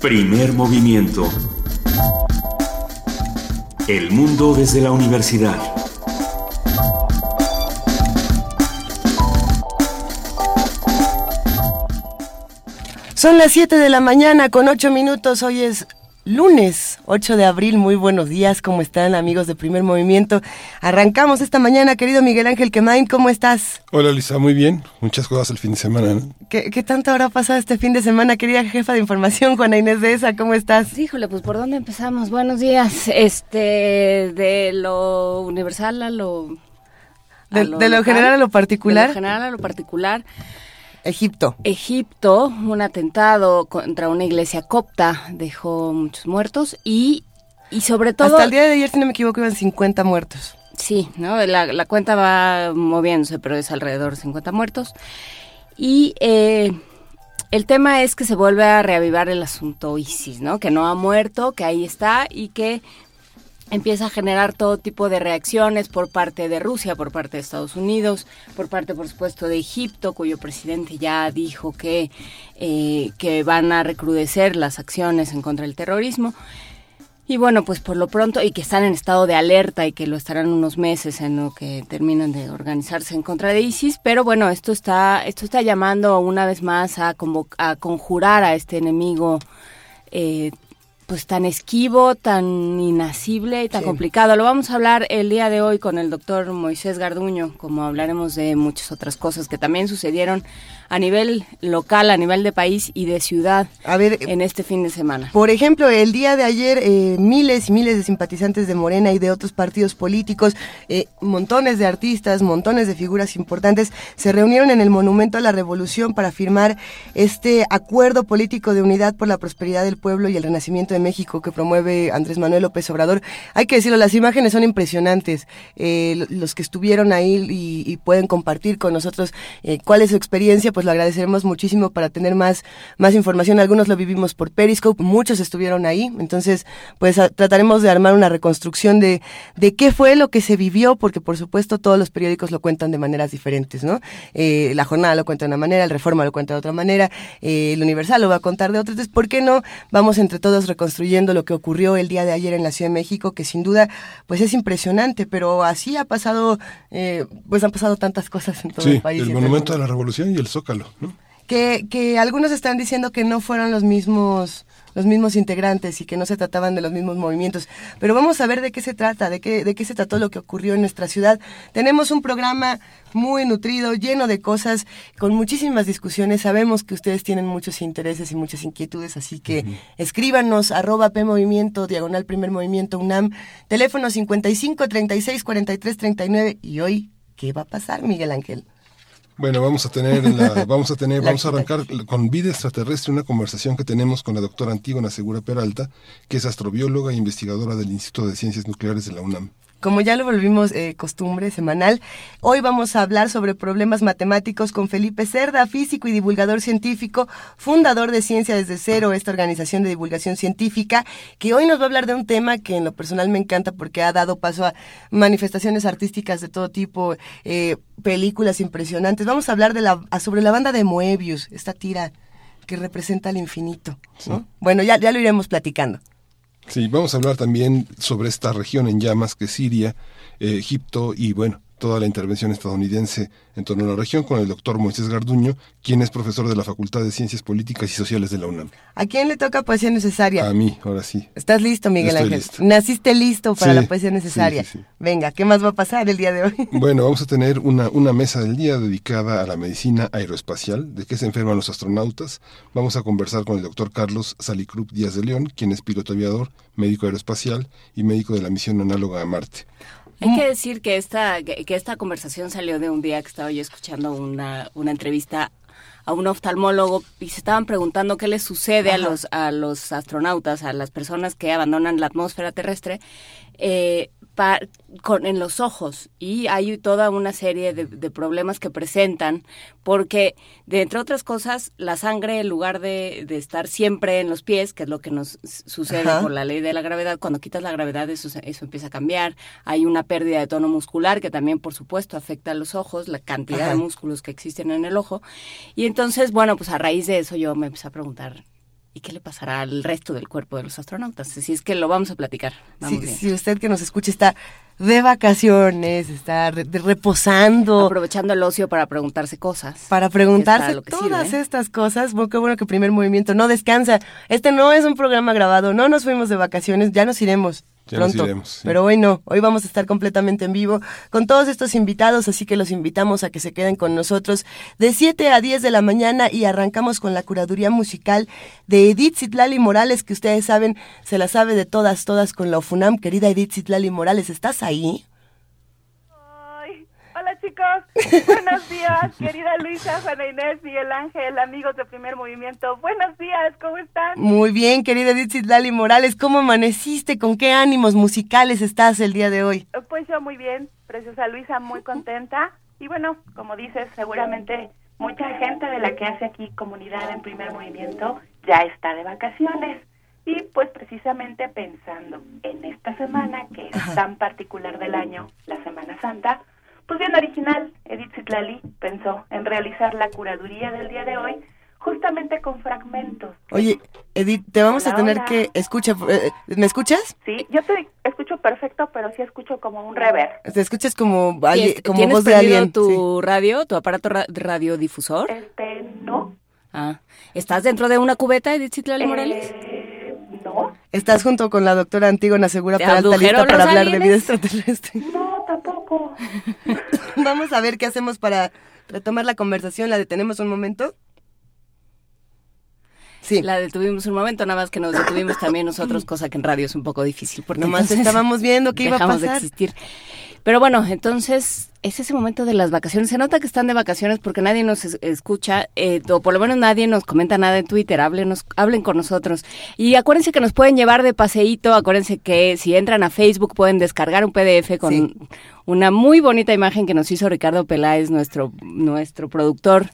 Primer movimiento. El mundo desde la universidad. Son las 7 de la mañana con 8 minutos. Hoy es lunes 8 de abril. Muy buenos días. ¿Cómo están amigos de Primer Movimiento? Arrancamos esta mañana, querido Miguel Ángel Quemain. ¿Cómo estás? Hola Lisa, muy bien. Muchas cosas el fin de semana. ¿no? ¿Qué, ¿Qué, tanto habrá pasado este fin de semana, querida jefa de información, Juana Inés de esa? ¿Cómo estás? Híjole, pues ¿por dónde empezamos? Buenos días. Este, de lo universal a lo... A de, lo, de lo general a lo particular. De lo general a lo particular. Egipto. Egipto, un atentado contra una iglesia copta dejó muchos muertos y, y sobre todo... Hasta el día de ayer, si no me equivoco, iban 50 muertos. Sí, ¿no? La, la cuenta va moviéndose, pero es alrededor de 50 muertos. Y eh, el tema es que se vuelve a reavivar el asunto ISIS, ¿no? Que no ha muerto, que ahí está y que empieza a generar todo tipo de reacciones por parte de Rusia, por parte de Estados Unidos, por parte, por supuesto, de Egipto, cuyo presidente ya dijo que, eh, que van a recrudecer las acciones en contra del terrorismo. Y bueno, pues por lo pronto, y que están en estado de alerta y que lo estarán unos meses en lo que terminan de organizarse en contra de ISIS, pero bueno, esto está, esto está llamando una vez más a, a conjurar a este enemigo eh, pues tan esquivo, tan inasible y tan sí. complicado. Lo vamos a hablar el día de hoy con el doctor Moisés Garduño, como hablaremos de muchas otras cosas que también sucedieron a nivel local, a nivel de país y de ciudad a ver, en este fin de semana. Por ejemplo, el día de ayer eh, miles y miles de simpatizantes de Morena y de otros partidos políticos, eh, montones de artistas, montones de figuras importantes se reunieron en el Monumento a la Revolución para firmar este acuerdo político de unidad por la prosperidad del pueblo y el renacimiento de México que promueve Andrés Manuel López Obrador. Hay que decirlo, las imágenes son impresionantes. Eh, los que estuvieron ahí y, y, pueden compartir con nosotros cuál es su experiencia, pues lo agradeceremos muchísimo para tener más, más información. Algunos lo vivimos por Periscope, muchos estuvieron ahí, entonces pues a, trataremos de armar una reconstrucción de, de qué fue lo que se vivió, porque por supuesto todos los periódicos lo cuentan de maneras diferentes, ¿no? Eh, la jornada lo cuenta de una manera, el Reforma lo cuenta de otra manera, eh, el Universal lo va a contar de otra, entonces ¿por qué no vamos entre todos reconstruyendo lo que ocurrió el día de ayer en la Ciudad de México, que sin duda pues es impresionante, pero así ha pasado, eh, pues han pasado tantas cosas en todo sí, el país. el Monumento de la Revolución y el Zócalo. ¿No? Que, que algunos están diciendo que no fueron los mismos los mismos integrantes y que no se trataban de los mismos movimientos. Pero vamos a ver de qué se trata, de qué, de qué se trató lo que ocurrió en nuestra ciudad. Tenemos un programa muy nutrido, lleno de cosas, con muchísimas discusiones. Sabemos que ustedes tienen muchos intereses y muchas inquietudes, así que uh -huh. escríbanos arroba P Movimiento, diagonal primer movimiento UNAM, teléfono 55 36 43 39. Y hoy, ¿qué va a pasar, Miguel Ángel? Bueno, vamos a tener, la, vamos a tener, vamos a arrancar con vida extraterrestre una conversación que tenemos con la doctora Antígona Segura Peralta, que es astrobióloga e investigadora del Instituto de Ciencias Nucleares de la UNAM. Como ya lo volvimos eh, costumbre semanal, hoy vamos a hablar sobre problemas matemáticos con Felipe Cerda, físico y divulgador científico, fundador de Ciencia desde Cero, esta organización de divulgación científica, que hoy nos va a hablar de un tema que en lo personal me encanta porque ha dado paso a manifestaciones artísticas de todo tipo, eh, películas impresionantes. Vamos a hablar de la, sobre la banda de Moebius, esta tira que representa el infinito. ¿no? Sí. Bueno, ya, ya lo iremos platicando. Sí, vamos a hablar también sobre esta región en llamas que es Siria, eh, Egipto y bueno, toda la intervención estadounidense en torno a la región con el doctor Moisés Garduño, quien es profesor de la Facultad de Ciencias Políticas y Sociales de la UNAM. ¿A quién le toca poesía necesaria? A mí, ahora sí. ¿Estás listo, Miguel Estoy Ángel? Listo. Naciste listo para sí, la poesía necesaria. Sí, sí, Venga, ¿qué más va a pasar el día de hoy? Bueno, vamos a tener una, una mesa del día dedicada a la medicina aeroespacial, de qué se enferman los astronautas. Vamos a conversar con el doctor Carlos Salicrup Díaz de León, quien es piloto aviador, médico aeroespacial y médico de la misión análoga a Marte. Hay que decir que esta, que, esta conversación salió de un día que estaba yo escuchando una, una entrevista a un oftalmólogo y se estaban preguntando qué les sucede a los, a los astronautas, a las personas que abandonan la atmósfera terrestre, eh, pa, con, en los ojos. Y hay toda una serie de, de, problemas que presentan, porque, de entre otras cosas, la sangre, en lugar de, de estar siempre en los pies, que es lo que nos sucede Ajá. por la ley de la gravedad, cuando quitas la gravedad eso, eso empieza a cambiar. Hay una pérdida de tono muscular que también, por supuesto, afecta a los ojos, la cantidad Ajá. de músculos que existen en el ojo. Y entonces, bueno, pues a raíz de eso yo me empecé a preguntar ¿Y qué le pasará al resto del cuerpo de los astronautas? Así es que lo vamos a platicar. Si, si, usted que nos escucha está de vacaciones, está reposando. Aprovechando el ocio para preguntarse cosas. Para preguntarse todas estas cosas. Bueno, qué bueno que primer movimiento no descansa. Este no es un programa grabado, no nos fuimos de vacaciones, ya nos iremos pronto. Pero hoy no, hoy vamos a estar completamente en vivo con todos estos invitados, así que los invitamos a que se queden con nosotros de 7 a 10 de la mañana y arrancamos con la curaduría musical de Edith Zitlali Morales, que ustedes saben, se la sabe de todas, todas con la UFUNAM. Querida Edith Zitlali Morales, ¿estás ahí? Chicos, buenos días, querida Luisa, Juana Inés, Miguel Ángel, amigos de Primer Movimiento. Buenos días, ¿cómo están? Muy bien, querida Edith Lali Morales, ¿cómo amaneciste? ¿Con qué ánimos musicales estás el día de hoy? Pues yo muy bien, preciosa Luisa, muy contenta. Y bueno, como dices, seguramente mucha gente de la que hace aquí comunidad en Primer Movimiento ya está de vacaciones. Y pues precisamente pensando en esta semana que es tan particular del año, la Semana Santa, pues bien original, Edith Zitlali pensó en realizar la curaduría del día de hoy justamente con fragmentos. Oye, Edith, te vamos a tener que escuchar. Eh, ¿Me escuchas? Sí, yo te escucho perfecto, pero sí escucho como un rever. Te escuchas como, como voz de alguien. tu radio, tu aparato radiodifusor? Este, no. Ah, ¿estás dentro de una cubeta, Edith Zitlali Morales? Eh, no. ¿Estás junto con la doctora Antígona Segura Peralta lista para hablar de vida extraterrestre? No tampoco. Vamos a ver qué hacemos para retomar la conversación. ¿La detenemos un momento? Sí. La detuvimos un momento, nada más que nos detuvimos también nosotros, cosa que en radio es un poco difícil. Porque Nomás estábamos viendo que iba a pasar. de existir. Pero bueno, entonces es ese momento de las vacaciones. Se nota que están de vacaciones porque nadie nos escucha, eh, o por lo menos nadie nos comenta nada en Twitter. Háblenos, hablen con nosotros. Y acuérdense que nos pueden llevar de paseíto. Acuérdense que si entran a Facebook pueden descargar un PDF con una muy bonita imagen que nos hizo Ricardo Peláez, nuestro, nuestro productor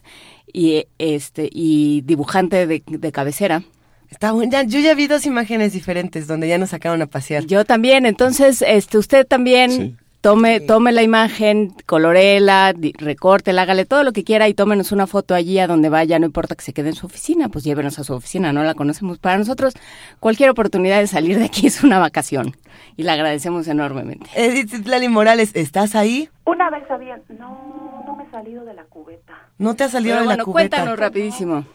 y este y dibujante de, cabecera. Está bueno. yo ya vi dos imágenes diferentes donde ya nos sacaron a pasear. Yo también. Entonces, este, usted también Tome, tome la imagen, colorela, recórtela, hágale todo lo que quiera y tómenos una foto allí a donde vaya, no importa que se quede en su oficina, pues llévenos a su oficina, no la conocemos. Para nosotros, cualquier oportunidad de salir de aquí es una vacación y la agradecemos enormemente. Edith Lali Morales, ¿estás ahí? Una vez había, no, no me he salido de la cubeta. ¿No te has salido de la cubeta? cuéntanos rapidísimo.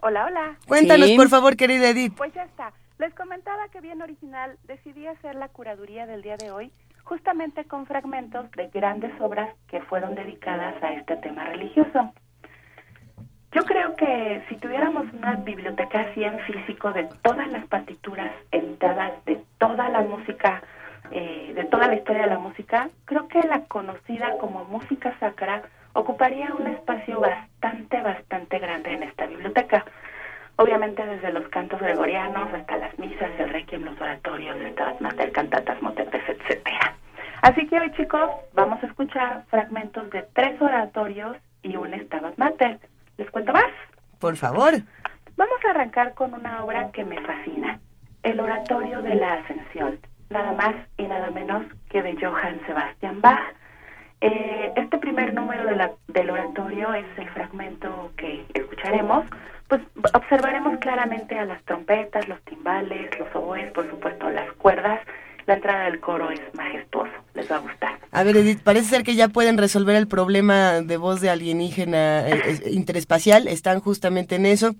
Hola, hola. Cuéntanos, por favor, querida Edith. Pues ya está. Les comentaba que bien original decidí hacer la curaduría del día de hoy justamente con fragmentos de grandes obras que fueron dedicadas a este tema religioso. Yo creo que si tuviéramos una biblioteca así en físico de todas las partituras editadas, de toda la música, eh, de toda la historia de la música, creo que la conocida como música sacra ocuparía un espacio bastante, bastante grande en esta biblioteca. Obviamente desde los cantos gregorianos hasta las misas, el requiem, los oratorios, el cantatas, motetes, etcétera. Así que hoy, chicos, vamos a escuchar fragmentos de tres oratorios y un Stabat Mater. ¿Les cuento más? Por favor. Vamos a arrancar con una obra que me fascina, el Oratorio de la Ascensión, nada más y nada menos que de Johann Sebastian Bach. Eh, este primer número de la, del oratorio es el fragmento que escucharemos, pues observaremos claramente a las trompetas, los timbales, los oboes, por supuesto las cuerdas, la entrada del coro es majestuoso, les va a gustar. A ver, Edith, parece ser que ya pueden resolver el problema de voz de alienígena eh, interespacial, están justamente en eso.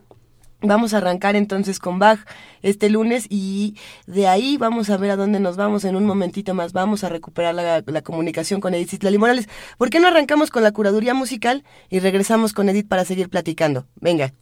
Vamos a arrancar entonces con Bach este lunes y de ahí vamos a ver a dónde nos vamos en un momentito más. Vamos a recuperar la, comunicación con Edith Citlali Morales. ¿Por qué no arrancamos con la curaduría musical y regresamos con Edith para seguir platicando? Venga.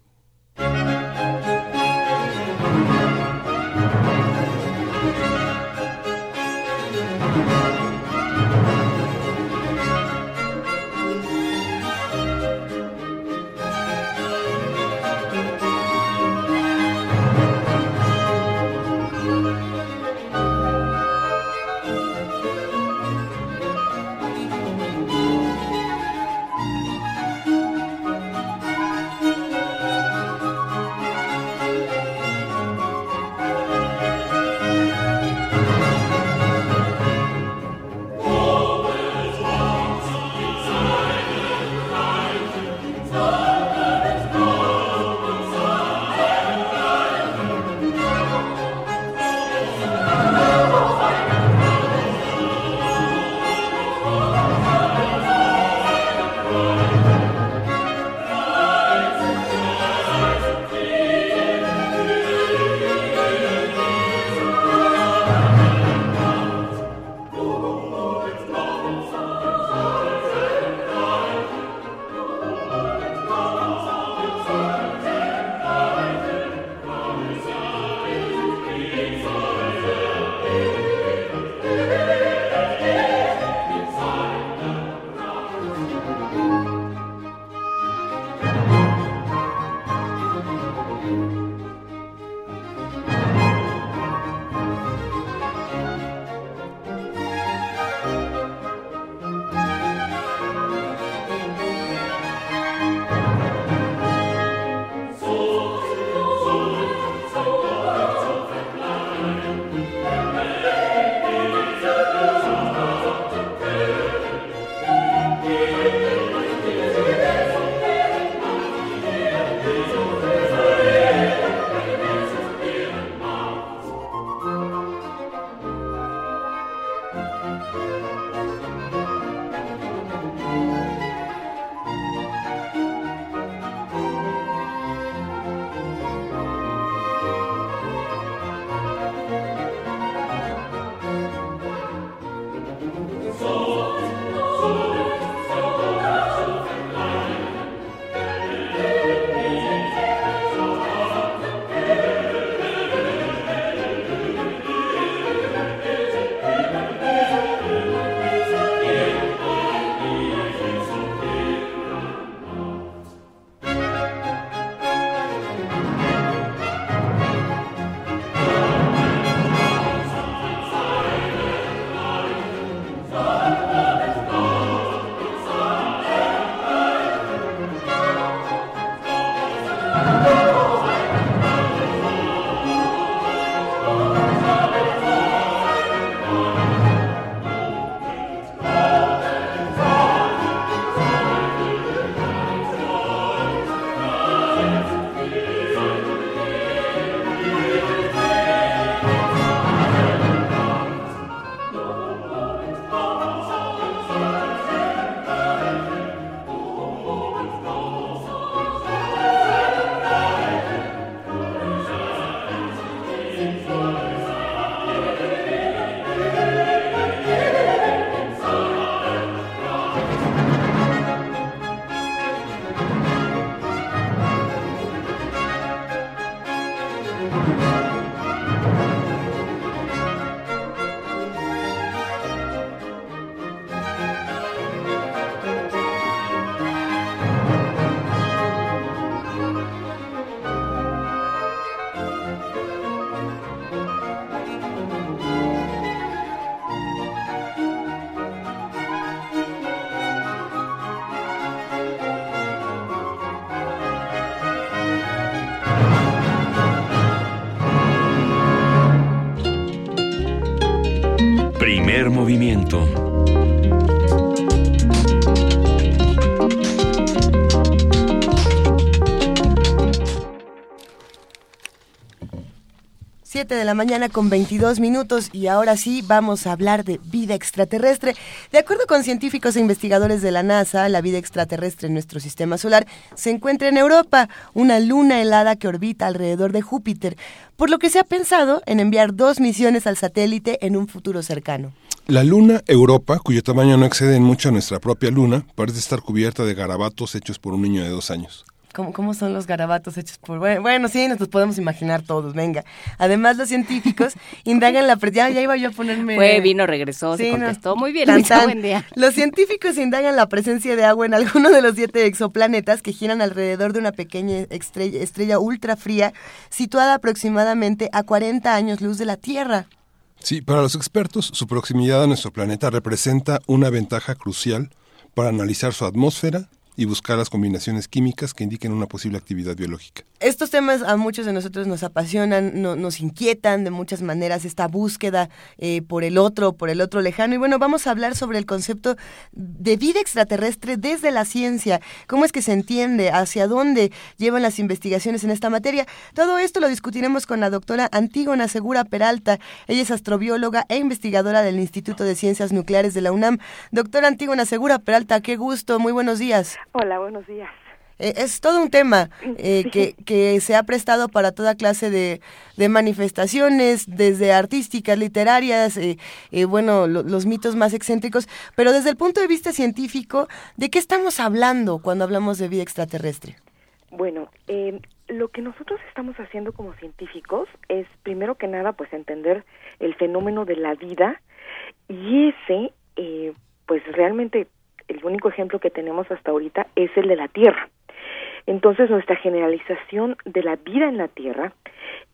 Movimiento. Siete de la mañana con 22 minutos y ahora sí vamos a hablar de vida extraterrestre. De acuerdo con científicos e investigadores de la NASA, la vida extraterrestre en nuestro sistema solar se encuentra en Europa, una luna helada que orbita alrededor de Júpiter, por lo que se ha pensado en enviar dos misiones al satélite en un futuro cercano. La luna Europa, cuyo tamaño no excede en mucho a nuestra propia luna, parece estar cubierta de garabatos hechos por un niño de dos años. ¿Cómo, ¿Cómo, son los garabatos hechos por...? Bueno, bueno, sí, nos los podemos imaginar todos, venga. Además, los científicos indagan la... Ya, ya iba yo a ponerme... Fue, vino, regresó, sí, se contestó. No. Muy bien, tan, tan. buen día. Los científicos indagan la presencia de agua en alguno de los siete exoplanetas que giran alrededor de una pequeña estrella, estrella ultra fría situada aproximadamente a 40 años luz de la Tierra. Sí, para los expertos, su proximidad a nuestro planeta representa una ventaja crucial para analizar su atmósfera y buscar las combinaciones químicas que indiquen una posible actividad biológica. Estos temas a muchos de nosotros nos apasionan, no, nos inquietan de muchas maneras esta búsqueda eh, por el otro, por el otro lejano. Y bueno, vamos a hablar sobre el concepto de vida extraterrestre desde la ciencia, cómo es que se entiende, hacia dónde llevan las investigaciones en esta materia. Todo esto lo discutiremos con la doctora Antígona Segura Peralta. Ella es astrobióloga e investigadora del Instituto de Ciencias Nucleares de la UNAM. Doctora Antígona Segura Peralta, qué gusto, muy buenos días. Hola, buenos días. Eh, es todo un tema eh, sí. que, que, se ha prestado para toda clase de, de manifestaciones, desde artísticas, literarias, eh, bueno, lo, los mitos más excéntricos, pero desde el punto de vista científico, ¿de qué estamos hablando cuando hablamos de vida extraterrestre? Bueno, lo que nosotros estamos haciendo como científicos es, primero que nada, pues entender el fenómeno de la vida y ese, pues realmente el único ejemplo que tenemos hasta ahorita es el de la Tierra. Entonces, nuestra generalización de la vida en la Tierra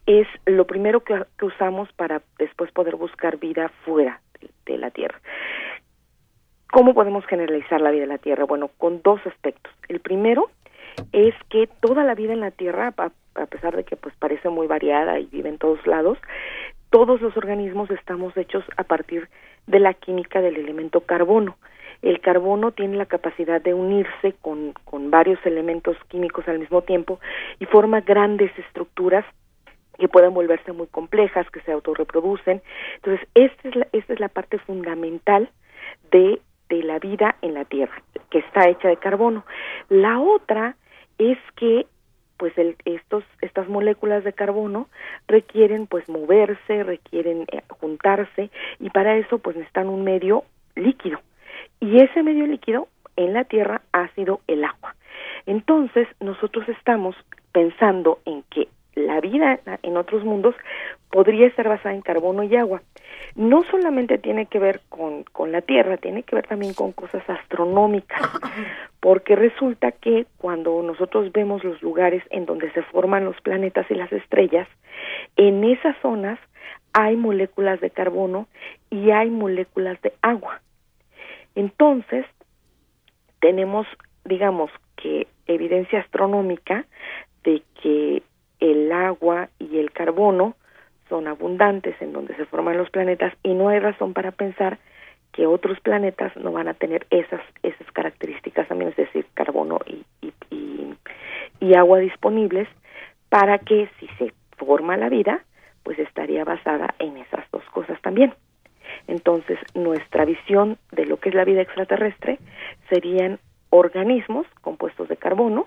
es lo primero que, usamos para después poder buscar vida fuera de, de, la Tierra. ¿Cómo podemos generalizar la vida en la Tierra? Bueno, con dos aspectos. El primero es que toda la vida en la Tierra, a, a pesar de que pues parece muy variada y vive en todos lados, todos los organismos estamos hechos a partir de la química del elemento carbono el carbono tiene la capacidad de unirse con, con varios elementos químicos al mismo tiempo y forma grandes estructuras que pueden volverse muy complejas, que se autorreproducen. Entonces, esta es la, esta es la parte fundamental de, de la vida en la Tierra, que está hecha de carbono. La otra es que pues el, estos estas moléculas de carbono requieren pues moverse, requieren eh, juntarse y para eso pues necesitan un medio líquido y ese medio líquido en la Tierra ha sido el agua. Entonces, nosotros estamos pensando en que la vida en otros mundos podría estar basada en carbono y agua. No solamente tiene que ver con, con la Tierra, tiene que ver también con cosas astronómicas, porque resulta que cuando nosotros vemos los lugares en donde se forman los planetas y las estrellas, en esas zonas hay moléculas de carbono y hay moléculas de agua. Entonces, tenemos, digamos, que evidencia astronómica de que el agua y el carbono son abundantes en donde se forman los planetas y no hay razón para pensar que otros planetas no van a tener esas esas características también, es decir, carbono y, y, y, y agua disponibles para que si se forma la vida, pues estaría basada en esas dos cosas también. Entonces, nuestra visión de lo que es la vida extraterrestre serían organismos compuestos de carbono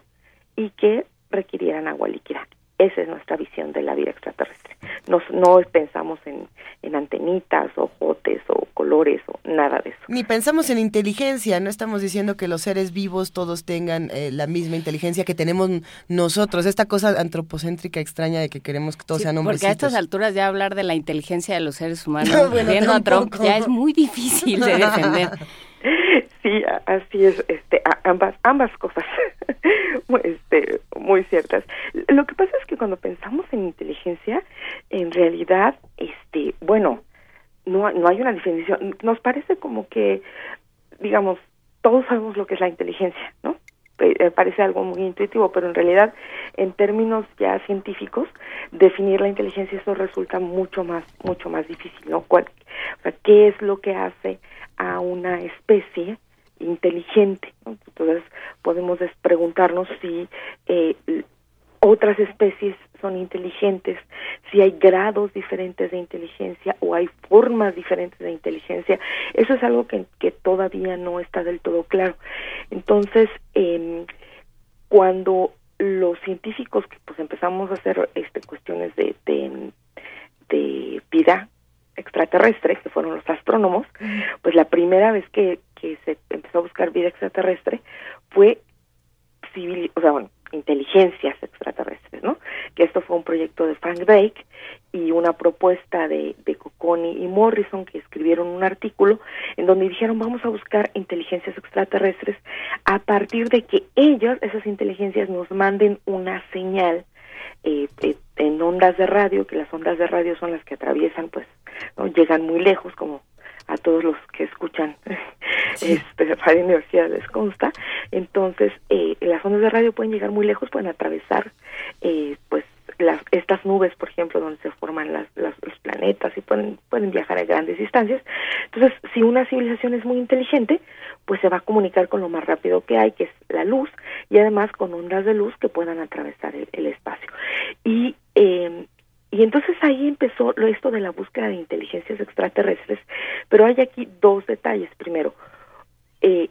y que requirieran agua líquida. Esa es nuestra visión de la vida extraterrestre. Nos, no pensamos en, en antenitas o jotes o colores o nada de eso. Ni pensamos en inteligencia, no estamos diciendo que los seres vivos todos tengan eh, la misma inteligencia que tenemos nosotros, esta cosa antropocéntrica extraña de que queremos que todos sí, sean hombres. Porque a estas alturas ya hablar de la inteligencia de los seres humanos, no, bueno, viendo a Trump, ya es muy difícil de defender. Sí, así es, este, ambas, ambas cosas, este, muy ciertas. Lo que pasa es que cuando pensamos en inteligencia, en realidad, este, bueno, no, no hay una definición. Nos parece como que, digamos, todos sabemos lo que es la inteligencia, ¿no? eh, parece algo muy intuitivo, pero en realidad en términos ya científicos definir la inteligencia eso resulta mucho más mucho más difícil, ¿no? o sea, ¿qué es lo que hace a una especie inteligente? Entonces podemos preguntarnos si eh, otras especies son inteligentes, si hay grados diferentes de inteligencia o hay formas diferentes de inteligencia. Eso es algo que, que todavía no está del todo claro. Entonces, eh, cuando los científicos que pues empezamos a hacer este cuestiones de, de, de vida extraterrestre, que fueron los astrónomos, pues la primera vez que, que se empezó a buscar vida extraterrestre fue civil, o sea, bueno, inteligencias extraterrestres, ¿no? Que esto fue un proyecto de Frank Drake y una propuesta de, de Cocconi y Morrison que escribieron un artículo en donde dijeron vamos a buscar inteligencias extraterrestres a partir de que ellos, esas inteligencias, nos manden una señal eh, eh, en ondas de radio, que las ondas de radio son las que atraviesan, pues, no llegan muy lejos, como a todos los que escuchan este, Radio Universidad les consta. Entonces, eh, las ondas de radio pueden llegar muy lejos, pueden atravesar, eh, pues, las, estas nubes, por ejemplo, donde se forman las, los planetas y pueden, pueden viajar a grandes distancias. Entonces, si una civilización es muy inteligente, pues se va a comunicar con lo más rápido que hay, que es la luz, y además con ondas de luz que puedan atravesar el, el espacio. Y eh, y entonces ahí empezó lo esto de la búsqueda de inteligencias extraterrestres, pero hay aquí dos detalles. Primero, eh,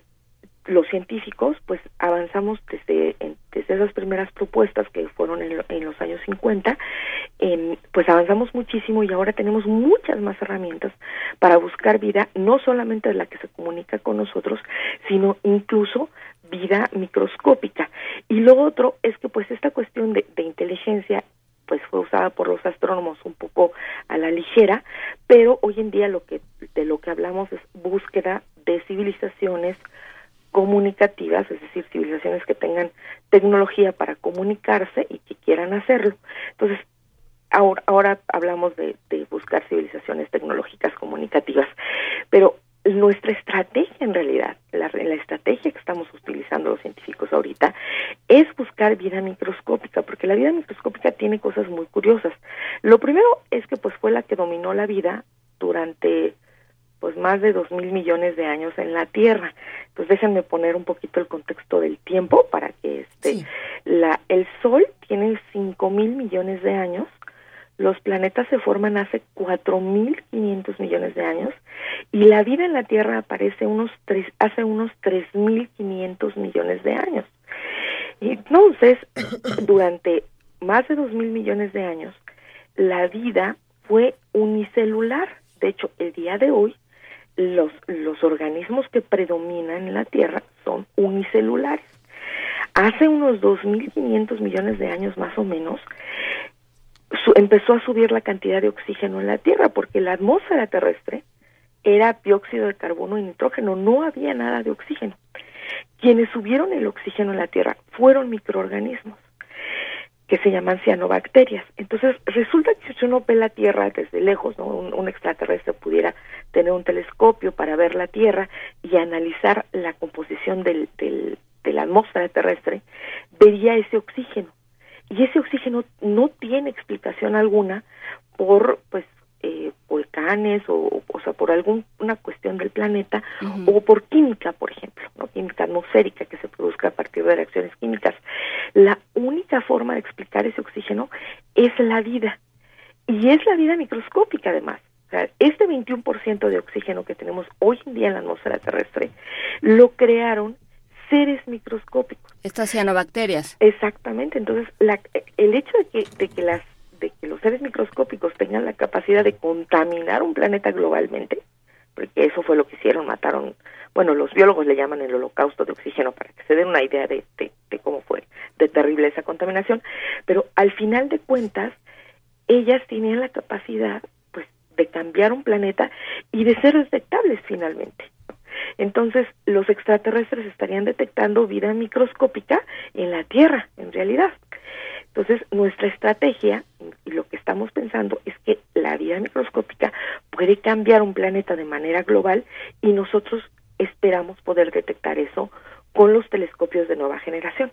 los científicos, pues avanzamos desde, desde esas primeras propuestas que fueron en, en los años 50, eh, pues avanzamos muchísimo y ahora tenemos muchas más herramientas para buscar vida, no solamente de la que se comunica con nosotros, sino incluso vida microscópica. Y lo otro es que pues esta cuestión de, de inteligencia pues fue usada por los astrónomos un poco a la ligera, pero hoy en día lo que de lo que hablamos es búsqueda de civilizaciones comunicativas, es decir, civilizaciones que tengan tecnología para comunicarse y que quieran hacerlo. Entonces, ahora, hablamos de, de buscar civilizaciones tecnológicas comunicativas, pero nuestra estrategia en realidad, la, la, estrategia que estamos utilizando los científicos ahorita es buscar vida microscópica, porque la vida microscópica tiene cosas muy curiosas. Lo primero es que pues fue la que dominó la vida durante pues más de dos mil millones de años en la Tierra. Entonces déjenme poner un poquito el contexto del tiempo para que este sí. la el Sol tiene cinco mil millones de años los planetas se forman hace 4.500 millones de años y la vida en la Tierra aparece unos tres, hace unos 3.500 millones de años. Y entonces, durante más de 2.000 millones de años, la vida fue unicelular. De hecho, el día de hoy, los, los organismos que predominan en la Tierra son unicelulares. Hace unos 2.500 millones de años más o menos, su, empezó a subir la cantidad de oxígeno en la Tierra porque la atmósfera terrestre era dióxido de carbono y nitrógeno, no había nada de oxígeno. Quienes subieron el oxígeno en la Tierra fueron microorganismos que se llaman cianobacterias. Entonces, resulta que si uno ve la Tierra desde lejos, ¿no? un, un extraterrestre pudiera tener un telescopio para ver la Tierra y analizar la composición del, del, de la atmósfera terrestre, vería ese oxígeno y ese oxígeno no tiene explicación alguna por pues eh, volcanes o, o sea por alguna cuestión del planeta uh -huh. o por química por ejemplo no química atmosférica que se produzca a partir de reacciones químicas. La única forma de explicar ese oxígeno es la vida y es la vida microscópica además. O sea, este 21% de oxígeno que tenemos hoy en día en la atmósfera terrestre lo crearon seres microscópicos. Estas cianobacterias. Exactamente. Entonces, la, el hecho de que, de que las de que los seres microscópicos tengan la capacidad de contaminar un planeta globalmente, porque eso fue lo que hicieron, mataron, bueno, los biólogos le llaman el holocausto de oxígeno para que se den una idea de, de, de cómo fue de terrible esa contaminación, pero al final de cuentas, ellas tenían la capacidad, pues, de cambiar un planeta y de ser detectables finalmente. Entonces, los extraterrestres estarían detectando vida microscópica en la Tierra, en realidad. Entonces, nuestra estrategia y lo que estamos pensando es que la vida microscópica puede cambiar un planeta de manera global y nosotros esperamos poder detectar eso con los telescopios de nueva generación.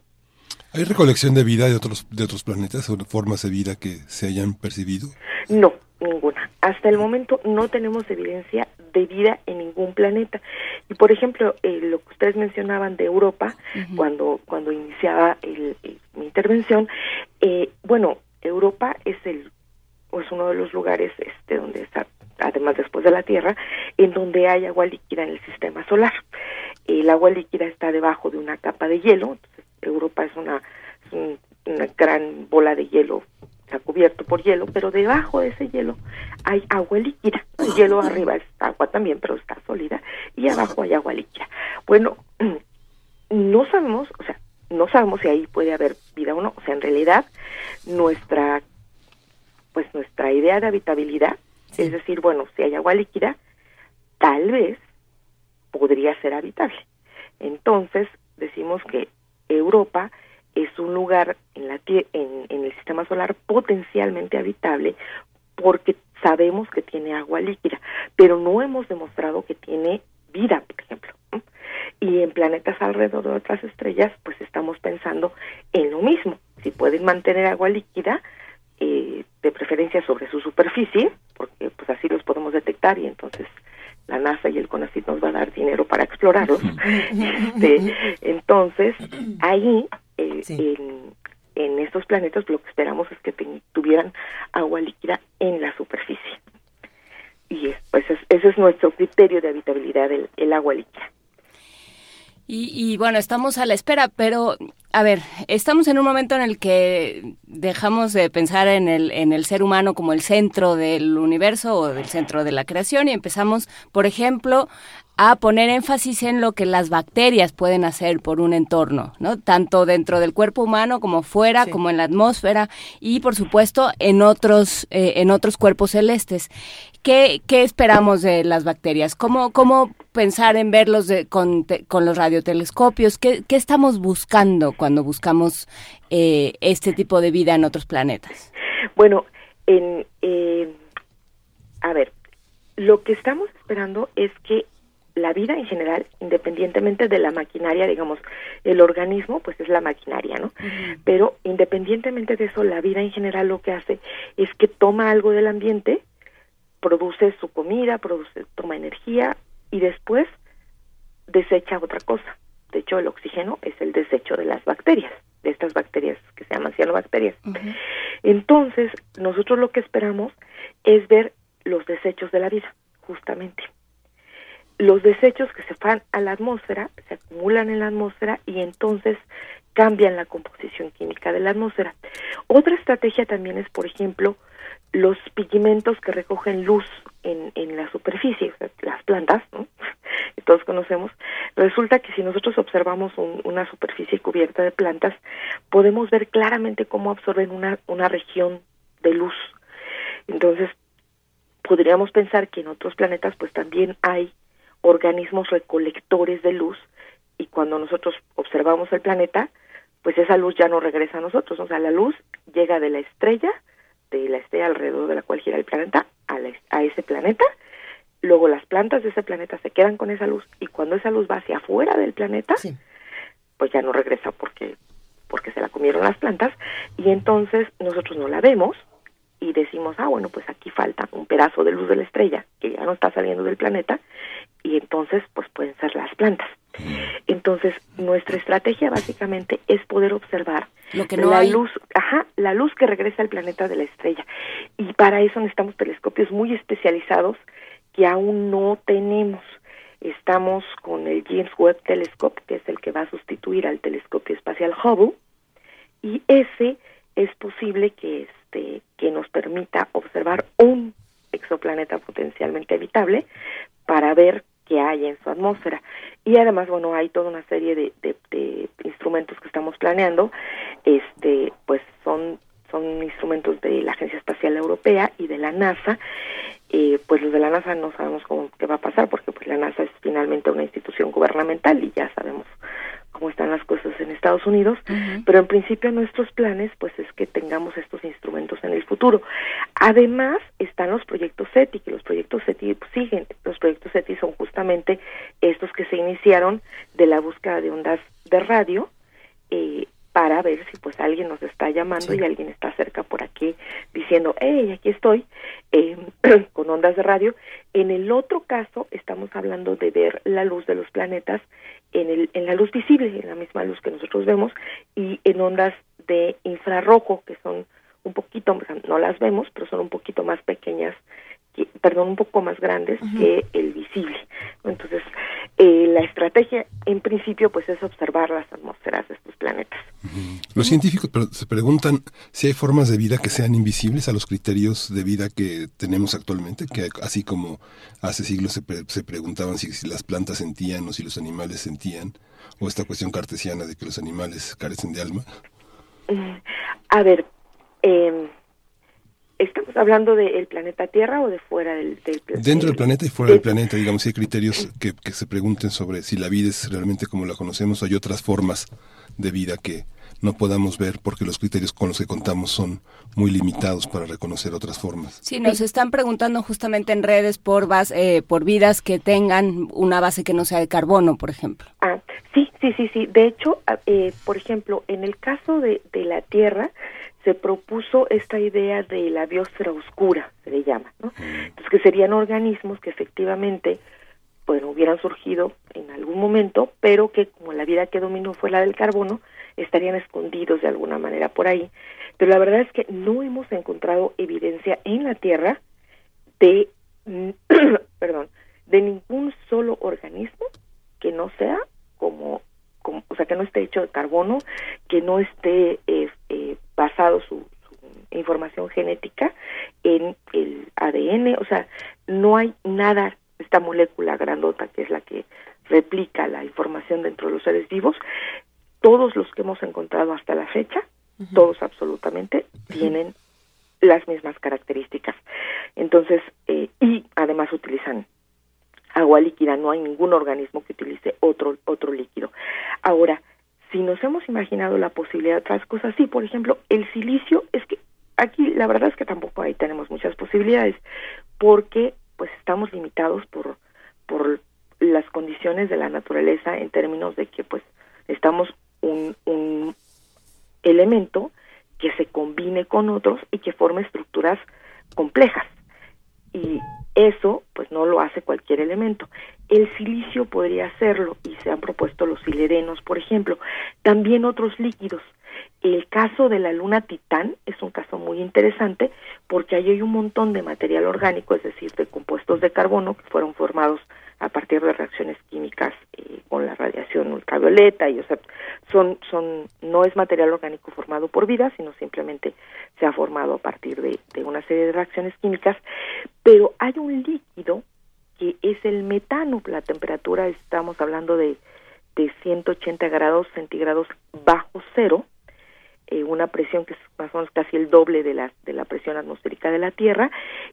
¿Hay recolección de vida de otros, de otros planetas o formas de vida que se hayan percibido? No, ninguna. Hasta el momento no tenemos evidencia de vida en ningún planeta. Y por ejemplo, eh, lo que ustedes mencionaban de Europa, cuando, cuando iniciaba mi intervención, eh, bueno, Europa es el es uno de los lugares este donde está además después de la Tierra en donde hay agua líquida en el sistema solar el agua líquida está debajo de una capa de hielo Europa es una, una gran bola de hielo está cubierto por hielo, pero debajo de ese hielo hay agua líquida. El hielo arriba es agua también, pero está sólida, y abajo hay agua líquida. Bueno, no sabemos, o sea, no sabemos si ahí puede haber vida o no. O sea, en realidad, nuestra, pues nuestra idea de habitabilidad, es decir, bueno, si hay agua líquida, tal vez podría ser habitable. Entonces, decimos que Europa es un lugar en, la, en, en el sistema solar potencialmente habitable porque sabemos que tiene agua líquida, pero no hemos demostrado que tiene vida, por ejemplo. Y en planetas alrededor de otras estrellas, pues estamos pensando en lo mismo. Si pueden mantener agua líquida, eh, de preferencia sobre su superficie, porque pues así los podemos detectar y entonces la NASA y el CONACYT nos va a dar dinero para explorarlos. este, entonces, ahí eh, en, estos planetas lo que esperamos es que tuvieran agua líquida en la superficie. Y pues ese es nuestro criterio de habitabilidad, el, el agua líquida. Y, y, bueno, estamos a la espera, pero a ver, estamos en un momento en el que dejamos de pensar en el, en el ser humano como el centro del universo o del centro de la creación y empezamos, por ejemplo, a poner énfasis en lo que las bacterias pueden hacer por un entorno, ¿no? Tanto dentro del cuerpo humano como fuera, como en la atmósfera y por supuesto en otros eh, en otros cuerpos celestes. ¿Qué, ¿Qué, esperamos de las bacterias? ¿Cómo, cómo pensar en verlos con, con, los radiotelescopios? ¿Qué, ¿Qué, estamos buscando cuando buscamos eh, este tipo de vida en otros planetas? Bueno, en, eh, a ver, lo que estamos esperando es que la vida en general, independientemente de la maquinaria, digamos, el organismo, pues es la maquinaria, ¿no? Pero independientemente de eso, la vida en general lo que hace es que toma algo del ambiente, produce su comida, produce, toma energía y después desecha otra cosa. De hecho, el oxígeno es el desecho de las bacterias, de estas bacterias que se llaman cianobacterias. Entonces, nosotros lo que esperamos es ver los desechos de la vida, justamente los desechos que se van a la atmósfera se acumulan en la atmósfera y entonces cambian la composición química de la atmósfera. Otra estrategia también es, por ejemplo, los pigmentos que recogen luz en, en la superficie, las plantas, ¿no? que todos conocemos, resulta que si nosotros observamos una superficie cubierta de plantas, podemos ver claramente cómo absorben una, una región de luz. Entonces, podríamos pensar que en otros planetas pues también hay organismos recolectores de luz y cuando nosotros observamos el planeta, pues esa luz ya no regresa a nosotros, o sea, la luz llega de la estrella, de la estrella alrededor de la cual gira el planeta, a, a ese planeta, luego las plantas de ese planeta se quedan con esa luz y cuando esa luz va hacia afuera del planeta, pues ya no regresa porque porque se la comieron las plantas. Y entonces nosotros no la vemos y decimos, ah, bueno, pues aquí falta un pedazo de luz de la estrella que ya no está saliendo del planeta y entonces pues pueden ser las plantas. Entonces, nuestra estrategia básicamente es poder observar Lo que no la luz, ajá, la luz que regresa al planeta de la estrella. Y para eso necesitamos telescopios muy especializados que aún no tenemos. Estamos con el James Webb Telescope, que es el que va a sustituir al telescopio espacial Hubble, y ese es posible que este que nos permita observar un exoplaneta potencialmente habitable para ver qué hay en su atmósfera. Y además, bueno, hay toda una serie de, de, instrumentos que estamos planeando, este, pues son son instrumentos de la Agencia Espacial Europea y de la NASA. Eh, pues los de la NASA no sabemos cómo qué va a pasar porque pues la NASA es finalmente una institución gubernamental y ya sabemos cómo están las cosas en Estados Unidos, pero en principio nuestros planes pues es que tengamos estos instrumentos en el futuro. Además están los proyectos SETI, que los proyectos SETI siguen, los proyectos SETI son justamente estos que se iniciaron de la búsqueda de ondas de radio eh, para ver si pues alguien nos está llamando y alguien está cerca por aquí diciendo, hey, aquí estoy, eh, con ondas de radio. En el otro caso estamos hablando de ver la luz de los planetas en, el, en la luz visible, en la misma luz que nosotros vemos, y en ondas de infrarrojo, que son un poquito, no las vemos, pero son un poquito más pequeñas perdón, un poco más grandes que el visible. Entonces, eh, la estrategia en principio pues es observar las atmósferas de estos planetas. Los científicos se preguntan si hay formas de vida que sean invisibles a los criterios de vida que tenemos actualmente, que así como hace siglos se, se preguntaban si, si, las plantas sentían o si los animales sentían, o esta cuestión cartesiana de que los animales carecen de alma. Mm, a ver, eh, ¿Estamos hablando del planeta Tierra o de fuera del, planeta? Dentro del planeta y fuera del planeta, digamos, si hay criterios que, que, se pregunten sobre si la vida es realmente como la conocemos o hay otras formas de vida que no podamos ver porque los criterios con los que contamos son muy limitados para reconocer otras formas. Sí, nos están preguntando justamente en redes por, base, eh, por vidas que tengan una base que no sea de carbono, por ejemplo. Ah, sí, sí, sí, sí. De hecho, eh, por ejemplo, en el caso de, de la Tierra, se propuso esta idea de la biosfera oscura, se le llama, ¿no? Entonces, que serían organismos que efectivamente, bueno, hubieran surgido en algún momento, pero que como la vida que dominó fue la del carbono, estarían escondidos de alguna manera por ahí. Pero la verdad es que no hemos encontrado evidencia en la Tierra de, perdón, de ningún solo organismo que no sea como o sea, que no esté hecho de carbono, que no esté eh, eh, basado su, información genética en el ADN, o sea, no hay nada, esta molécula grandota que es la que replica la información dentro de los seres vivos, todos los que hemos encontrado hasta la fecha, todos absolutamente, tienen las mismas características. Entonces, eh, y además utilizan agua líquida, no hay ningún organismo que utilice otro, otro líquido. Ahora, si nos hemos imaginado la posibilidad de otras cosas, sí, por ejemplo, el silicio, es que aquí la verdad es que tampoco ahí tenemos muchas posibilidades, porque pues estamos limitados por, por las condiciones de la naturaleza en términos de que pues estamos un, un elemento que se combine con otros y que forme estructuras complejas. Y eso pues no lo hace cualquier elemento. El silicio podría hacerlo y se han propuesto los silerenos, por ejemplo, también otros líquidos. El caso de la luna Titán es un caso muy interesante porque ahí hay un montón de material orgánico, es decir, de compuestos de carbono que fueron formados a partir de reacciones químicas eh, con la radiación ultravioleta y o sea son son no es material orgánico formado por vida sino simplemente se ha formado a partir de, de una serie de reacciones químicas. Pero hay un líquido que es el metano. La temperatura estamos hablando de de 180 grados centígrados bajo cero eh, una presión que es más o menos casi el doble de la, de la presión atmosférica de la Tierra,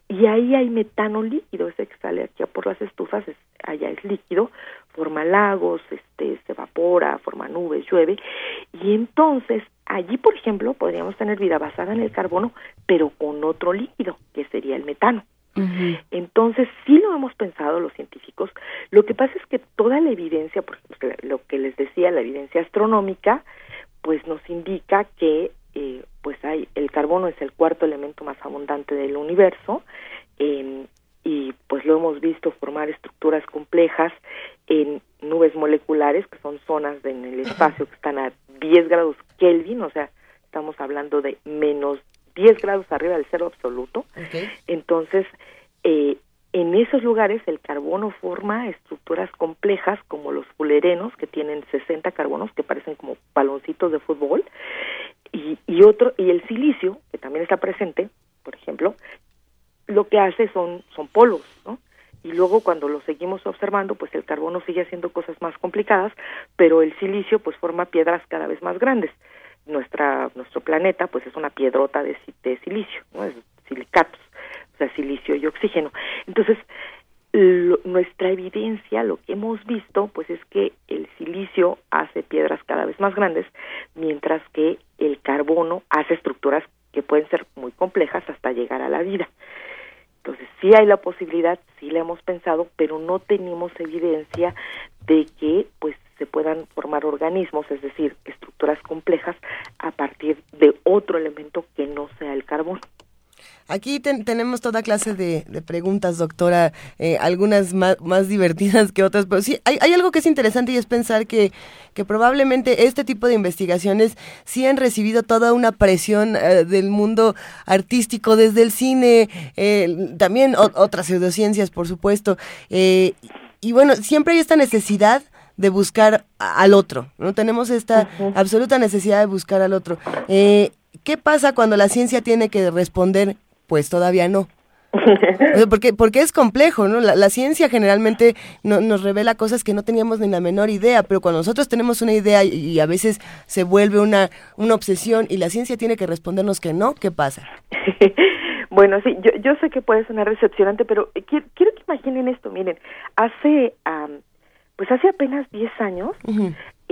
y ahí hay metano líquido, ese que sale aquí por las estufas, allá es líquido, forma lagos, este, se evapora, forma nubes, llueve, y entonces allí, por ejemplo, podríamos tener vida basada en el carbono, pero con otro líquido, que sería el metano. Entonces, sí lo hemos pensado los científicos. Lo que pasa es que toda la evidencia, por lo que les decía, la evidencia astronómica, pues nos indica que eh, pues hay el carbono es el cuarto elemento más abundante del universo eh, y pues lo hemos visto formar estructuras complejas en nubes moleculares que son zonas en el espacio que están a 10 grados Kelvin, o sea, estamos hablando de menos 10 grados arriba del cero absoluto. Entonces, eh, en esos lugares el carbono forma estructuras complejas como los fulerenos que tienen 60 carbonos que parecen como baloncitos de fútbol y, otro y el silicio que también está presente, por ejemplo, lo que hace son son polos, ¿no? Y luego cuando lo seguimos observando, pues el carbono sigue haciendo cosas más complicadas, pero el silicio pues forma piedras cada vez más grandes. Nuestra nuestro planeta pues es una piedrota de, de silicio, ¿no? Es silicatos sea, silicio y oxígeno. Entonces, nuestra evidencia, lo que hemos visto, pues es que el silicio hace piedras cada vez más grandes, mientras que el carbono hace estructuras que pueden ser muy complejas hasta llegar a la vida. Entonces, sí hay la posibilidad, sí la hemos pensado, pero no tenemos evidencia de que pues se puedan formar organismos, es decir, estructuras complejas, a partir de otro elemento que no sea el carbón. Aquí tenemos toda clase de, preguntas, doctora, eh, algunas más, divertidas que otras, pero sí, hay, algo que es interesante y es pensar que, que probablemente este tipo de investigaciones sí han recibido toda una presión eh, del mundo artístico, desde el cine, eh, también otras pseudociencias, por supuesto. y bueno, siempre hay esta necesidad de buscar al otro, ¿no? Tenemos esta absoluta necesidad de buscar al otro. ¿Qué pasa cuando la ciencia tiene que responder pues todavía no. porque, porque es complejo, ¿no? La, ciencia generalmente nos revela cosas que no teníamos ni la menor idea, pero cuando nosotros tenemos una idea y, a veces se vuelve una, una obsesión y la ciencia tiene que respondernos que no, ¿qué pasa? bueno, sí, yo, yo sé que puede sonar decepcionante, pero quiero, quiero que imaginen esto, miren, hace, pues hace apenas 10 años,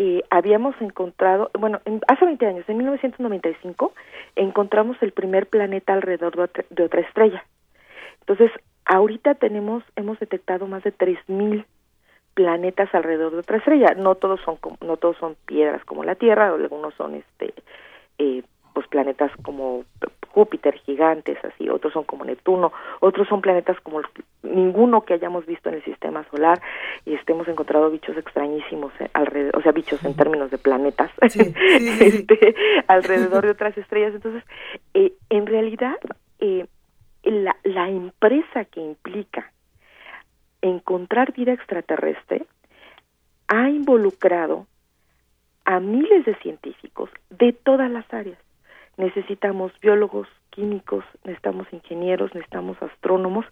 eh, habíamos encontrado, bueno, hace 20 años, en 1995, encontramos el primer planeta alrededor de otra, estrella. Entonces, ahorita tenemos, hemos detectado más de 3.000 planetas alrededor de otra estrella. No todos son, no todos son piedras como la Tierra, algunos son este, eh, pues planetas como Júpiter, gigantes, así, otros son como Neptuno, otros son planetas como ninguno que hayamos visto en el sistema solar, y este, hemos encontrado bichos extrañísimos eh, alrededor, o sea, bichos en términos de planetas, este, alrededor de otras estrellas. Entonces, eh, en realidad, eh, la, la empresa que implica encontrar vida extraterrestre ha involucrado a miles de científicos de todas las áreas necesitamos biólogos, químicos, necesitamos ingenieros, necesitamos astrónomos.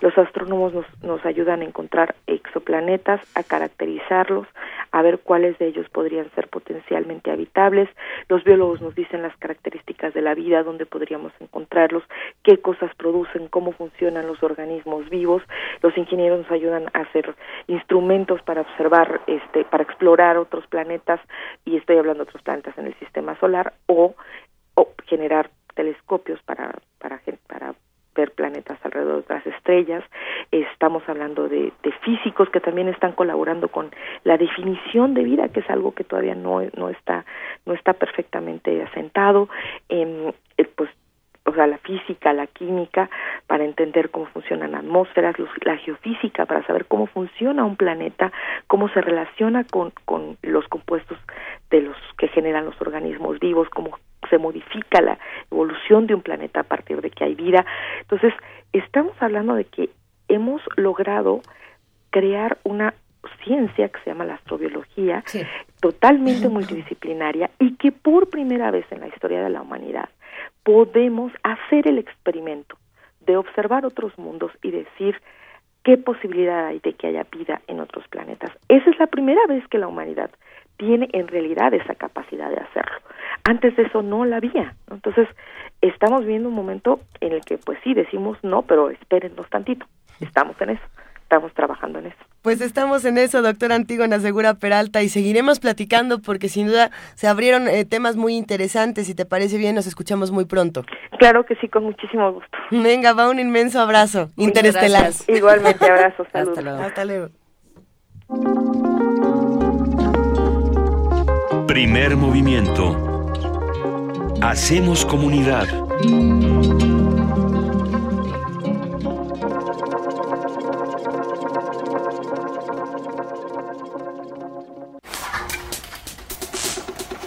Los astrónomos nos, nos ayudan a encontrar exoplanetas, a caracterizarlos, a ver cuáles de ellos podrían ser potencialmente habitables. Los biólogos nos dicen las características de la vida, dónde podríamos encontrarlos, qué cosas producen, cómo funcionan los organismos vivos. Los ingenieros nos ayudan a hacer instrumentos para observar, este, para explorar otros planetas, y estoy hablando de otros planetas en el sistema solar, o generar telescopios para, para, para ver planetas alrededor de otras estrellas. Estamos hablando de, de, físicos que también están colaborando con la definición de vida, que es algo que todavía no, no está no está perfectamente asentado. Eh, pues o sea, la física, la química, para entender cómo funcionan atmósferas, la geofísica, para saber cómo funciona un planeta, cómo se relaciona con, con los compuestos de los que generan los organismos vivos, cómo se modifica la evolución de un planeta a partir de que hay vida. Entonces, estamos hablando de que hemos logrado crear una ciencia que se llama la astrobiología, totalmente multidisciplinaria y que por primera vez en la historia de la humanidad podemos hacer el experimento de observar otros mundos y decir qué posibilidad hay de que haya vida en otros planetas. Esa es la primera vez que la humanidad tiene en realidad esa capacidad de hacerlo. Antes de eso no la había. Entonces, estamos viendo un momento en el que pues sí decimos no, pero espérennos tantito. Estamos en eso estamos trabajando en eso. Pues estamos en eso, doctora Antígona Segura Peralta, y seguiremos platicando porque sin duda se abrieron eh, temas muy interesantes. Si te parece bien, nos escuchamos muy pronto. Claro que sí, con muchísimo gusto. Venga, va un inmenso abrazo interestelar. Igualmente, abrazo, saludos. Hasta luego. Primer movimiento. Hacemos comunidad.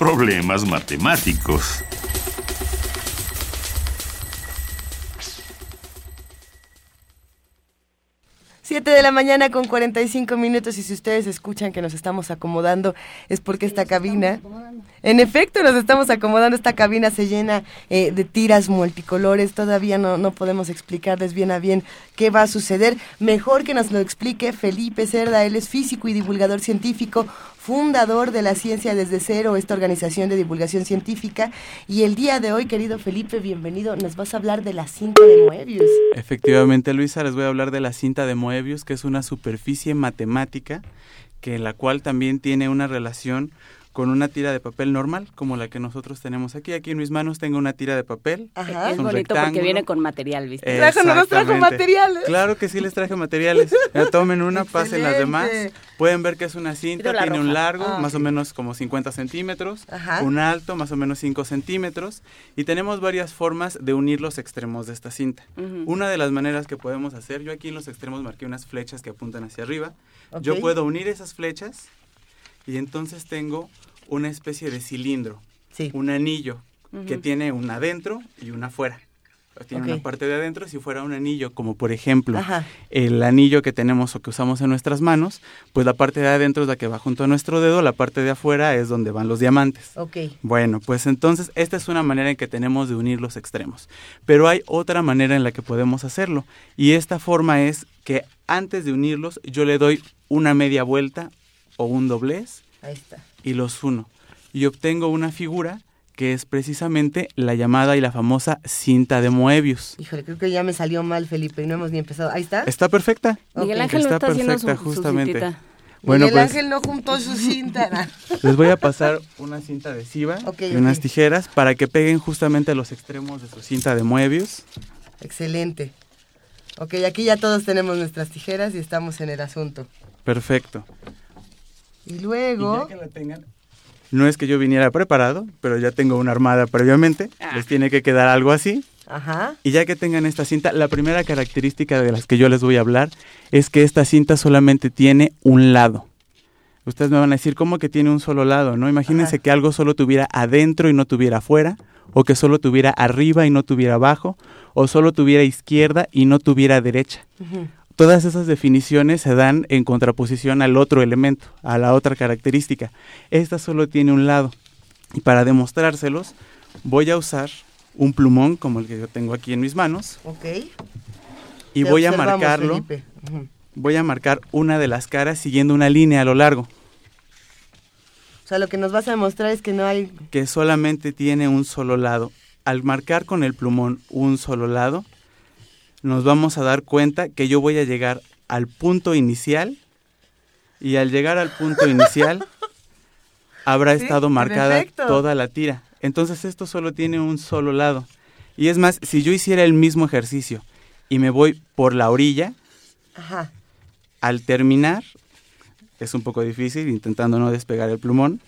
problemas matemáticos. Siete de la mañana con 45 minutos y si ustedes escuchan que nos estamos acomodando es porque esta cabina, en efecto nos estamos acomodando, esta cabina se llena eh, de tiras multicolores, todavía no, no podemos explicarles bien a bien qué va a suceder. Mejor que nos lo explique Felipe Cerda, él es físico y divulgador científico, fundador de la Ciencia desde Cero, esta organización de divulgación científica. Y el día de hoy, querido Felipe, bienvenido, nos vas a hablar de la cinta de Moebius. Efectivamente, Luisa, les voy a hablar de la cinta de Moebius, que es una superficie matemática, que la cual también tiene una relación con una tira de papel normal, como la que nosotros tenemos aquí. Aquí en mis manos tengo una tira de papel. Ajá. Es bonito porque viene con material, ¿viste? Trajo, no nos trajo materiales. Claro que sí les traje materiales. Ya tomen una, pasen las demás. Pueden ver que es una cinta, tiene un largo, Ah, más o menos como 50 centímetros, Ajá. un alto, más o menos 5 centímetros, y tenemos varias formas de unir los extremos de esta cinta. Una de las maneras que podemos hacer, yo aquí en los extremos marqué unas flechas que apuntan hacia arriba. Yo puedo unir esas flechas y entonces tengo una especie de cilindro, Sí. un anillo que tiene una adentro y una afuera. Tiene una parte de adentro si fuera un anillo, como por ejemplo Ajá. el anillo que tenemos o que usamos en nuestras manos, pues la parte de adentro es la que va junto a nuestro dedo, la parte de afuera es donde van los diamantes. Ok. Bueno, pues entonces esta es una manera en que tenemos de unir los extremos. Pero hay otra manera en la que podemos hacerlo. Y esta forma es que antes de unirlos yo le doy una media vuelta o un doblez Ahí está. y los uno. Y obtengo una figura que es precisamente la llamada y la famosa cinta de Moebius. Híjole, creo que ya me salió mal, Felipe, y no hemos ni empezado. Ahí está. Está perfecta. Miguel Ok. Ángel no Está está haciendo su, perfecta, su justamente. Bueno, Miguel pues Ángel no juntó su cinta. les voy a pasar una cinta adhesiva Ok, y unas tijeras para que peguen justamente a los extremos de su cinta de Moebius. Excelente. Ok, aquí ya todos tenemos nuestras tijeras y estamos en el asunto. Perfecto. Y Y luego... ya que la tengan, no es que yo viniera preparado, pero ya tengo una armada previamente. Ah. Les tiene que quedar algo así. Ajá. Y ya que tengan esta cinta, la primera característica de las que yo les voy a hablar es que esta cinta solamente tiene un lado. Ustedes me van a decir, ¿cómo que tiene un solo lado? ¿No? Imagínense Ajá. que algo solo tuviera adentro y no tuviera afuera, o que solo tuviera arriba y no tuviera abajo, o solo tuviera izquierda y no tuviera derecha. Ujú. Todas esas definiciones se dan en contraposición al otro elemento, a la otra característica. Esta solo tiene un lado. Y para demostrárselos, voy a usar un plumón como el que yo tengo aquí en mis manos Ok. y Te voy a marcarlo. Voy a marcar una de las caras siguiendo una línea a lo largo, O sea, lo que nos vas a demostrar es que no hay... que solamente tiene un solo lado. Al marcar con el plumón un solo lado, nos vamos a dar cuenta que yo voy a llegar al punto inicial y al llegar al punto inicial habrá Sí, estado marcada toda la tira. Entonces esto solo tiene un solo lado. Y es más, si yo hiciera el mismo ejercicio y me voy por la orilla, Ajá. al terminar, es un poco difícil intentando no despegar el plumón,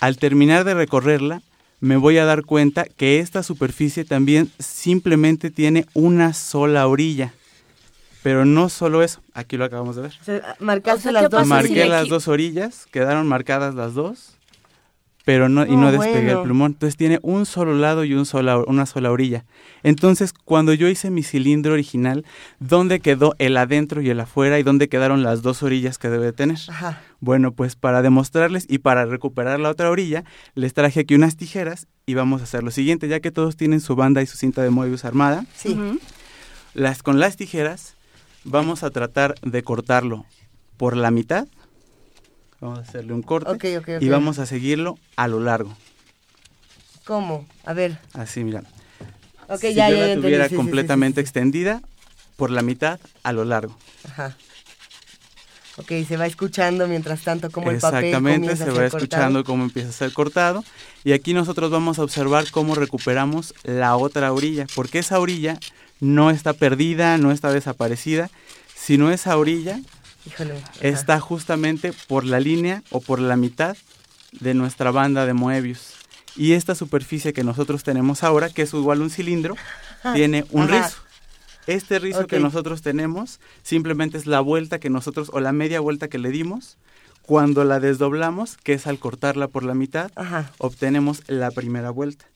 al terminar de recorrerla, me voy a dar cuenta que esta superficie también simplemente tiene una sola orilla. Pero no solo eso, aquí lo acabamos de ver. O sea, marcaste O sea, las ¿qué dos. si Marqué las aquí- dos orillas, quedaron marcadas las dos, pero no, y No, despegué bueno. el plumón. Entonces tiene un solo lado y un sola, una sola orilla. Entonces, cuando yo hice mi cilindro original, ¿dónde quedó el adentro y el afuera y dónde quedaron las dos orillas que debe tener? Ajá. Bueno, pues para demostrarles y para recuperar la otra orilla, les traje aquí unas tijeras y vamos a hacer lo siguiente, ya que todos tienen su banda y su cinta de Moebius armada, Sí. Las con las tijeras vamos a tratar de cortarlo por la mitad. Vamos a hacerle un corte y vamos a seguirlo a lo largo. ¿Cómo? A ver. Así, mira. Ok, si ya, yo ya, la ya tuviera sí, completamente sí, sí. extendida, por la mitad a lo largo. Ajá. Ok, se va escuchando mientras tanto como el papel Exactamente, se va escuchando cortado. cómo empieza a ser cortado. Y aquí nosotros vamos a observar cómo recuperamos la otra orilla, porque esa orilla no está perdida, no está desaparecida, sino esa orilla Híjole. está justamente por la línea o por la mitad de nuestra banda de Moebius. Y esta superficie que nosotros tenemos ahora, que es igual un cilindro, tiene un Ajá. rizo. Este rizo que nosotros tenemos simplemente es la vuelta que nosotros, o la media vuelta que le dimos, cuando la desdoblamos, que es al cortarla por la mitad, Ajá. obtenemos la primera vuelta.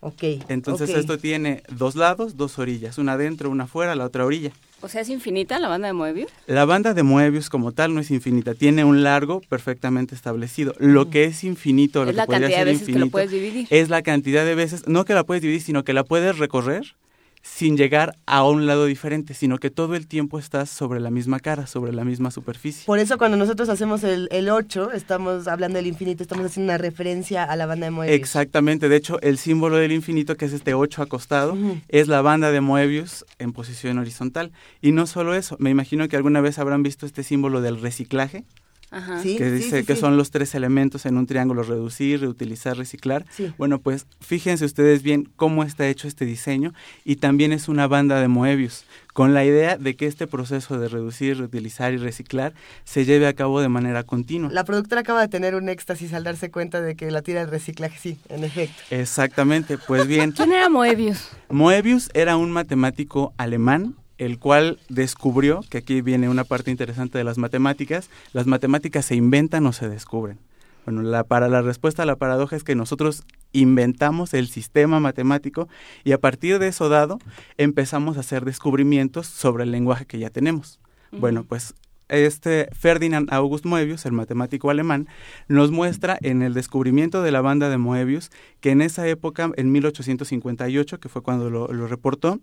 Ok. Entonces esto tiene dos lados, dos orillas, una adentro, una afuera, la otra orilla. O sea, es infinita la banda de Moebius. La banda de Moebius como tal no es infinita, tiene un largo perfectamente establecido. Lo que es infinito, lo es que la podría cantidad de ser veces que lo infinito, puedes dividir. es la cantidad de veces, no que la puedes dividir, sino que la puedes recorrer sin llegar a un lado diferente, sino que todo el tiempo estás sobre la misma cara, sobre la misma superficie. Por eso cuando nosotros hacemos el, el 8, estamos hablando del infinito, estamos haciendo una referencia a la banda de Moebius. Exactamente, de hecho el símbolo del infinito, que es este 8 acostado, es la banda de Moebius en posición horizontal. Y no solo eso, me imagino que alguna vez habrán visto este símbolo del reciclaje. Ajá. Sí, que dice sí, que sí. son los tres elementos en un triángulo, reducir, reutilizar, reciclar. Sí. Bueno, pues fíjense ustedes bien cómo está hecho este diseño y también es una banda de Moebius, con la idea de que este proceso de reducir, reutilizar y reciclar se lleve a cabo de manera continua. La productora acaba de tener un éxtasis al darse cuenta de que la tira de reciclaje, sí, en efecto. Exactamente, pues bien, ¿Quién era Moebius? Moebius era un matemático alemán el cual descubrió, que aquí viene una parte interesante de las matemáticas, las matemáticas se inventan o se descubren. Bueno, la, para la respuesta a la paradoja es que nosotros inventamos el sistema matemático y a partir de eso dado empezamos a hacer descubrimientos sobre el lenguaje que ya tenemos. Bueno, pues este Ferdinand August Moebius, el matemático alemán, nos muestra en el descubrimiento de la banda de Moebius que en esa época, en 1858, que fue cuando lo, lo reportó,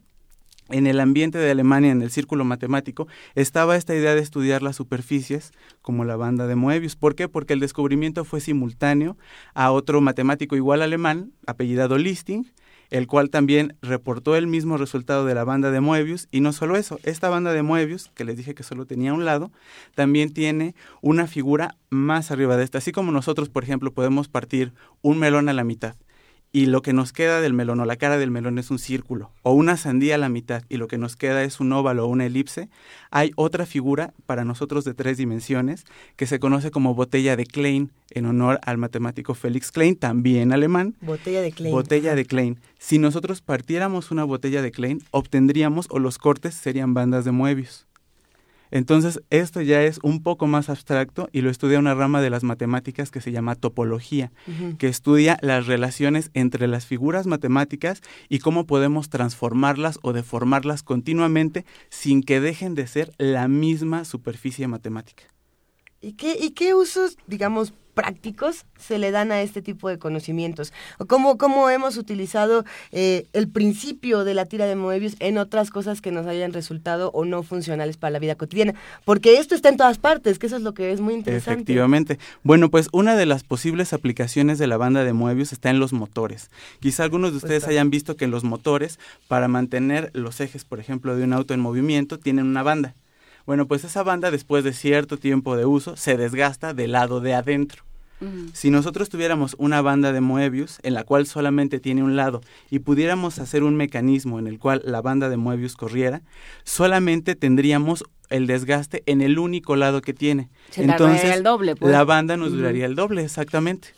en el ambiente de Alemania, en el círculo matemático, estaba esta idea de estudiar las superficies como la banda de Moebius. ¿Por qué? Porque el descubrimiento fue simultáneo a otro matemático igual alemán, apellidado Listing, el cual también reportó el mismo resultado de la banda de Moebius. Y no solo eso, esta banda de Moebius, que les dije que solo tenía un lado, también tiene una figura más arriba de esta. Así como nosotros, por ejemplo, podemos partir un melón a la mitad y lo que nos queda del melón o la cara del melón es un círculo o una sandía a la mitad y lo que nos queda es un óvalo o una elipse, hay otra figura para nosotros de tres dimensiones que se conoce como botella de Klein en honor al matemático Felix Klein, también alemán. Botella de Klein. Botella de Klein. Si nosotros partiéramos una botella de Klein, obtendríamos o los cortes serían bandas de Moebius. Entonces, esto ya es un poco más abstracto y lo estudia una rama de las matemáticas que se llama topología, que estudia las relaciones entre las figuras matemáticas y cómo podemos transformarlas o deformarlas continuamente sin que dejen de ser la misma superficie matemática. ¿Y qué, ¿Y qué usos, digamos, prácticos se le dan a este tipo de conocimientos? ¿O cómo, cómo hemos utilizado eh, el principio de la tira de Moebius en otras cosas que nos hayan resultado o no funcionales para la vida cotidiana? Porque esto está en todas partes, que eso es lo que es muy interesante. Efectivamente. Bueno, pues una de las posibles aplicaciones de la banda de Moebius está en los motores. Quizá algunos de ustedes Pues, hayan visto que los motores, para mantener los ejes, por ejemplo, de un auto en movimiento, tienen una banda. Bueno, pues esa banda, después de cierto tiempo de uso, se desgasta del lado de adentro. Si nosotros tuviéramos una banda de Moebius en la cual solamente tiene un lado y pudiéramos hacer un mecanismo en el cual la banda de Moebius corriera, solamente tendríamos el desgaste en el único lado que tiene. Se tardaría el doble, pues. la banda nos duraría el doble, exactamente.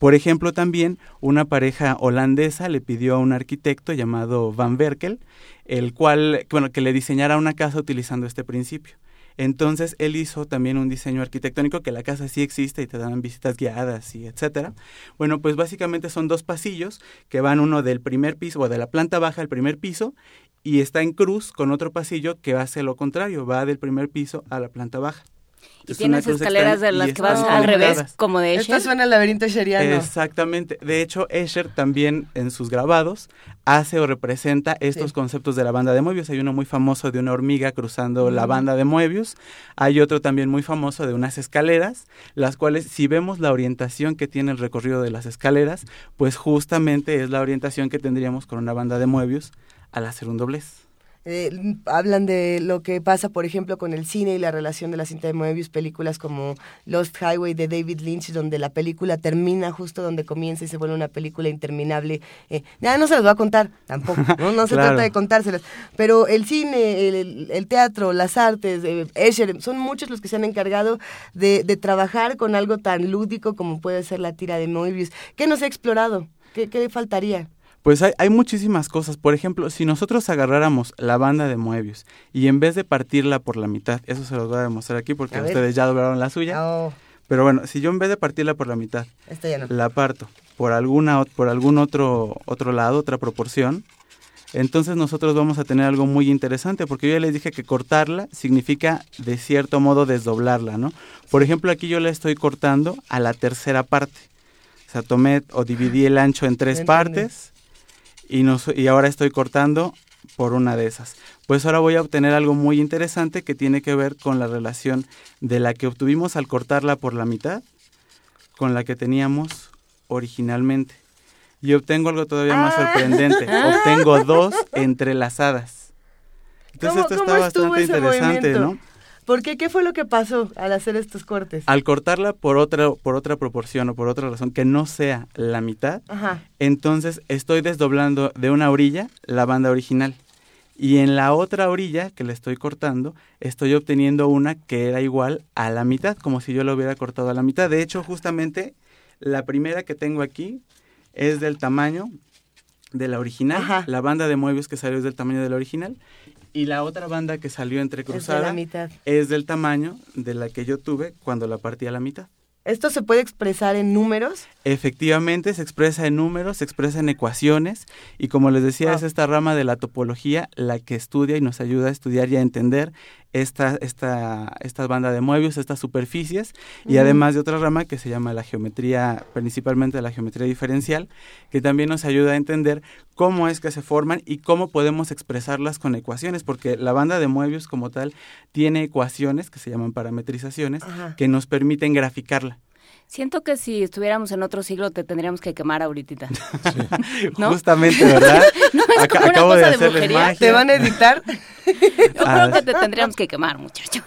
Por ejemplo, también una pareja holandesa le pidió a un arquitecto llamado Van Berkel, el cual, bueno, que le diseñara una casa utilizando este principio. Entonces él hizo también un diseño arquitectónico que la casa sí existe y te dan visitas guiadas y etcétera. Bueno, pues básicamente son dos pasillos que van uno del primer piso o de la planta baja al primer piso y está en cruz con otro pasillo que hace lo contrario, va del primer piso a la planta baja. Y Es tienes escaleras extraña de las que vas al revés, como de Esto Escher. suena al laberinto sheriano. Exactamente. De hecho, Escher también en sus grabados hace o representa estos Sí. conceptos de la banda de Moebius. Hay uno muy famoso de una hormiga cruzando la Mm. banda de Moebius. Hay otro también muy famoso de unas escaleras, las cuales si vemos la orientación que tiene el recorrido de las escaleras, pues justamente es la orientación que tendríamos con una banda de Moebius al hacer un doblez. Eh, hablan de lo que pasa, por ejemplo, con el cine y la relación de la cinta de Moebius, películas como Lost Highway de David Lynch, donde la película termina justo donde comienza y se vuelve una película interminable. Eh, ya no se las voy a contar tampoco, no, no se Claro. trata de contárselas, pero el cine, el, el- el teatro, las artes, eh, Escher, son muchos los que se han encargado de, de trabajar con algo tan lúdico como puede ser la tira de Moebius. ¿Qué nos ha explorado? ¿Qué, qué faltaría? Pues hay, hay muchísimas cosas. Por ejemplo, si nosotros agarráramos la banda de Moebius y en vez de partirla por la mitad, eso se los voy a demostrar aquí porque A ver. ustedes ya doblaron la suya. Oh, Pero bueno, si yo en vez de partirla por la mitad, no. la parto por alguna por algún otro otro lado, otra proporción, entonces nosotros vamos a tener algo muy interesante porque yo ya les dije que cortarla significa de cierto modo desdoblarla, ¿no? Por ejemplo, aquí yo la estoy cortando a la tercera parte. O sea, tomé o dividí el ancho en tres partes y nos, y ahora estoy cortando por una de esas. Pues ahora voy a obtener algo muy interesante que tiene que ver con la relación de la que obtuvimos al cortarla por la mitad con la que teníamos originalmente. Y obtengo algo todavía más Ah. sorprendente. Obtengo dos entrelazadas. Entonces ¿Cómo- esto está bastante interesante, movimiento? ¿no? ¿Por qué? ¿Qué fue lo que pasó al hacer estos cortes? Al cortarla por otra, por otra proporción o por otra razón que no sea la mitad, Ajá. entonces estoy desdoblando de una orilla la banda original. Y en la otra orilla que le estoy cortando, estoy obteniendo una que era igual a la mitad, como si yo lo hubiera cortado a la mitad. De hecho, justamente la primera que tengo aquí es del tamaño de la original. Ajá. La banda de Moebius que salió es del tamaño de la original. Y la otra banda que salió Es entrecruzada de la mitad. es del tamaño de la que yo tuve cuando la partí a la mitad. ¿Esto se puede expresar en números? Efectivamente, se expresa en números, se expresa en ecuaciones y como les decía, Wow. es esta rama de la topología la que estudia y nos ayuda a estudiar y a entender esta, esta, esta banda de Moebius, estas superficies y además de otra rama que se llama la geometría, principalmente la geometría diferencial, que también nos ayuda a entender cómo es que se forman y cómo podemos expresarlas con ecuaciones, porque la banda de Moebius como tal tiene ecuaciones que se llaman parametrizaciones que nos permiten graficarla. Siento que si estuviéramos en otro siglo te tendríamos que quemar ahorita. ¿No? Justamente, ¿verdad? es Aca- como una acabo de cosa de brujería. magia. ¿Te van a editar? Yo Ah, creo que te tendríamos que quemar, muchacho.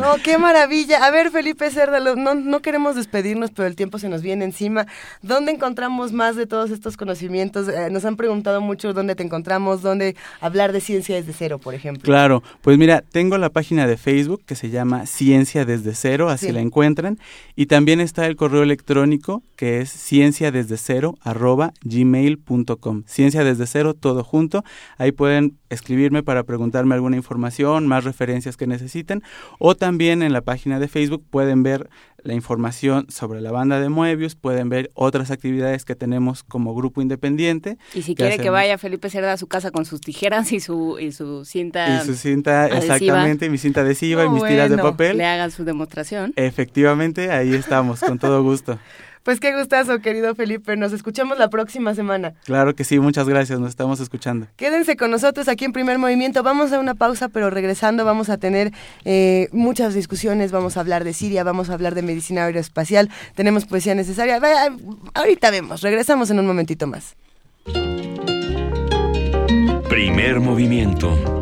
No, qué maravilla. A ver, Felipe Cerda, lo- no, no queremos despedirnos, pero el tiempo se nos viene encima. ¿Dónde encontramos más de todos estos conocimientos? Eh, nos han preguntado mucho dónde te encontramos, dónde hablar de ciencia desde cero, por ejemplo. Claro, pues mira, tengo la página de Facebook que se llama Ciencia desde cero, así Sí. la encuentran, y también está el correo electrónico que es ciencia desde cero arroba gmail.com. Ciencia desde cero, todo junto. Ahí pueden escribirme para preguntarme alguna información, más referencias que necesiten, o también en la página de Facebook pueden ver la información sobre la banda de Moebius, pueden ver otras actividades que tenemos como grupo independiente. Y si quiere que vaya Felipe Cerda a su casa con sus tijeras y su, y su cinta Y su cinta, adhesiva. exactamente, mi cinta adhesiva y mis tiras de papel. le hagan su demostración. Efectivamente, ahí estamos, con todo gusto. Pues qué gustazo, querido Felipe. Nos escuchamos la próxima semana. Claro que sí, muchas gracias, nos estamos escuchando. Quédense con nosotros aquí en Primer Movimiento. Vamos a una pausa, pero regresando vamos a tener eh, muchas discusiones. Vamos a hablar de Siria, vamos a hablar de medicina aeroespacial. Tenemos poesía necesaria. Vaya, ahorita vemos. Regresamos en un momentito más. Primer movimiento.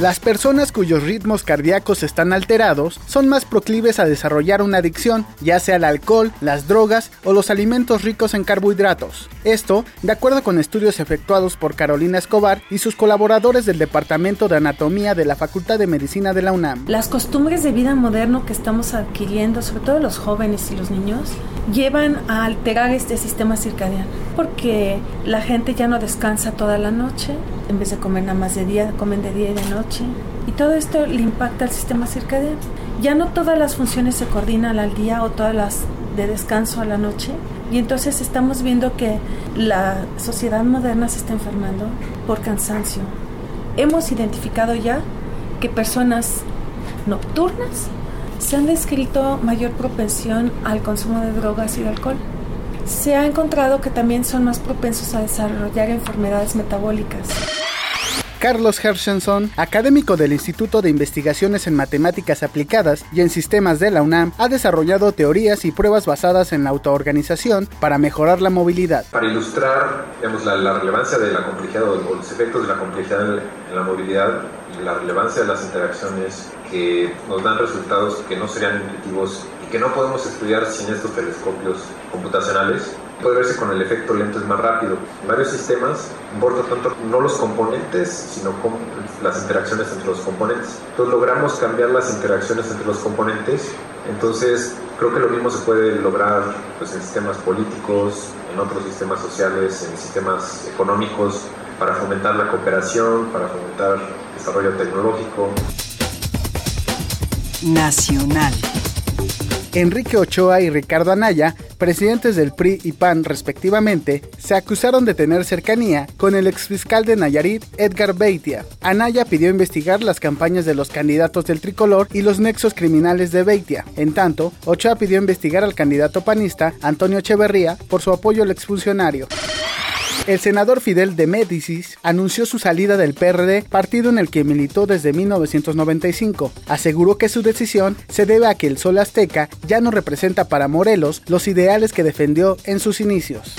Las personas cuyos ritmos cardíacos están alterados son más proclives a desarrollar una adicción, ya sea al alcohol, las drogas o los alimentos ricos en carbohidratos. Esto, de acuerdo con estudios efectuados por Carolina Escobar y sus colaboradores del Departamento de Anatomía de la Facultad de Medicina de la UNAM. Las costumbres de vida moderno que estamos adquiriendo, sobre todo los jóvenes y los niños, llevan a alterar este sistema circadiano, porque la gente ya no descansa toda la noche, en vez de comer nada más de día, comen de día y de noche, y todo esto le impacta al sistema circadiano. Ya no todas las funciones se coordinan al día o todas las de descanso a la noche, y entonces estamos viendo que la sociedad moderna se está enfermando por cansancio. Hemos identificado ya que personas nocturnas se han descrito mayor propensión al consumo de drogas y de alcohol. Se ha encontrado que también son más propensos a desarrollar enfermedades metabólicas. Carlos Hershenson, académico del Instituto de Investigaciones en Matemáticas Aplicadas y en Sistemas de la UNAM, ha desarrollado teorías y pruebas basadas en la autoorganización para mejorar la movilidad. Para ilustrar digamos, la, la relevancia de la complejidad o los efectos de la complejidad en, en la movilidad y la relevancia de las interacciones que nos dan resultados que no serían intuitivos y que no podemos estudiar sin estos telescopios computacionales, puede verse con el efecto lento es más rápido. Varios sistemas importa tanto no los componentes, sino las interacciones entre los componentes. Entonces logramos cambiar las interacciones entre los componentes. Entonces creo que lo mismo se puede lograr pues, en sistemas políticos, en otros sistemas sociales, en sistemas económicos, para fomentar la cooperación, para fomentar desarrollo tecnológico. Nacional. Enrique Ochoa y Ricardo Anaya, presidentes del PRI y PAN respectivamente, se acusaron de tener cercanía con el exfiscal de Nayarit, Edgar Beitia. Anaya pidió investigar las campañas de los candidatos del tricolor y los nexos criminales de Beitia. En tanto, Ochoa pidió investigar al candidato panista, Antonio Echeverría, por su apoyo al exfuncionario. El senador Fidel de Médicis anunció su salida del PRD, partido en el que militó desde 1995. Aseguró que su decisión se debe a que el Sol Azteca ya no representa para Morelos los ideales que defendió en sus inicios.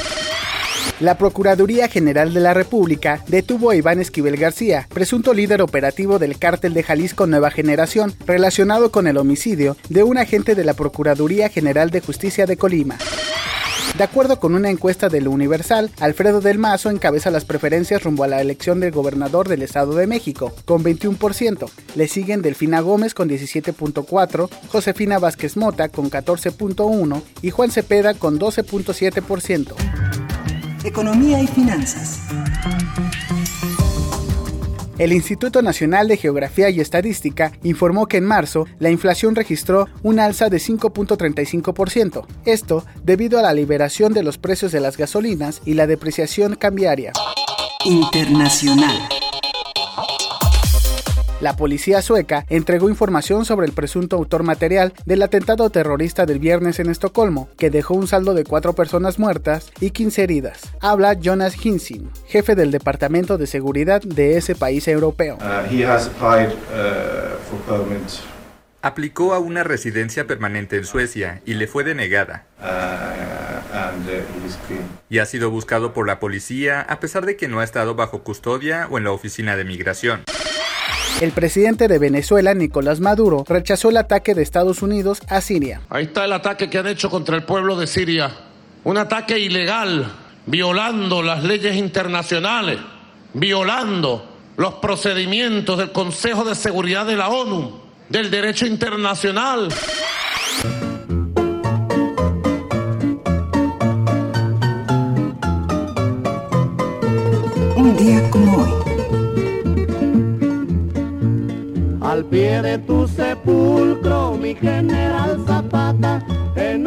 La Procuraduría General de la República detuvo a Iván Esquivel García, presunto líder operativo del cártel de Jalisco Nueva Generación, relacionado con el homicidio de un agente de la Procuraduría General de Justicia de Colima. De acuerdo con una encuesta del Universal, Alfredo del Mazo encabeza las preferencias rumbo a la elección del gobernador del Estado de México, con 21%. Le siguen Delfina Gómez con 17.4%, Josefina Vázquez Mota con 14.1% y Juan Cepeda con 12.7%. Economía y finanzas. El Instituto Nacional de Geografía y Estadística informó que en marzo la inflación registró un alza de 5.35%, esto debido a la liberación de los precios de las gasolinas y la depreciación cambiaria. Internacional. La policía sueca entregó información sobre el presunto autor material del atentado terrorista del viernes en Estocolmo, que dejó un saldo de cuatro personas muertas y 15 heridas. Habla Jonas Hinsin, jefe del Departamento de Seguridad de ese país europeo. Aplicó a una residencia permanente en Suecia y le fue denegada. Y ha sido buscado por la policía a pesar de que no ha estado bajo custodia o en la oficina de migración. El presidente de Venezuela, Nicolás Maduro, rechazó el ataque de Estados Unidos a Siria. Ahí está el ataque que han hecho contra el pueblo de Siria. Un ataque ilegal, violando las leyes internacionales, violando los procedimientos del Consejo de Seguridad de la ONU, del derecho internacional. Un día como hoy. Al pie de tu sepulcro, mi general Zapata, en.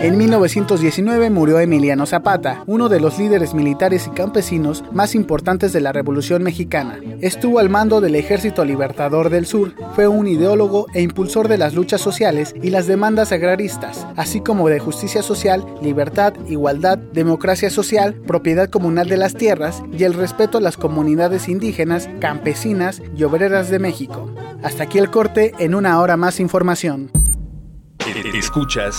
En 1919 murió Emiliano Zapata, uno de los líderes militares y campesinos más importantes de la Revolución Mexicana. Estuvo al mando del Ejército Libertador del Sur, fue un ideólogo e impulsor de las luchas sociales y las demandas agraristas, así como de justicia social, libertad, igualdad, democracia social, propiedad comunal de las tierras y el respeto a las comunidades indígenas, campesinas y obreras de México. Hasta aquí el corte en una hora más información. Escuchas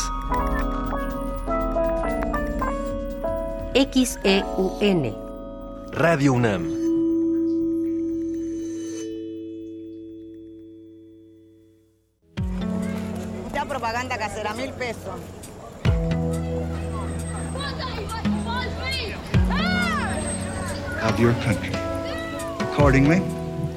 XEUN Radio UNAM. Ya propaganda casera, mil pesos. of your country. Accordingly,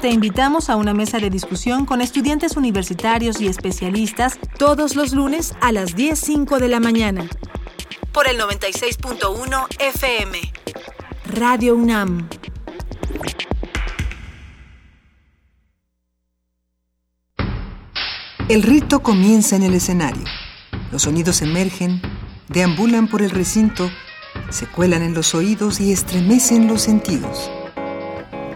Te invitamos a una mesa de discusión con estudiantes universitarios y especialistas todos los lunes a las 10.05 de la mañana. Por el 96.1 FM. Radio UNAM. El rito comienza en el escenario. Los sonidos emergen, deambulan por el recinto, se cuelan en los oídos y estremecen los sentidos.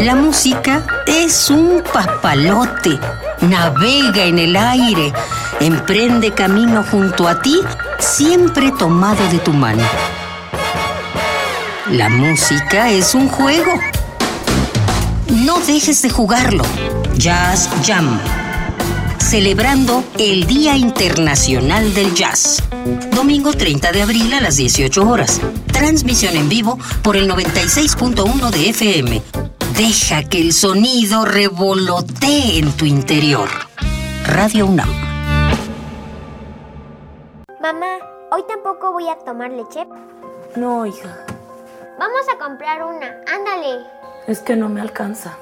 La música es un papalote. Navega en el aire, emprende camino junto a ti, siempre tomado de tu mano. La música es un juego. No dejes de jugarlo. Jazz Jam. Celebrando el Día Internacional del Jazz. Domingo 30 de abril a las 18 horas. Transmisión en vivo por el 96.1 de FM. Deja que el sonido revolotee en tu interior. Radio UNAM. Mamá, ¿hoy tampoco voy a tomar leche? No, hija. Vamos a comprar una, ándale. Es que no me alcanza.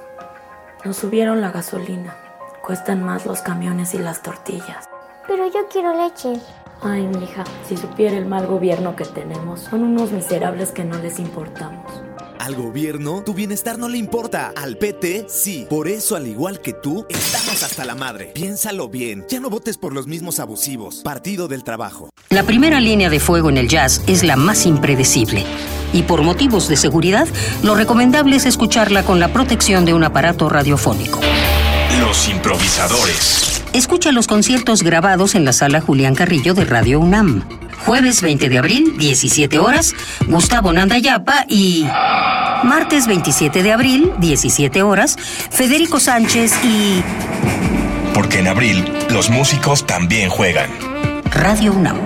Nos subieron la gasolina. Cuestan más los camiones y las tortillas. Pero yo quiero leche. Ay, mija, si supiera el mal gobierno que tenemos, son unos miserables que no les importamos. Al gobierno, tu bienestar no le importa. Al PT, sí. Por eso, al igual que tú, estamos hasta la madre. Piénsalo bien. Ya no votes por los mismos abusivos. Partido del Trabajo. La primera línea de fuego en el jazz es la más impredecible. Y por motivos de seguridad, lo recomendable es escucharla con la protección de un aparato radiofónico. Los improvisadores. Escucha los conciertos grabados en la sala Julián Carrillo de Radio UNAM. Jueves 20 de abril, 17 horas, Gustavo Nandayapa y... Martes 27 de abril, 17 horas, Federico Sánchez y... Porque en abril los músicos también juegan. Radio UNAM.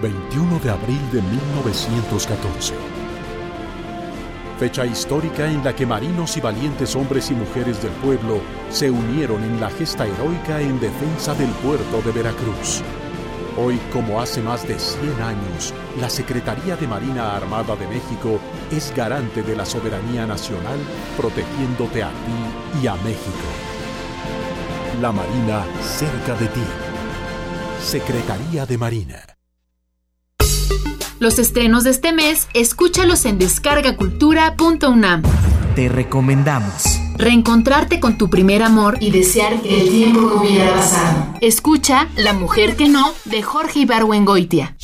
21 de abril de 1914. Fecha histórica en la que marinos y valientes hombres y mujeres del pueblo se unieron en la gesta heroica en defensa del puerto de Veracruz. Hoy, como hace más de 100 años, la Secretaría de Marina Armada de México es garante de la soberanía nacional, protegiéndote a ti y a México. La Marina cerca de ti. Secretaría de Marina. Los estrenos de este mes, escúchalos en descargacultura.unam. Te recomendamos. Reencontrarte con tu primer amor y desear que el tiempo no hubiera pasado. Escucha La mujer que no, de Jorge Ibargüengoitia.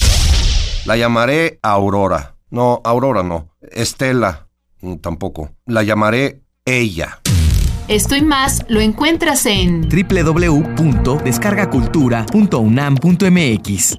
La llamaré Aurora. No, Aurora no. Estela. mm, Tampoco. La llamaré ella. Esto y más lo encuentras en www.descargacultura.unam.mx.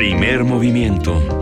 Primer movimiento.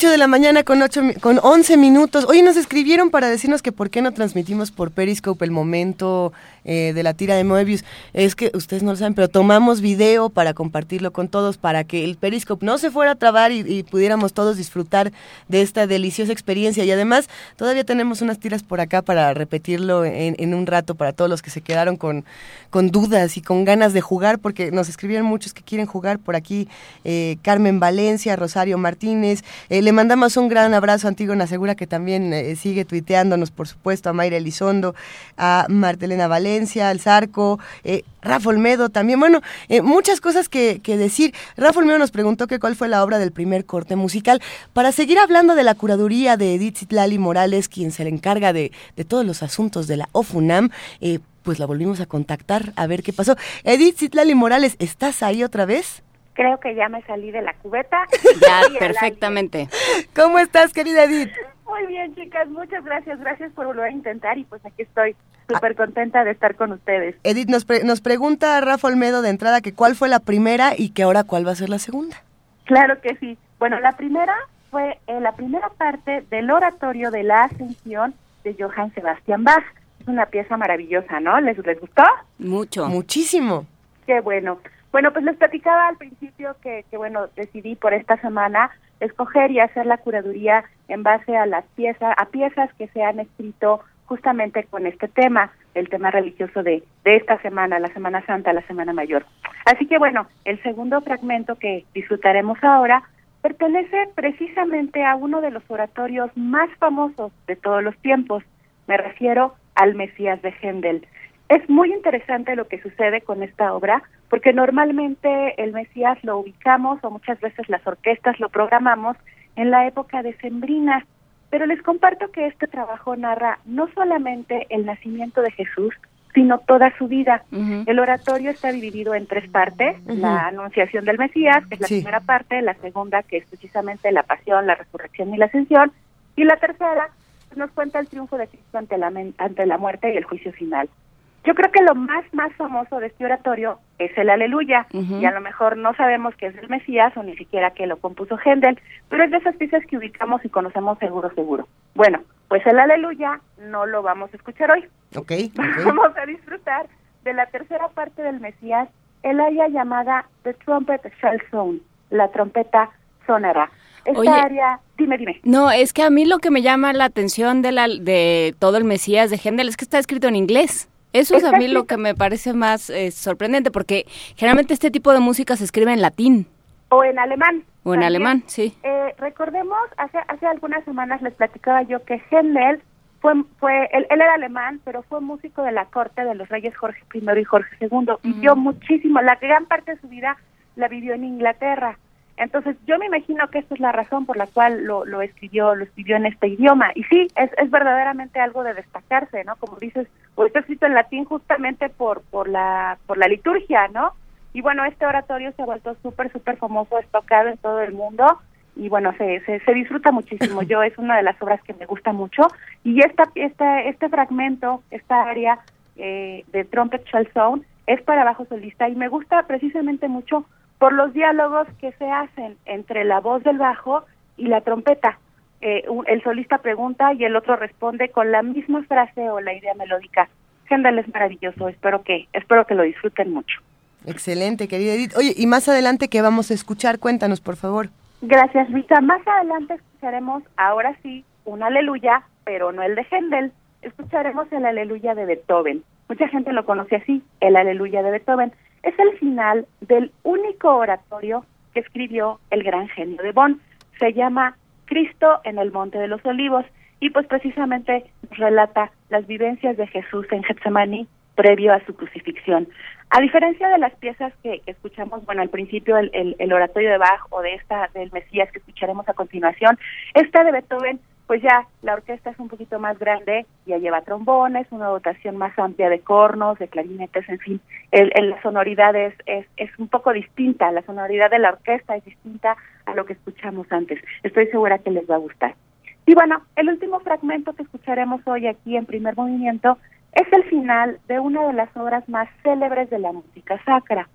8 de la mañana con, 8, con 11 minutos. Hoy nos escribieron para decirnos que por qué no transmitimos por Periscope el momento eh, de la tira de Moebius. Es que ustedes no lo saben, pero tomamos video para compartirlo con todos, para que el Periscope no se fuera a trabar y, pudiéramos todos disfrutar de esta deliciosa experiencia. Y además, todavía tenemos unas tiras por acá para repetirlo en, un rato para todos los que se quedaron con, con dudas y con ganas de jugar, porque nos escribieron muchos que quieren jugar por aquí. Eh, Carmen Valencia, Rosario Martínez. Eh, le mandamos un gran abrazo a Antígona Segura, que también sigue tuiteándonos, por supuesto, a Mayra Elizondo, a Martelena Valencia el Zarco, eh, Rafa Olmedo también. Bueno, eh, muchas cosas que, decir. Rafa Olmedo nos preguntó que cuál fue la obra del primer corte musical. Para seguir hablando de la curaduría de Edith Zitlali Morales, quien se le encarga de, todos los asuntos de la OFUNAM, eh, pues la volvimos a contactar a ver qué pasó. Edith Zitlali Morales, ¿estás ahí otra vez? Creo que ya me salí de la cubeta. Ya, perfectamente. ¿Cómo estás, querida Edith? Muy bien, chicas, muchas gracias. Gracias por volver a intentar y pues aquí estoy súper contenta de estar con ustedes. Edith, nos, nos pregunta Rafa Olmedo de entrada que cuál fue la primera y que ahora cuál va a ser la segunda. Claro que sí. Bueno, la primera fue eh, la primera parte del oratorio de la Ascensión de Johann Sebastian Bach. Es una pieza maravillosa, ¿no? ¿Les, les gustó? Mucho. Muchísimo. Qué bueno. Bueno, pues les platicaba al principio que, que bueno, decidí por esta semana escoger y hacer la curaduría en base a las piezas, a piezas que se han escrito justamente con este tema, el tema religioso de, de esta semana, la Semana Santa, la Semana Mayor. Así que bueno, el segundo fragmento que disfrutaremos ahora pertenece precisamente a uno de los oratorios más famosos de todos los tiempos. Me refiero al Mesías de Händel. Es muy interesante lo que sucede con esta obra, porque normalmente el Mesías lo ubicamos o muchas veces las orquestas lo programamos en la época de Sembrina, pero les comparto que este trabajo narra no solamente el nacimiento de Jesús, sino toda su vida. El oratorio está dividido en tres partes, la anunciación del Mesías, que es la primera parte, la segunda, que es precisamente la pasión, la resurrección y la ascensión, y la tercera nos cuenta el triunfo de Cristo ante la, ante la muerte y el juicio final. Yo creo que lo más, más famoso de este oratorio es el Aleluya, y a lo mejor no sabemos que es el Mesías o ni siquiera que lo compuso Händel, pero es de esas piezas que ubicamos y conocemos seguro, seguro. Bueno, pues el Aleluya no lo vamos a escuchar hoy. Okay, Vamos a disfrutar de la tercera parte del Mesías, el área llamada The Trumpet Shall Sound, la trompeta sonará. Esta área, dime, dime. No, es que a mí lo que me llama la atención de, la, de todo el Mesías de Händel es que está escrito en inglés. Eso es a mí lo que me parece más eh, sorprendente, porque generalmente este tipo de música se escribe en latín. O en alemán. O en alemán, sí. Eh, recordemos, hace, hace algunas semanas les platicaba yo que Händel fue, fue él, era alemán, pero fue músico de la corte de los reyes Jorge I y Jorge II. Vivió muchísimo, la gran parte de su vida la vivió en Inglaterra. Entonces, yo me imagino que esta es la razón por la cual lo, lo escribió, lo escribió en este idioma. Y sí, es, es verdaderamente algo de destacarse, ¿no? Como dices, pues está escrito en latín justamente por, por, la, por la liturgia, ¿no? Y bueno, este oratorio se ha vuelto súper, súper famoso, es tocado en todo el mundo y bueno, se, se, se, disfruta muchísimo. Yo es una de las obras que me gusta mucho y esta, esta este fragmento, esta área eh, de Trumpet Shell Sound es para bajo solista y me gusta precisamente mucho por los diálogos que se hacen entre la voz del bajo y la trompeta. Eh, el solista pregunta y el otro responde con la misma frase o la idea melódica. Hendel es maravilloso, espero que, espero que lo disfruten mucho. Excelente, querida Edith. Oye, y más adelante, ¿qué vamos a escuchar? Cuéntanos, por favor. Gracias, Rita. Más adelante escucharemos, ahora sí, un aleluya, pero no el de Händel. Escucharemos el aleluya de Beethoven. Mucha gente lo conoce así, el aleluya de Beethoven es el final del único oratorio que escribió el gran genio de Bonn. Se llama Cristo en el Monte de los Olivos y pues precisamente relata las vivencias de Jesús en Getsemaní previo a su crucifixión. A diferencia de las piezas que, escuchamos, bueno, al principio el, el, oratorio de Bach o de esta del Mesías que escucharemos a continuación, esta de Beethoven pues ya la orquesta es un poquito más grande, ya lleva trombones, una dotación más amplia de cornos, de clarinetes, en fin, el, la sonoridad es, es, es, un poco distinta, la sonoridad de la orquesta es distinta a lo que escuchamos antes. Estoy segura que les va a gustar. Y bueno, el último fragmento que escucharemos hoy aquí en primer movimiento es el final de una de las obras más célebres de la música sacra,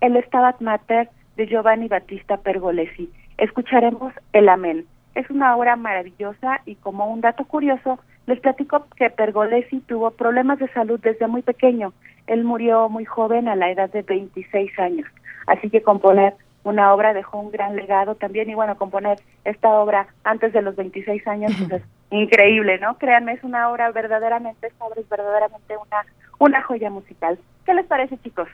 el Stabat Mater de Giovanni Battista Pergolesi. Escucharemos el Amén es una obra maravillosa y como un dato curioso, les platico que Pergolesi tuvo problemas de salud desde muy pequeño. Él murió muy joven a la edad de 26 años. Así que componer una obra dejó un gran legado también y bueno, componer esta obra antes de los 26 años pues es increíble, ¿no? Créanme, es una obra verdaderamente, esta obra es verdaderamente una, una joya musical. ¿Qué les parece, chicos?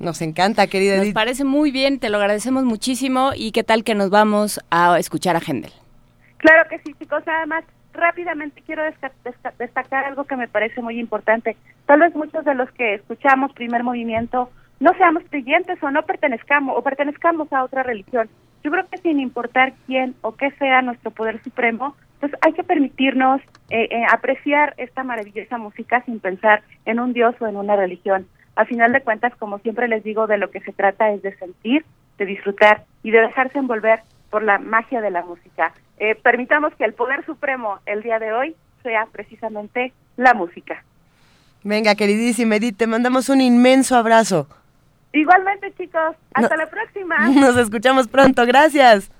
Nos encanta, querida Nos parece muy bien, te lo agradecemos muchísimo y qué tal que nos vamos a escuchar a Händel. Claro que sí, chicos. Además, rápidamente quiero destacar algo que me parece muy importante. Tal vez muchos de los que escuchamos primer movimiento no seamos creyentes o no pertenezcamos o pertenezcamos a otra religión. Yo creo que sin importar quién o qué sea nuestro poder supremo, pues hay que permitirnos eh, eh, apreciar esta maravillosa música sin pensar en un dios o en una religión. A final de cuentas, como siempre les digo, de lo que se trata es de sentir, de disfrutar y de dejarse envolver por la magia de la música. Eh, permitamos que el poder supremo el día de hoy sea precisamente la música. Venga, queridísima Edith, te mandamos un inmenso abrazo. Igualmente, chicos. Hasta la próxima. Nos escuchamos pronto. Gracias.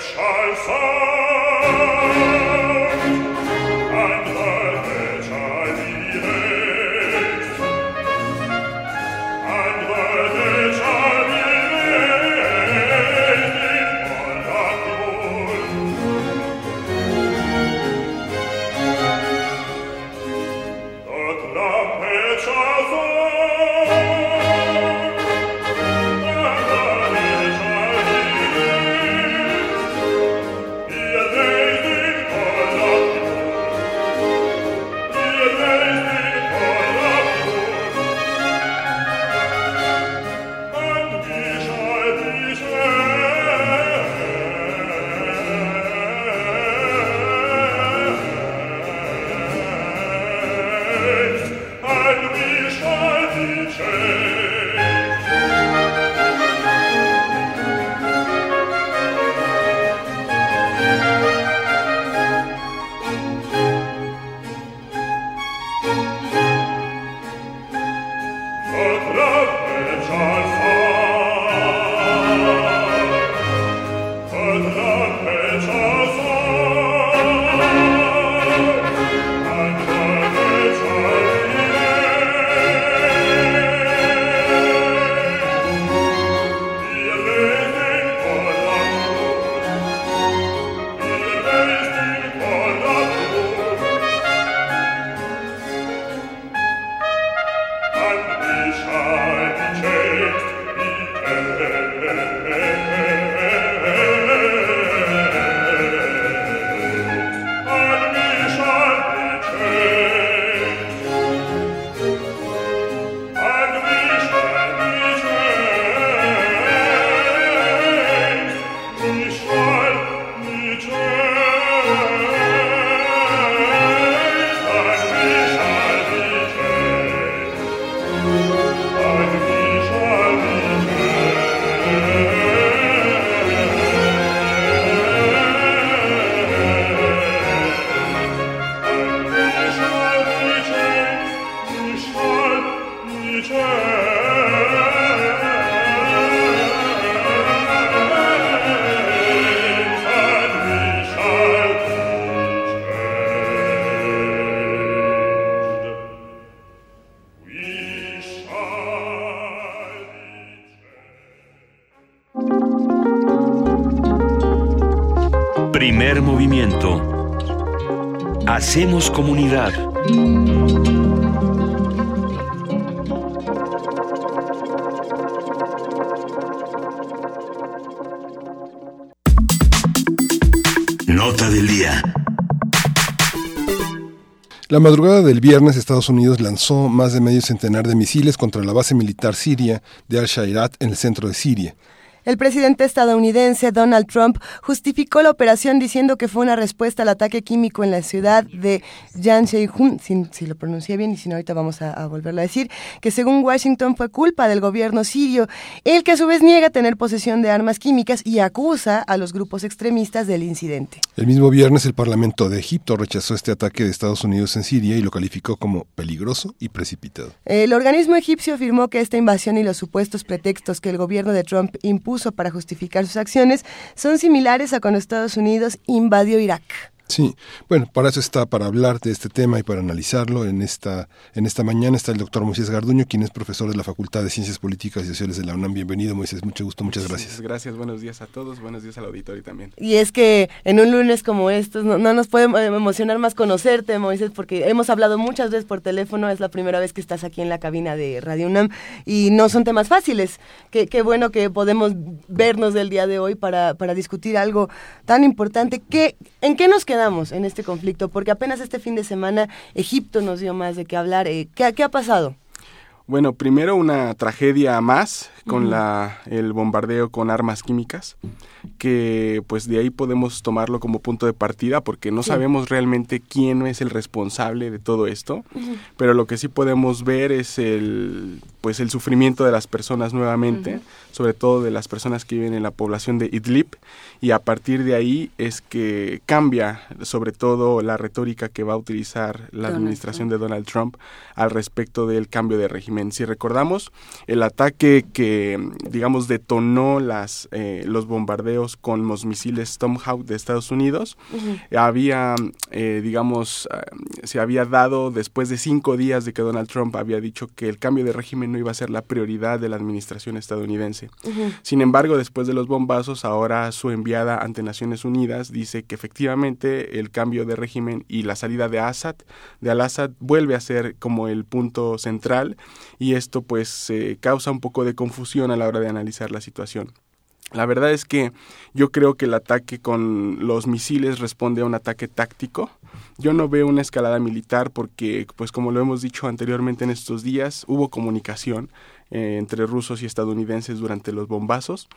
schall La madrugada del viernes, Estados Unidos lanzó más de medio centenar de misiles contra la base militar siria de Al-Shairat en el centro de Siria. El presidente estadounidense Donald Trump justificó la operación diciendo que fue una respuesta al ataque químico en la ciudad de Yanshehun, si, si lo pronuncié bien y si no ahorita vamos a, a, volverlo a decir, que según Washington fue culpa del gobierno sirio, el que a su vez niega tener posesión de armas químicas y acusa a los grupos extremistas del incidente. El mismo viernes el Parlamento de Egipto rechazó este ataque de Estados Unidos en Siria y lo calificó como peligroso y precipitado. El organismo egipcio afirmó que esta invasión y los supuestos pretextos que el gobierno de Trump impuso para justificar sus acciones son similares a cuando Estados Unidos invadió Irak. Sí, bueno, para eso está, para hablar de este tema y para analizarlo. En esta, en esta mañana está el doctor Moisés Garduño, quien es profesor de la Facultad de Ciencias Políticas y Sociales de la UNAM. Bienvenido, Moisés, mucho gusto, muchas gracias. Muchas gracias, buenos días a todos, buenos días al auditorio también. Y es que en un lunes como estos no, no nos puede emocionar más conocerte, Moisés, porque hemos hablado muchas veces por teléfono, es la primera vez que estás aquí en la cabina de Radio UNAM y no son temas fáciles. Qué, qué bueno que podemos vernos del día de hoy para, para discutir algo tan importante. ¿Qué, ¿En qué nos quedamos en este conflicto? Porque apenas este fin de semana Egipto nos dio más de qué hablar. Eh, ¿qué, ¿Qué ha pasado? Bueno, primero una tragedia más con la, el bombardeo con armas químicas, que pues de ahí podemos tomarlo como punto de partida porque no Sí. sabemos realmente quién es el responsable de todo esto, pero lo que sí podemos ver es el pues el sufrimiento de las personas nuevamente, sobre todo de las personas que viven en la población de Idlib y a partir de ahí es que cambia sobre todo la retórica que va a utilizar la Donald administración de Donald Trump al respecto del cambio de régimen. Si recordamos, el ataque que, digamos, detonó las, eh, los bombardeos con los misiles Tomahawk de Estados Unidos, había, eh, digamos, eh, se había dado después de cinco días de que Donald Trump había dicho que el cambio de régimen no iba a ser la prioridad de la administración estadounidense. Sin embargo, después de los bombazos, ahora su enviada ante Naciones Unidas dice que efectivamente el cambio de régimen y la salida de Assad, de Al-Assad, vuelve a ser como el punto central y esto pues eh, causa un poco de confusión a la hora de analizar la situación. La verdad es que yo creo que el ataque con los misiles responde a un ataque táctico. Yo no veo una escalada militar porque, pues como lo hemos dicho anteriormente en estos días, hubo comunicación eh, entre rusos y estadounidenses durante los bombazos.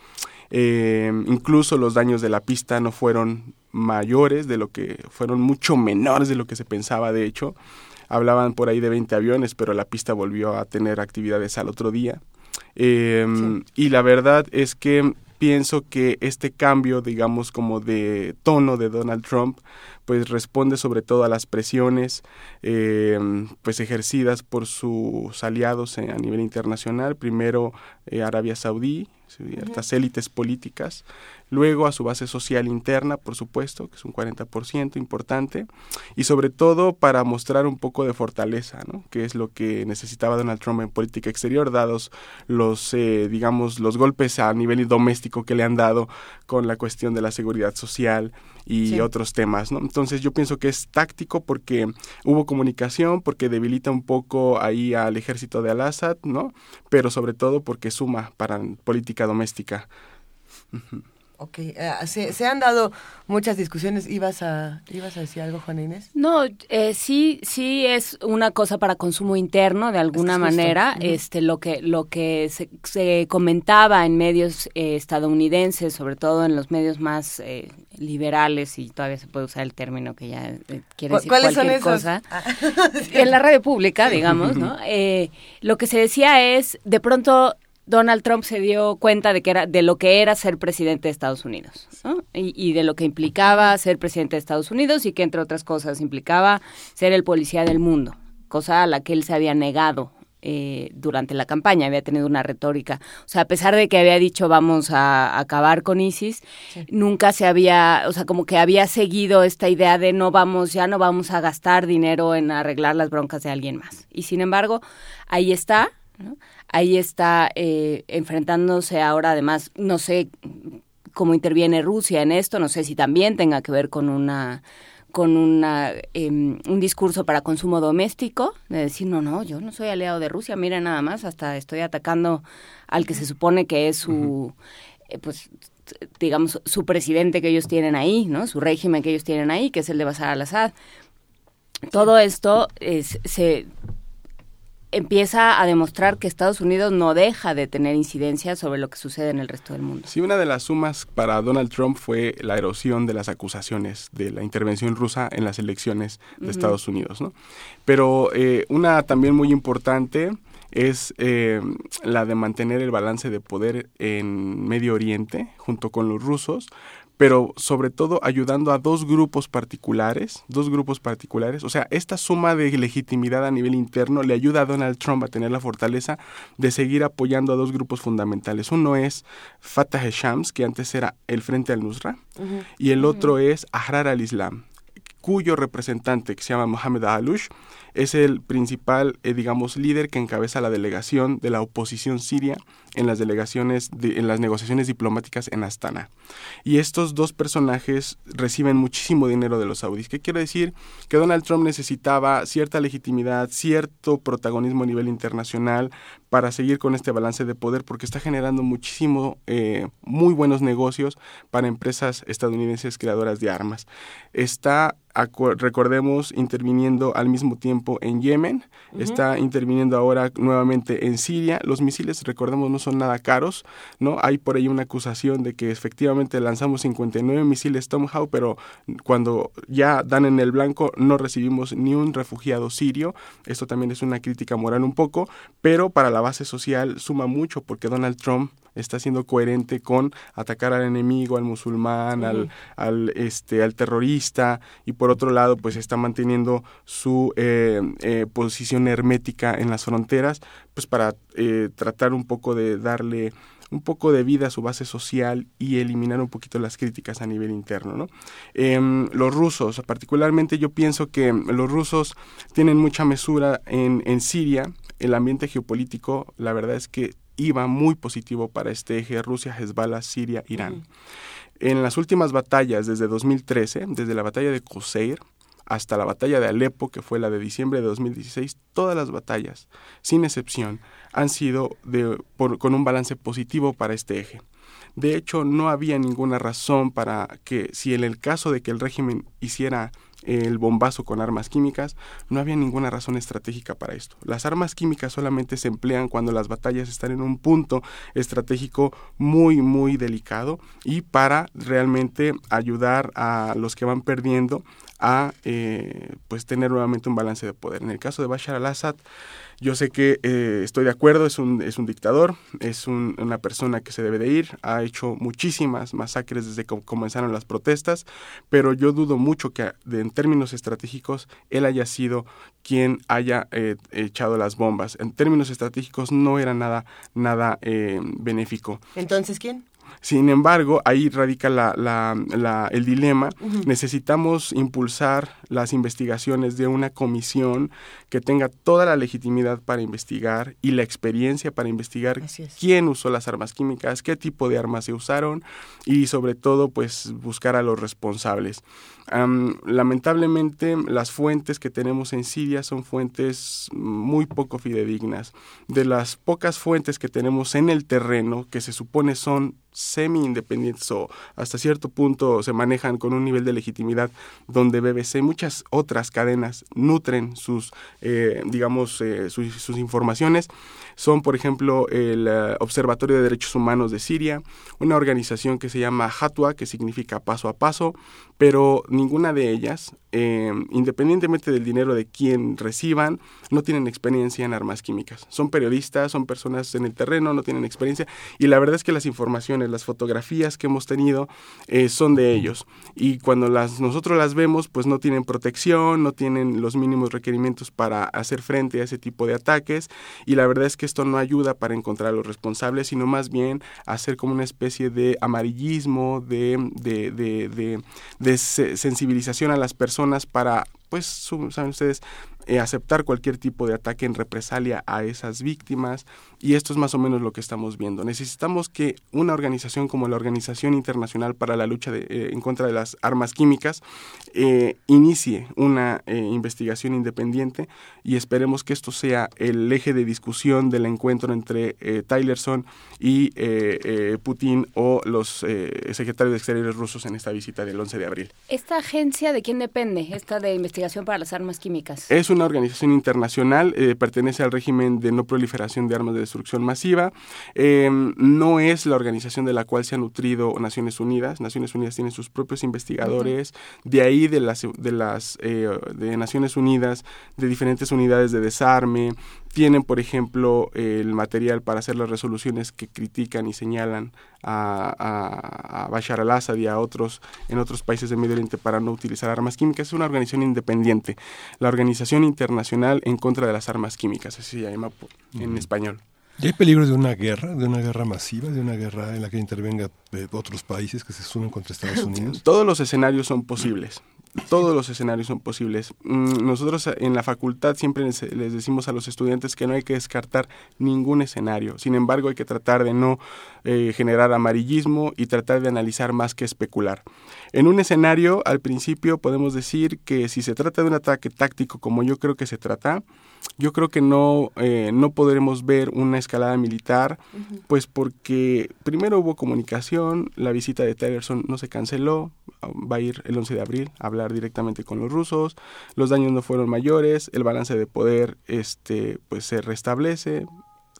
Eh, incluso los daños de la pista no fueron mayores de lo que fueron mucho menores de lo que se pensaba, de hecho. Hablaban por ahí de 20 aviones, pero la pista volvió a tener actividades al otro día. Eh, Y la verdad es que pienso que este cambio, digamos, como de tono de Donald Trump, pues responde sobre todo a las presiones eh, pues ejercidas por sus aliados a nivel internacional, primero eh, Arabia Saudí, ciertas élites políticas, luego a su base social interna, por supuesto, que es un 40% importante, y sobre todo para mostrar un poco de fortaleza, ¿no? que es lo que necesitaba Donald Trump en política exterior, dados los, eh, digamos, los golpes a nivel doméstico que le han dado con la cuestión de la seguridad social y Sí. otros temas, ¿no? Entonces yo pienso que es táctico porque hubo comunicación, porque debilita un poco ahí al ejército de Al-Assad, ¿no? Pero sobre todo porque suma para política doméstica. Ok, eh, se, se han dado muchas discusiones. ¿Ibas a, ¿Ibas a decir algo, Juana Inés? No, eh, sí, sí es una cosa para consumo interno de alguna Es que es justo. manera. Este, lo que lo que se, se comentaba en medios eh, estadounidenses, sobre todo en los medios más eh, liberales y todavía se puede usar el término que ya eh, quiere ¿Cu- decir ¿Cuáles cualquier cosa. Ah. en la radio pública, digamos, ¿no? Eh, lo que se decía es, de pronto Donald Trump se dio cuenta de que era de lo que era ser presidente de Estados Unidos ¿no? y, y de lo que implicaba ser presidente de Estados Unidos y que entre otras cosas implicaba ser el policía del mundo, cosa a la que él se había negado eh, durante la campaña, había tenido una retórica, o sea, a pesar de que había dicho vamos a acabar con ISIS, nunca se había, o sea, como que había seguido esta idea de no vamos, ya no vamos a gastar dinero en arreglar las broncas de alguien más. Y sin embargo, ahí está, ¿no? Ahí está eh, enfrentándose ahora, además, no sé cómo interviene Rusia en esto, no sé si también tenga que ver con una con una, em, un discurso para consumo doméstico, de decir, no, no, yo no soy aliado de Rusia, mira nada más, hasta estoy atacando al que se supone que es su, eh, pues, digamos, su presidente que ellos tienen ahí, ¿no? Su régimen que ellos tienen ahí, que es el de Bashar al-Assad. todo esto se empieza a demostrar que Estados Unidos no deja de tener incidencia sobre lo que sucede en el resto del mundo. Sí, una de las sumas para Donald Trump fue la erosión de las acusaciones de la intervención rusa en las elecciones de Estados Unidos, ¿no? Pero eh, una también muy importante es eh, la de mantener el balance de poder en Medio Oriente junto con los rusos, pero sobre todo ayudando a dos grupos particulares, dos grupos particulares. O sea, esta suma de legitimidad a nivel interno le ayuda a Donald Trump a tener la fortaleza de seguir apoyando a dos grupos fundamentales. Uno es Fatah Shams, que antes era el Frente al-Nusra, y el otro es Ahrar al-Islam, cuyo representante, que se llama Mohamed Alush, es el principal, eh, digamos, líder que encabeza la delegación de la oposición siria en las delegaciones, en las negociaciones diplomáticas en Astana. Y estos dos personajes reciben muchísimo dinero de los saudíes. ¿Qué quiere decir? Que Donald Trump necesitaba cierta legitimidad, cierto protagonismo a nivel internacional para seguir con este balance de poder, porque está generando muchísimo, eh, muy buenos negocios para empresas estadounidenses creadoras de armas. Está recordemos, interviniendo al mismo tiempo en Yemen, está interviniendo ahora nuevamente en Siria. Los misiles, recordemos, no son nada caros, ¿no? Hay por ahí una acusación de que efectivamente lanzamos 59 misiles Tomahawk, pero cuando ya dan en el blanco no recibimos ni un refugiado sirio. Esto también es una crítica moral un poco, pero para la base social suma mucho porque Donald Trump está siendo coherente con atacar al enemigo, al musulmán, al, al, este, al terrorista y por otro lado pues está manteniendo su eh, eh, posición hermética en las fronteras pues para eh, tratar un poco de darle un poco de vida a su base social y eliminar un poquito las críticas a nivel interno. ¿no? Em, los rusos, particularmente yo pienso que los rusos tienen mucha mesura en, en Siria, el ambiente geopolítico, la verdad es que iba muy positivo para este eje Rusia, Hezbollah, Siria, Irán. En las últimas batallas desde 2013, desde la batalla de Qusair hasta la batalla de Alepo, que fue la de diciembre de 2016, todas las batallas, sin excepción, han sido de, con un balance positivo para este eje. De hecho, no había ninguna razón para que, si en el caso de que el régimen hiciera el bombazo con armas químicas, no había ninguna razón estratégica para esto. Las armas químicas solamente se emplean cuando las batallas están en un punto estratégico muy, muy delicado y para realmente ayudar a los que van perdiendo a eh, pues tener nuevamente un balance de poder. En el caso de Bashar al-Assad, yo sé que eh, estoy de acuerdo, es un, es un dictador, es una persona que se debe de ir, ha hecho muchísimas masacres desde que comenzaron las protestas, pero yo dudo mucho que en términos estratégicos él haya sido quien haya eh, echado las bombas. En términos estratégicos no era nada, nada benéfico. Entonces, ¿quién? Sin embargo, ahí radica el dilema. Necesitamos impulsar las investigaciones de una comisión que tenga toda la legitimidad para investigar y la experiencia para investigar quién usó las armas químicas, qué tipo de armas se usaron y sobre todo pues buscar a los responsables lamentablemente las fuentes que tenemos en Siria son fuentes muy poco fidedignas. De las pocas fuentes que tenemos en el terreno, que se supone son semi-independientes o hasta cierto punto se manejan con un nivel de legitimidad donde BBC muchas otras cadenas nutren sus, eh, digamos, eh, sus, informaciones, son por ejemplo el eh, Observatorio de Derechos Humanos de Siria, una organización que se llama Hatwa, que significa paso a paso, pero ninguna de ellas, eh, independientemente del dinero de quien reciban, no tienen experiencia en armas químicas. Son periodistas, son personas en el terreno, no tienen experiencia y la verdad es que las informaciones, las fotografías que hemos tenido eh, son de ellos y cuando las nosotros las vemos, pues no tienen protección, no tienen los mínimos requerimientos para hacer frente a ese tipo de ataques y la verdad es que esto no ayuda para encontrar a los responsables, sino más bien hacer como una especie de amarillismo, de, de, sensibilización a las personas para pues, saben ustedes, eh, aceptar cualquier tipo de ataque en represalia a esas víctimas y esto es más o menos lo que estamos viendo. Necesitamos que una organización como la Organización Internacional para la Lucha de, en contra de las Armas Químicas inicie una investigación independiente y esperemos que esto sea el eje de discusión del encuentro entre Tylerson y Putin o los secretarios de Exteriores rusos en esta visita del 11 de abril. ¿Esta agencia de quién depende, esta de investigación para las armas químicas? Es una organización internacional, eh, pertenece al régimen de no proliferación de armas de destrucción masiva. Eh, no es la organización de la cual se ha nutrido Naciones Unidas. Naciones Unidas tiene sus propios investigadores. De ahí, de las, de las eh, de Naciones Unidas, de diferentes unidades de desarme, tienen, por ejemplo, el material para hacer las resoluciones que critican y señalan a, a, Bashar al-Assad y a otros en otros países del Medio Oriente para no utilizar armas químicas. Es una organización independiente, la Organización Internacional en contra de las Armas Químicas, así se llama en español. ¿Y hay peligro de una guerra, de una guerra masiva, de una guerra en la que intervenga eh, otros países que se sumen contra Estados Unidos? Todos los escenarios son posibles todos los escenarios son posibles. Mm, nosotros en la facultad siempre les, decimos a los estudiantes que no hay que descartar ningún escenario. Sin embargo, hay que tratar de no eh, generar amarillismo y tratar de analizar más que especular. En un escenario, al principio podemos decir que si se trata de un ataque táctico como yo creo que se trata, yo creo que no, eh, no podremos ver una escalada militar, pues porque primero hubo comunicación, la visita de Tillerson no se canceló, va a ir el 11 de abril a hablar directamente con los rusos, los daños no fueron mayores, el balance de poder este, pues se restablece,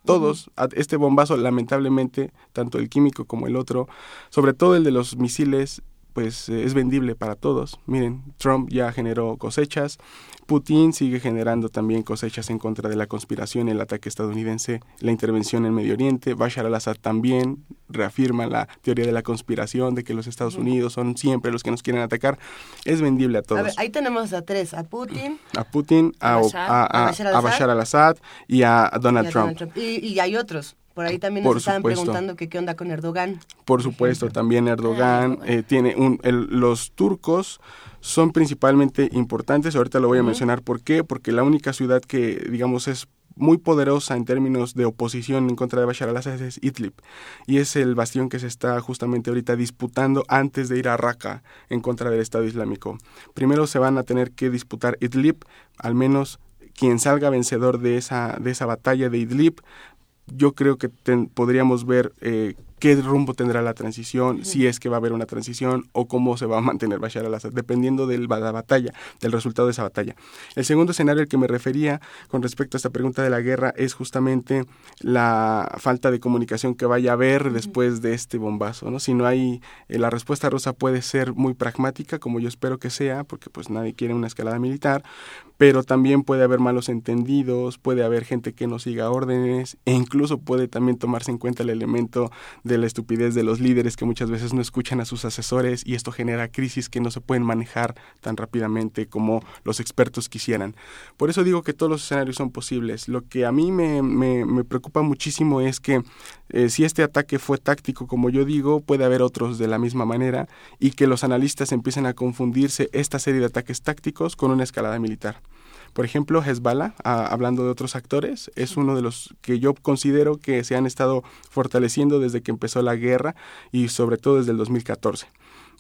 todos, este bombazo lamentablemente, tanto el químico como el otro, sobre todo el de los misiles, pues eh, es vendible para todos. Miren, Trump ya generó cosechas, Putin sigue generando también cosechas en contra de la conspiración, el ataque estadounidense, la intervención en Medio Oriente. Bashar al-Assad también reafirma la teoría de la conspiración, de que los Estados Unidos son siempre los que nos quieren atacar. Es vendible a todos. A ver, ahí tenemos a tres, a Putin. A Putin, a, Bashar al-Assad y a Donald, Trump. y hay otros. Por ahí también nos estaban preguntando que qué onda con Erdogan. Por supuesto, también Erdogan eh, tiene un, los turcos son principalmente importantes. Ahorita lo voy a mencionar por qué, porque la única ciudad que digamos es muy poderosa en términos de oposición en contra de Bashar al-Assad es Idlib y es el bastión que se está justamente ahorita disputando antes de ir a Raqqa en contra del Estado Islámico. Primero se van a tener que disputar Idlib, al menos quien salga vencedor de esa de esa batalla de Idlib yo creo que podríamos ver eh, qué rumbo tendrá la transición, si es que va a haber una transición o cómo se va a mantener Bashar al-Assad, dependiendo de la batalla, del resultado de esa batalla. El segundo escenario al que me refería con respecto a esta pregunta de la guerra es justamente la falta de comunicación que vaya a haber después de este bombazo, ¿no? Si no hay, eh, la respuesta rusa puede ser muy pragmática, como yo espero que sea, porque pues nadie quiere una escalada militar, pero también puede haber malos entendidos, puede haber gente que no siga órdenes e incluso puede también tomarse en cuenta el elemento de la estupidez de los líderes que muchas veces no escuchan a sus asesores y esto genera crisis que no se pueden manejar tan rápidamente como los expertos quisieran. Por eso digo que todos los escenarios son posibles. Lo que a mí me, me, preocupa muchísimo es que eh, si este ataque fue táctico, como yo digo, puede haber otros de la misma manera y que los analistas empiecen a confundirse esta serie de ataques tácticos con una escalada militar. Por ejemplo, Hezbollah, hablando de otros actores, es uno de los que yo considero que se han estado fortaleciendo desde que empezó la guerra y sobre todo desde el 2014.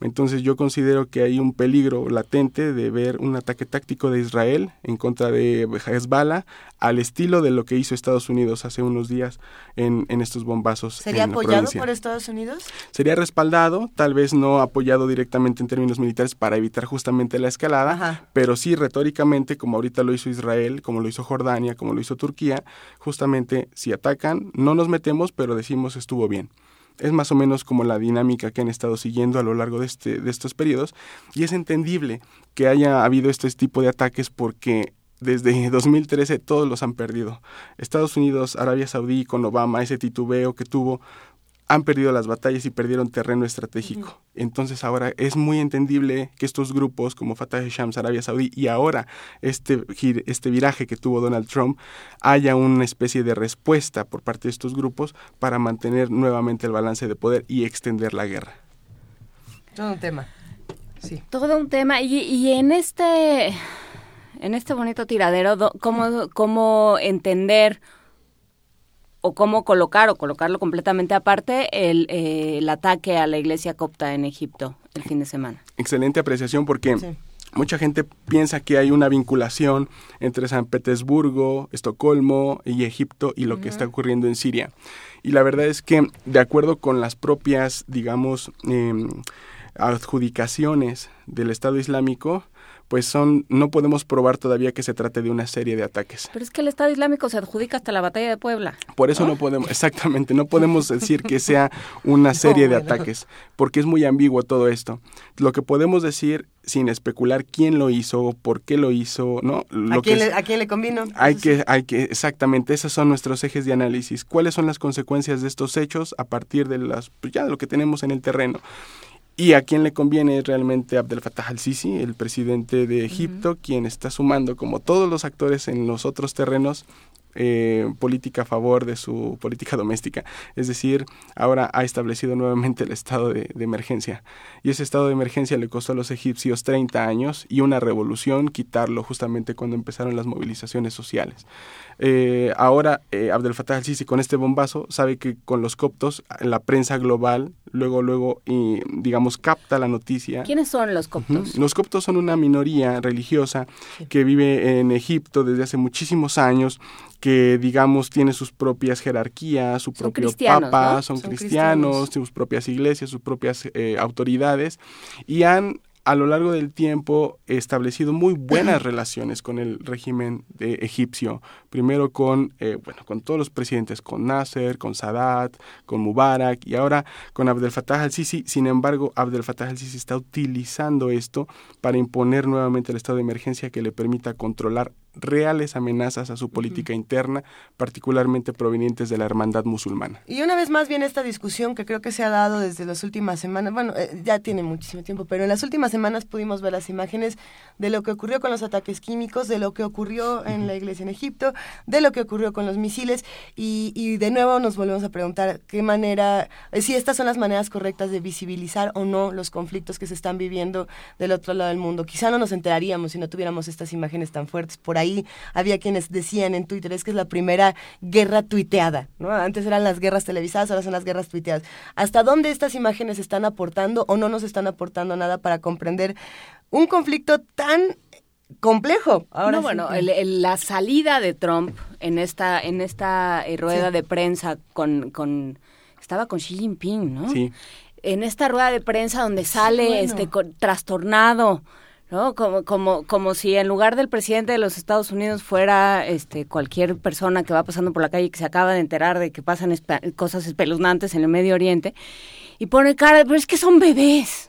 Entonces yo considero que hay un peligro latente de ver un ataque táctico de Israel en contra de Hezbollah al estilo de lo que hizo Estados Unidos hace unos días en, estos bombazos. ¿Sería apoyado por Estados Unidos? Sería respaldado, tal vez no apoyado directamente en términos militares para evitar justamente la escalada, pero sí retóricamente, como ahorita lo hizo Israel, como lo hizo Jordania, como lo hizo Turquía, justamente si atacan, no nos metemos, pero decimos estuvo bien. Es más o menos como la dinámica que han estado siguiendo a lo largo de, este, de estos periodos y es entendible que haya habido este tipo de ataques porque desde 2013 todos los han perdido. Estados Unidos, Arabia Saudí con Obama, ese titubeo que tuvo, han perdido las batallas y perdieron terreno estratégico. Entonces ahora es muy entendible que estos grupos como Fatah Shams, Arabia Saudí y ahora este, este viraje que tuvo Donald Trump haya una especie de respuesta por parte de estos grupos para mantener nuevamente el balance de poder y extender la guerra. Todo un tema. Sí. Todo un tema. Y, y en este en este bonito tiradero, cómo, cómo entender o cómo colocar o colocarlo completamente aparte el, eh, el ataque a la iglesia copta en Egipto el fin de semana. Excelente apreciación porque mucha gente piensa que hay una vinculación entre San Petersburgo, Estocolmo y Egipto y lo que está ocurriendo en Siria. Y la verdad es que, de acuerdo con las propias, digamos, em, adjudicaciones del Estado Islámico, pues son no podemos probar todavía que se trate de una serie de ataques. Pero es que el Estado Islámico se adjudica hasta la batalla de Puebla. Por eso no, podemos, exactamente, no podemos decir que sea una serie de ataques, porque es muy ambiguo todo esto. Lo que podemos decir sin especular quién lo hizo, por qué lo hizo, ¿no? Lo ¿A, quién le, ¿A quién le convino? Hay que, hay que, exactamente, esos son nuestros ejes de análisis. ¿Cuáles son las consecuencias de estos hechos a partir de las, pues ya de lo que tenemos en el terreno? Y a quién le conviene realmente Abdel Fattah al-Sisi, el presidente de Egipto, quien está sumando, como todos los actores en los otros terrenos, eh, política a favor de su política doméstica. Es decir, ahora ha establecido nuevamente el estado de, emergencia. Y ese estado de emergencia le costó a los egipcios 30 años y una revolución quitarlo justamente cuando empezaron las movilizaciones sociales. Eh, ahora eh, Abdel Fattah al-Sisi con este bombazo sabe que con los coptos la prensa global luego luego y digamos capta la noticia. ¿Quiénes son los coptos? Los coptos son una minoría religiosa que vive en Egipto desde hace muchísimos años que digamos tiene sus propias jerarquías, su propio papa, son, cristianos, sus propias iglesias, sus propias eh, autoridades y han a lo largo del tiempo establecido muy buenas relaciones con el régimen de egipcio. Primero con, eh, bueno, con todos los presidentes, con Nasser, con Sadat, con Mubarak y ahora con Abdel Fattah al-Sisi. Sin embargo, Abdel Fattah al-Sisi está utilizando esto para imponer nuevamente el estado de emergencia que le permita controlar reales amenazas a su política interna, particularmente provenientes de la hermandad musulmana. Y una vez más viene esta discusión que creo que se ha dado desde las últimas semanas, bueno, eh, ya tiene muchísimo tiempo, pero en las últimas semanas pudimos ver las imágenes de lo que ocurrió con los ataques químicos, de lo que ocurrió en la iglesia en Egipto, de lo que ocurrió con los misiles y, y de nuevo nos volvemos a preguntar qué manera, eh, si estas son las maneras correctas de visibilizar o no los conflictos que se están viviendo del otro lado del mundo. Quizá no nos enteraríamos si no tuviéramos estas imágenes tan fuertes por ahí ahí había quienes decían en Twitter, es que es la primera guerra tuiteada, ¿no? Antes eran las guerras televisadas, ahora son las guerras tuiteadas. ¿Hasta dónde estas imágenes están aportando o no nos están aportando nada para comprender un conflicto tan complejo. Ahora no, bueno, la salida de Trump en esta en esta eh, rueda de prensa con, con estaba con Xi Jinping, ¿no? Sí. En esta rueda de prensa donde sale este trastornado ¿no? Como, como, como si en lugar del presidente de los Estados Unidos fuera este, cualquier persona que va pasando por la calle y que se acaba de enterar de que pasan cosas espeluznantes en el Medio Oriente y pone cara, pero es que son bebés.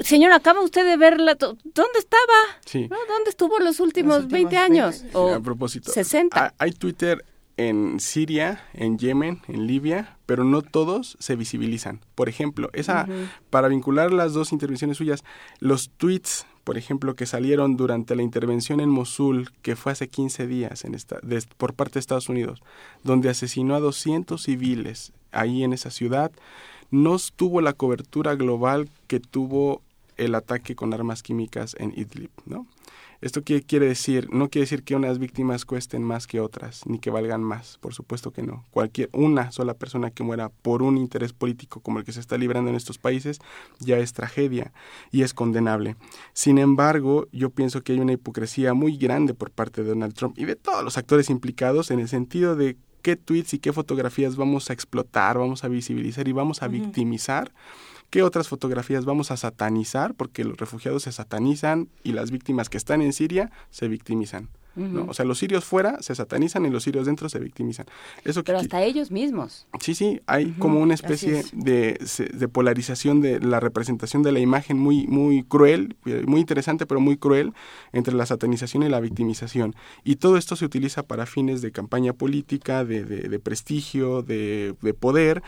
Señor, acaba usted de verla. ¿Dónde estaba? Sí. ¿Dónde estuvo los últimos, 20 años? a propósito. 60. Hay Twitter en Siria, en Yemen, en Libia, pero no todos se visibilizan. Por ejemplo, esa para vincular las dos intervenciones suyas, los tweets, por ejemplo, que salieron durante la intervención en Mosul, que fue hace 15 días en esta, por parte de Estados Unidos, donde asesinó a 200 civiles ahí en esa ciudad, no tuvo la cobertura global que tuvo el ataque con armas químicas en Idlib, ¿no? ¿Esto qué quiere decir? No quiere decir que unas víctimas cuesten más que otras, ni que valgan más, por supuesto que no. Cualquier, una sola persona que muera por un interés político como el que se está librando en estos países ya es tragedia y es condenable. Sin embargo, yo pienso que hay una hipocresía muy grande por parte de Donald Trump y de todos los actores implicados en el sentido de qué tweets y qué fotografías vamos a explotar, vamos a visibilizar y vamos a victimizar ¿Qué otras fotografías vamos a satanizar? Porque los refugiados se satanizan y las víctimas que están en Siria se victimizan. ¿no? O sea, los sirios fuera se satanizan y los sirios dentro se victimizan. Eso Pero hasta ellos mismos. Sí, sí, hay como una especie de, de, polarización de la representación de la imagen muy, muy cruel, eh, muy interesante, pero muy cruel, entre la satanización y la victimización. Y todo esto se utiliza para fines de campaña política, de, de prestigio, de, poder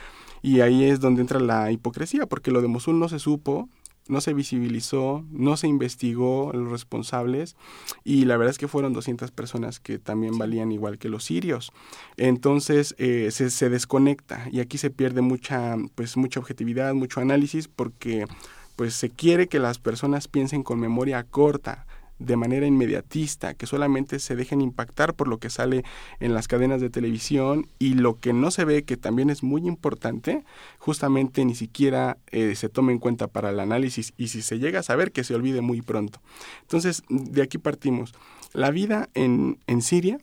y ahí es donde entra la hipocresía, porque lo de Mosul no se supo, no se visibilizó, no se investigó los responsables y la verdad es que fueron 200 personas que también valían igual que los sirios. Entonces eh, se, se, desconecta y aquí se pierde mucha, pues, mucha objetividad, mucho análisis porque pues se quiere que las personas piensen con memoria corta de manera inmediatista, que solamente se dejen impactar por lo que sale en las cadenas de televisión y lo que no se ve, que también es muy importante, justamente ni siquiera eh, se tome en cuenta para el análisis y si se llega a saber que se olvide muy pronto. Entonces, de aquí partimos. La vida en, en Siria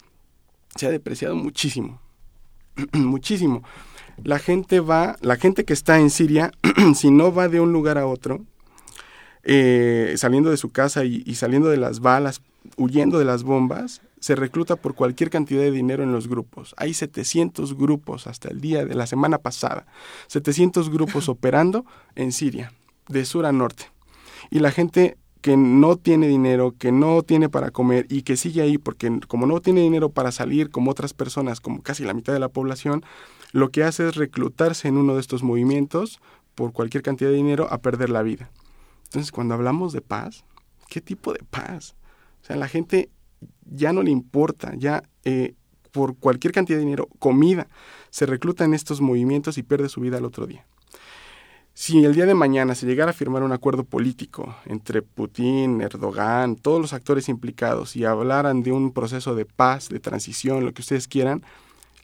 se ha depreciado muchísimo, muchísimo. La gente va, la gente que está en Siria, si no va de un lugar a otro, eh, saliendo de su casa y, saliendo de las balas, huyendo de las bombas, se recluta por cualquier cantidad de dinero en los grupos. Hay 700 grupos hasta el día de la semana pasada, 700 grupos operando en Siria, de sur a norte. Y la gente que no tiene dinero, que no tiene para comer y que sigue ahí porque como no tiene dinero para salir como otras personas, como casi la mitad de la población, lo que hace es reclutarse en uno de estos movimientos por cualquier cantidad de dinero a perder la vida. Entonces, cuando hablamos de paz, ¿qué tipo de paz? O sea, la gente ya no le importa, ya eh, por cualquier cantidad de dinero, comida, se recluta en estos movimientos y pierde su vida al otro día. Si el día de mañana se llegara a firmar un acuerdo político entre Putin, Erdogan, todos los actores implicados y hablaran de un proceso de paz, de transición, lo que ustedes quieran,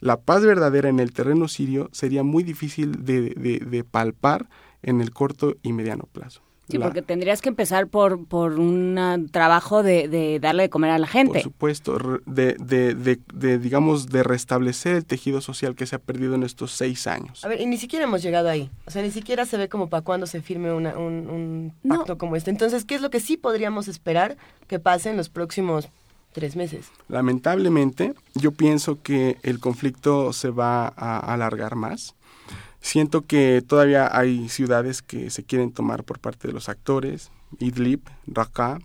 la paz verdadera en el terreno sirio sería muy difícil de palpar en el corto y mediano plazo. Sí, porque tendrías que empezar por, por un trabajo de, darle de comer a la gente. Por supuesto, de, de, digamos, de restablecer el tejido social que se ha perdido en estos seis años. A ver, y ni siquiera hemos llegado ahí. O sea, ni siquiera se ve como para cuándo se firme un, un, pacto como este. Entonces, ¿qué es lo que sí podríamos esperar que pase en los próximos tres meses? Lamentablemente, yo pienso que el conflicto se va a alargar más Siento que todavía hay ciudades que se quieren tomar por parte de los actores, Idlib, Raqqa,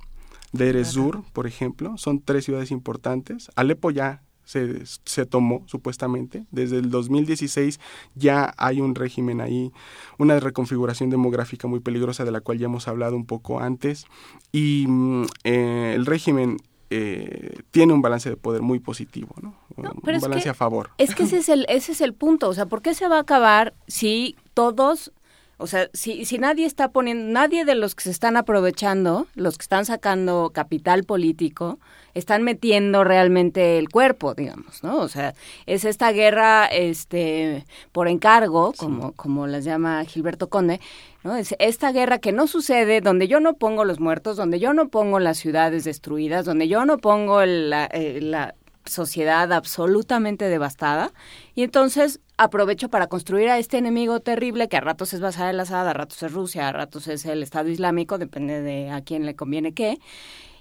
Deir Zur, por ejemplo, son tres ciudades importantes. Alepo ya se, se, tomó supuestamente. Desde el 2016 ya hay un régimen ahí, una reconfiguración demográfica muy peligrosa de la cual ya hemos hablado un poco antes. Y mm, eh, el régimen eh, tiene un balance de poder muy positivo, ¿no? un balance a favor. Es que ese es el ese es el punto, o sea, ¿por qué se va a acabar si todos o sea, si, si nadie está poniendo, nadie de los que se están aprovechando, los que están sacando capital político, están metiendo realmente el cuerpo, digamos, ¿no? O sea, es esta guerra este, por encargo, como, como las llama Gilberto Conde, Es esta guerra que no sucede donde yo no pongo los muertos, donde yo no pongo las ciudades destruidas, donde yo no pongo la, eh, la sociedad absolutamente devastada. Y entonces aprovecho para construir a este enemigo terrible que a ratos es Bashar al Assad, a ratos es Rusia, a ratos es el Estado Islámico, depende de a quién le conviene qué,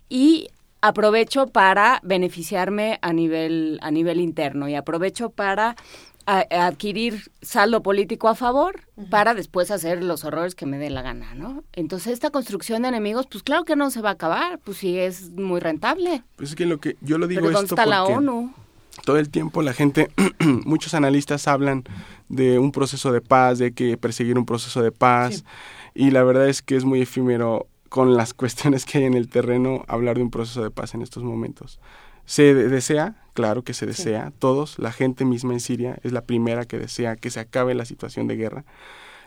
y aprovecho para beneficiarme a nivel a nivel interno y aprovecho para adquirir saldo político a favor para después hacer los horrores que me dé la gana, ¿no? Entonces esta construcción de enemigos, pues claro que no se va a acabar, pues sí es muy rentable. Pues es que lo que yo lo digo Pero esto está la ONU? todo el tiempo la gente, muchos analistas hablan de un proceso de paz, de que perseguir un proceso de paz, y la verdad es que es muy efímero con las cuestiones que hay en el terreno hablar de un proceso de paz en estos momentos. Se desea, claro que se desea, todos, la gente misma en Siria es la primera que desea que se acabe la situación de guerra.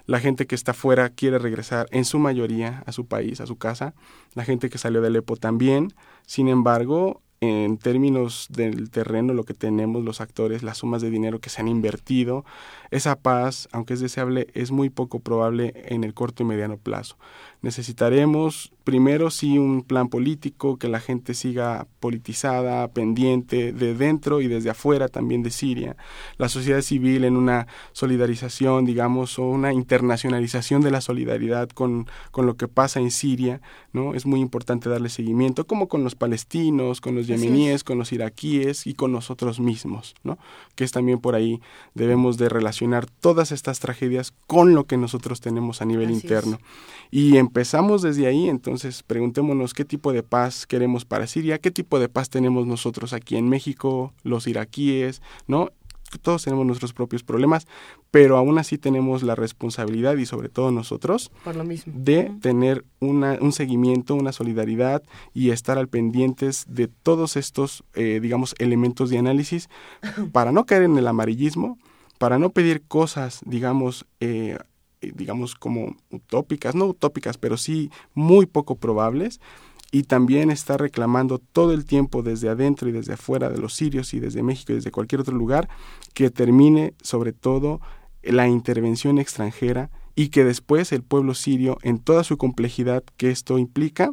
La gente que está fuera quiere regresar en su mayoría a su país, a su casa. La gente que salió de Alepo también. Sin embargo, en términos del terreno, lo que tenemos los actores, las sumas de dinero que se han invertido, esa paz, aunque es deseable, es muy poco probable en el corto y mediano plazo. Necesitaremos primero sí un plan político, que la gente siga politizada, pendiente de dentro y desde afuera también de Siria. La sociedad civil en una solidarización, digamos, o una internacionalización de la solidaridad con, con lo que pasa en Siria, ¿no? Es muy importante darle seguimiento, como con los palestinos, con los yemeníes, con los iraquíes y con nosotros mismos, ¿no? Que es también por ahí debemos de relacionar todas estas tragedias con lo que nosotros tenemos a nivel interno. Y empezamos desde ahí, entonces preguntémonos qué tipo de paz queremos para Siria, qué tipo de paz tenemos nosotros aquí en México, los iraquíes, ¿no? Todos tenemos nuestros propios problemas, pero aún así tenemos la responsabilidad y sobre todo nosotros de tener una, un seguimiento, una solidaridad y estar al pendientes de todos estos, eh, digamos, elementos de análisis para no caer en el amarillismo, para no pedir cosas, digamos, eh, digamos como utópicas, no utópicas, pero sí muy poco probables y también está reclamando todo el tiempo desde adentro y desde afuera de los sirios y desde México y desde cualquier otro lugar que termine sobre todo la intervención extranjera y que después el pueblo sirio en toda su complejidad que esto implica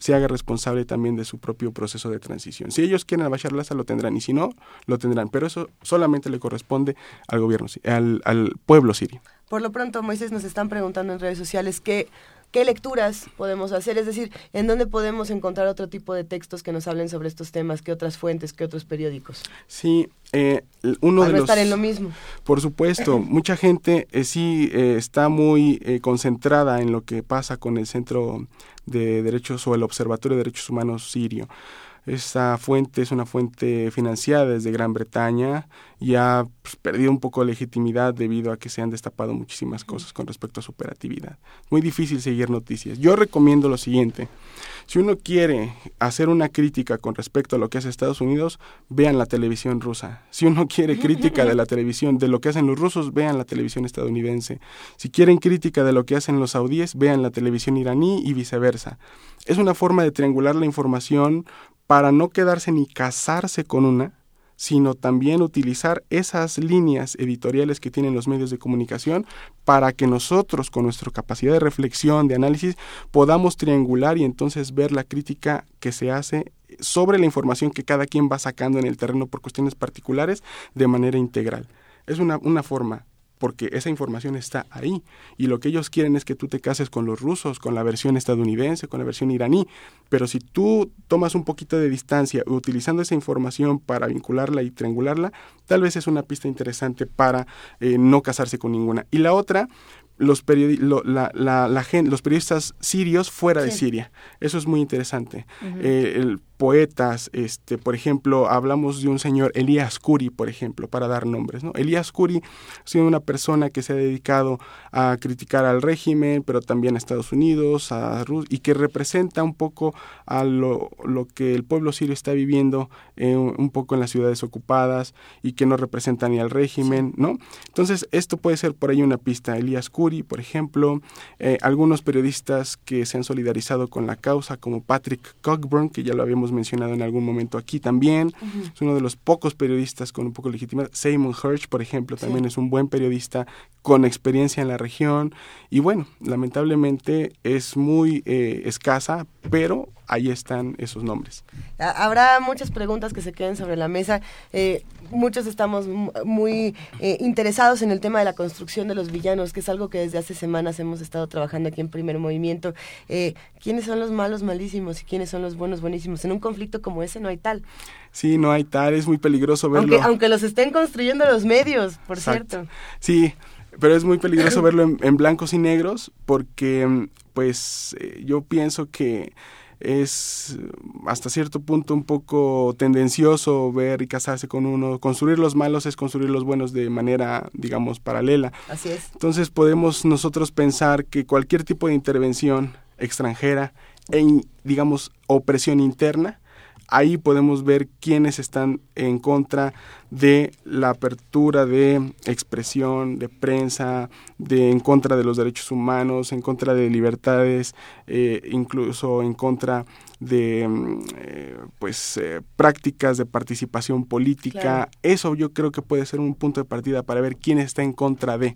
se haga responsable también de su propio proceso de transición. Si ellos quieren a Bashar lo tendrán y si no, lo tendrán, pero eso solamente le corresponde al gobierno, al, al pueblo sirio. Por lo pronto, Moisés, nos están preguntando en redes sociales qué, qué lecturas podemos hacer, es decir, en dónde podemos encontrar otro tipo de textos que nos hablen sobre estos temas, qué otras fuentes, qué otros periódicos. Sí, eh, uno Para de no los... estar en lo mismo. Por supuesto, mucha gente eh, sí eh, está muy eh, concentrada en lo que pasa con el Centro de Derechos o el Observatorio de Derechos Humanos sirio. Esa fuente es una fuente financiada desde Gran Bretaña y ha pues, perdido un poco de legitimidad debido a que se han destapado muchísimas cosas con respecto a su operatividad. Muy difícil seguir noticias. Yo recomiendo lo siguiente. Si uno quiere hacer una crítica con respecto a lo que hace Estados Unidos, vean la televisión rusa. Si uno quiere crítica de la televisión, de lo que hacen los rusos, vean la televisión estadounidense. Si quieren crítica de lo que hacen los saudíes, vean la televisión iraní y viceversa. Es una forma de triangular la información para no quedarse ni casarse con una, sino también utilizar esas líneas editoriales que tienen los medios de comunicación para que nosotros, con nuestra capacidad de reflexión, de análisis, podamos triangular y entonces ver la crítica que se hace sobre la información que cada quien va sacando en el terreno por cuestiones particulares de manera integral. Es una, una forma porque esa información está ahí y lo que ellos quieren es que tú te cases con los rusos, con la versión estadounidense, con la versión iraní, pero si tú tomas un poquito de distancia utilizando esa información para vincularla y triangularla, tal vez es una pista interesante para eh, no casarse con ninguna. Y la otra, los, periodi lo, la, la, los periodistas sirios fuera de Siria. Eso es muy interesante. Eh, el, poetas, este, por ejemplo, hablamos de un señor, Elías Curi, por ejemplo, para dar nombres, ¿no? Elías Curi ha sido una persona que se ha dedicado a criticar al régimen, pero también a Estados Unidos, a Rusia, y que representa un poco a lo, lo que el pueblo sirio está viviendo eh, un poco en las ciudades ocupadas y que no representa ni al régimen, ¿no? Entonces, esto puede ser por ahí una pista. Elías Curi, por ejemplo, eh, algunos periodistas que se han solidarizado con la causa, como Patrick Cockburn, que ya lo habíamos mencionado en algún momento aquí también, es uno de los pocos periodistas con un poco de legitimidad. Simon Hirsch, por ejemplo, también Sí. es un buen periodista con experiencia en la región. Y bueno, lamentablemente es muy eh, escasa, pero ahí están esos nombres. Ha- Habrá muchas preguntas que se queden sobre la mesa. Eh, muchos estamos mu- muy eh, interesados en el tema de la construcción de los villanos, que es algo que desde hace semanas hemos estado trabajando aquí en Primer Movimiento. Eh, ¿Quiénes son los malos malísimos y quiénes son los buenos buenísimos? En un conflicto como ese no hay tal. Sí, no hay tal, es muy peligroso verlo. Aunque, aunque los estén construyendo los medios, por Exacto. cierto. Sí, pero es muy peligroso verlo en, en blancos y negros porque, mm, pues, yo pienso que es hasta cierto punto un poco tendencioso ver y casarse con uno. Construir los malos es construir los buenos de manera, digamos, paralela. Así es. Entonces podemos nosotros pensar que cualquier tipo de intervención extranjera en, digamos, opresión interna, ahí podemos ver quiénes están en contra de la apertura de expresión, de prensa, de en contra de los derechos humanos, en contra de libertades, eh, incluso en contra de mm, eh, pues eh, prácticas de participación política. Claro. Eso yo creo que puede ser un punto de partida para ver quién está en contra de.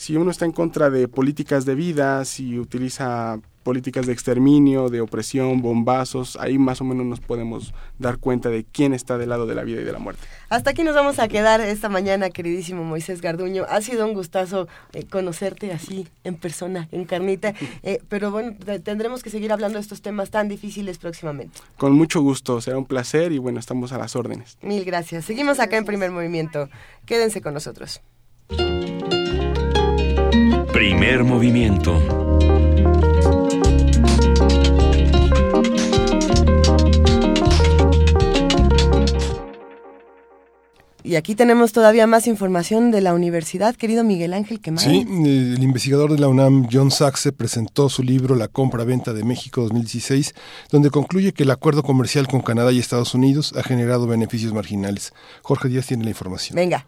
Si uno está en contra de políticas de vida, si utiliza políticas de exterminio, de opresión, bombazos, ahí más o menos nos podemos dar cuenta de quién está del lado de la vida y de la muerte. Hasta aquí nos vamos a quedar esta mañana, queridísimo Moisés Garduño. Ha sido un gustazo eh, conocerte así, en persona, en carnita. Eh, pero bueno, te- tendremos que seguir hablando de estos temas tan difíciles próximamente. Con mucho gusto, será un placer y bueno, estamos a las órdenes. Mil gracias. Seguimos acá en Primer Movimiento. Quédense con nosotros. Primer movimiento. Y aquí tenemos todavía más información de la universidad, querido Miguel Ángel Quemán. Sí, el investigador de la UNAM, John Saxe, presentó su libro La compra-venta de México 2016, donde concluye que el acuerdo comercial con Canadá y Estados Unidos ha generado beneficios marginales. Jorge Díaz tiene la información. Venga.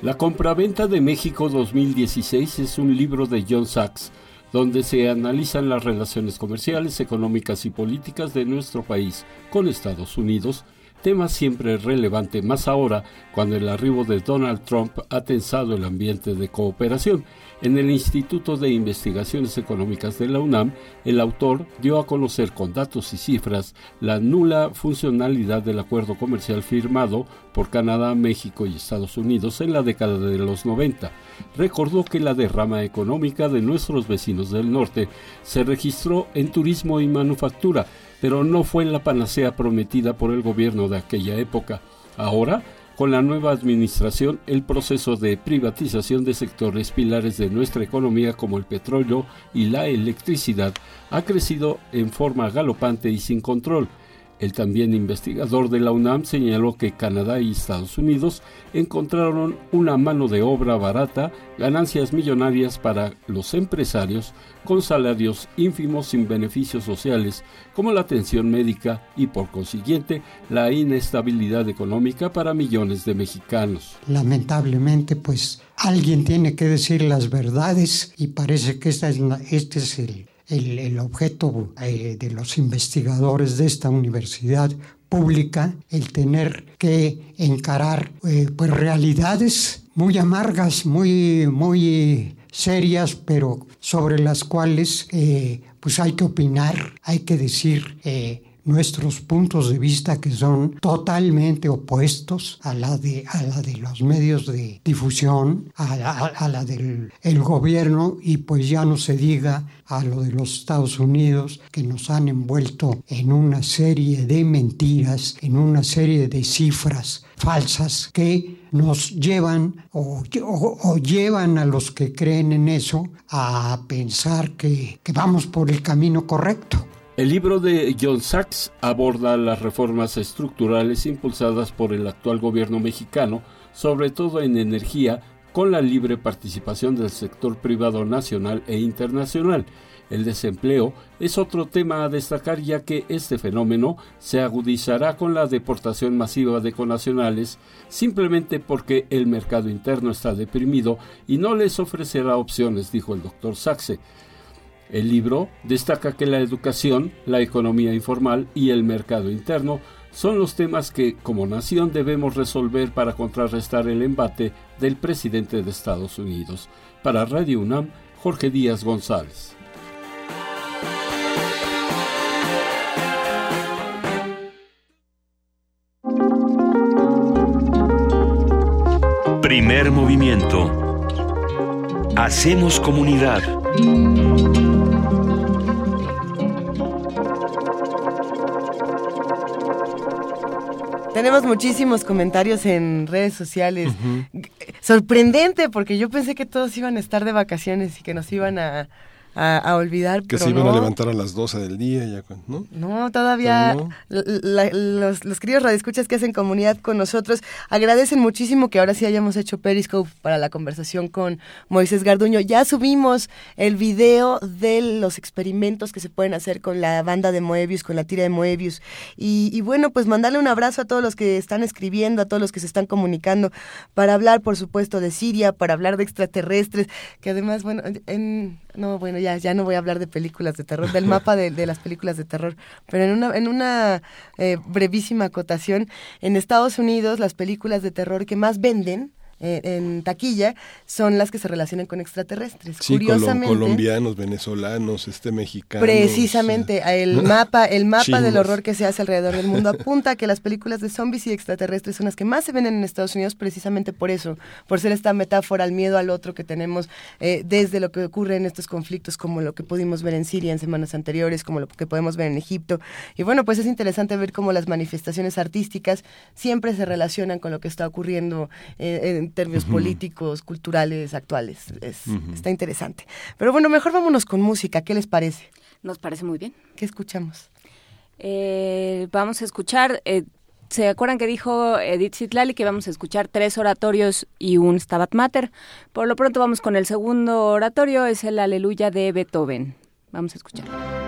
La compraventa de México 2016 es un libro de John Sachs donde se analizan las relaciones comerciales, económicas y políticas de nuestro país con Estados Unidos, tema siempre relevante más ahora cuando el arribo de Donald Trump ha tensado el ambiente de cooperación. En el Instituto de Investigaciones Económicas de la UNAM, el autor dio a conocer con datos y cifras la nula funcionalidad del acuerdo comercial firmado por Canadá, México y Estados Unidos en la década de los 90. Recordó que la derrama económica de nuestros vecinos del norte se registró en turismo y manufactura, pero no fue la panacea prometida por el gobierno de aquella época. Ahora, con la nueva administración, el proceso de privatización de sectores pilares de nuestra economía como el petróleo y la electricidad ha crecido en forma galopante y sin control. El también investigador de la UNAM señaló que Canadá y Estados Unidos encontraron una mano de obra barata, ganancias millonarias para los empresarios, con salarios ínfimos sin beneficios sociales, como la atención médica y por consiguiente la inestabilidad económica para millones de mexicanos. Lamentablemente, pues alguien tiene que decir las verdades y parece que es este es el el, objeto eh, de los investigadores de esta universidad pública, el tener que encarar eh, pues realidades muy amargas, muy, muy serias, pero sobre las cuales eh, pues hay que opinar, hay que decir nuestros puntos de vista que son totalmente opuestos a la de, a la de los medios de difusión, a la, del el gobierno y pues ya no se diga a lo de los Estados Unidos que nos han envuelto en una serie de mentiras, en una serie de cifras falsas que nos llevan o, llevan a los que creen en eso a pensar que, que vamos por el camino correcto. El libro de John Sachs aborda las reformas estructurales impulsadas por el actual gobierno mexicano, sobre todo en energía, con la libre participación del sector privado nacional e internacional. El desempleo es otro tema a destacar ya que este fenómeno se agudizará con la deportación masiva de conacionales simplemente porque el mercado interno está deprimido y no les ofrecerá opciones, dijo el doctor Sachs. El libro destaca que la educación, la economía informal y el mercado interno son los temas que como nación debemos resolver para contrarrestar el embate del presidente de Estados Unidos. Para Radio UNAM, Jorge Díaz González. Primer movimiento. Hacemos comunidad. Tenemos muchísimos comentarios en redes sociales. Sorprendente, porque yo pensé que todos iban a estar de vacaciones y que nos iban a, a, olvidar. Que se iban a levantar a las 12 del día, ya, ¿no? No, todavía los, los queridos radioescuchas que hacen comunidad con nosotros agradecen muchísimo que ahora sí hayamos hecho Periscope para la conversación con Moisés Garduño. Ya subimos el video de los experimentos que se pueden hacer con la banda de Moebius, con la tira de Moebius. Y, y bueno, pues mandarle un abrazo a todos los que están escribiendo, a todos los que se están comunicando, para hablar, por supuesto, de Siria, para hablar de extraterrestres, que además, bueno, en, no, bueno, ya, ya no voy a hablar de películas de terror, del mapa de, las películas de terror, pero en una, en una eh, brevísima acotación, en Estados Unidos las películas de terror que más venden eh, en taquilla son las que se relacionan con extraterrestres. Curiosamente, colombianos, venezolanos, este mexicano. Precisamente, el mapa, el mapa del horror que se hace alrededor del mundo apunta a que las películas de zombies y extraterrestres son las que más se ven en Estados Unidos precisamente por eso, por ser esta metáfora al miedo al otro que tenemos eh, desde lo que ocurre en estos conflictos, como lo que pudimos ver en Siria en semanas anteriores, como lo que podemos ver en Egipto. Y bueno, pues es interesante ver cómo las manifestaciones artísticas siempre se relacionan con lo que está ocurriendo eh, en términos políticos, culturales, actuales. Es, Está interesante. Pero bueno, mejor vámonos con música. ¿Qué les parece? Nos parece muy bien. ¿Qué escuchamos? Eh, vamos a escuchar, eh, ¿se acuerdan que dijo Edith Zitlali que vamos a escuchar tres oratorios y un Stabat Mater? Por lo pronto vamos con el segundo oratorio, es el Aleluya de Beethoven. Vamos a escuchar.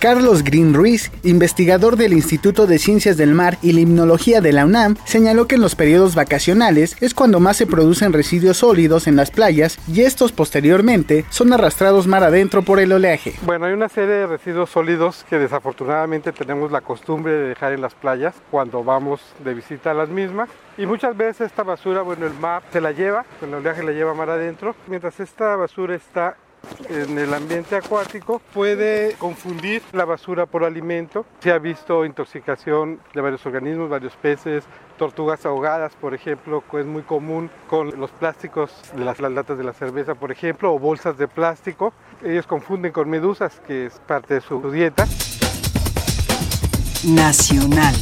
Carlos Green Ruiz, investigador del Instituto de Ciencias del Mar y Limnología de la UNAM, señaló que en los periodos vacacionales es cuando más se producen residuos sólidos en las playas y estos posteriormente son arrastrados mar adentro por el oleaje. Bueno, hay una serie de residuos sólidos que desafortunadamente tenemos la costumbre de dejar en las playas cuando vamos de visita a las mismas y muchas veces esta basura, bueno, el mar se la lleva, el oleaje la lleva mar adentro, mientras esta basura está en el ambiente acuático puede confundir la basura por alimento. Se ha visto intoxicación de varios organismos, varios peces, tortugas ahogadas, por ejemplo, que es muy común con los plásticos de las latas de la cerveza, por ejemplo, o bolsas de plástico. Ellos confunden con medusas, que es parte de su dieta. Nacional.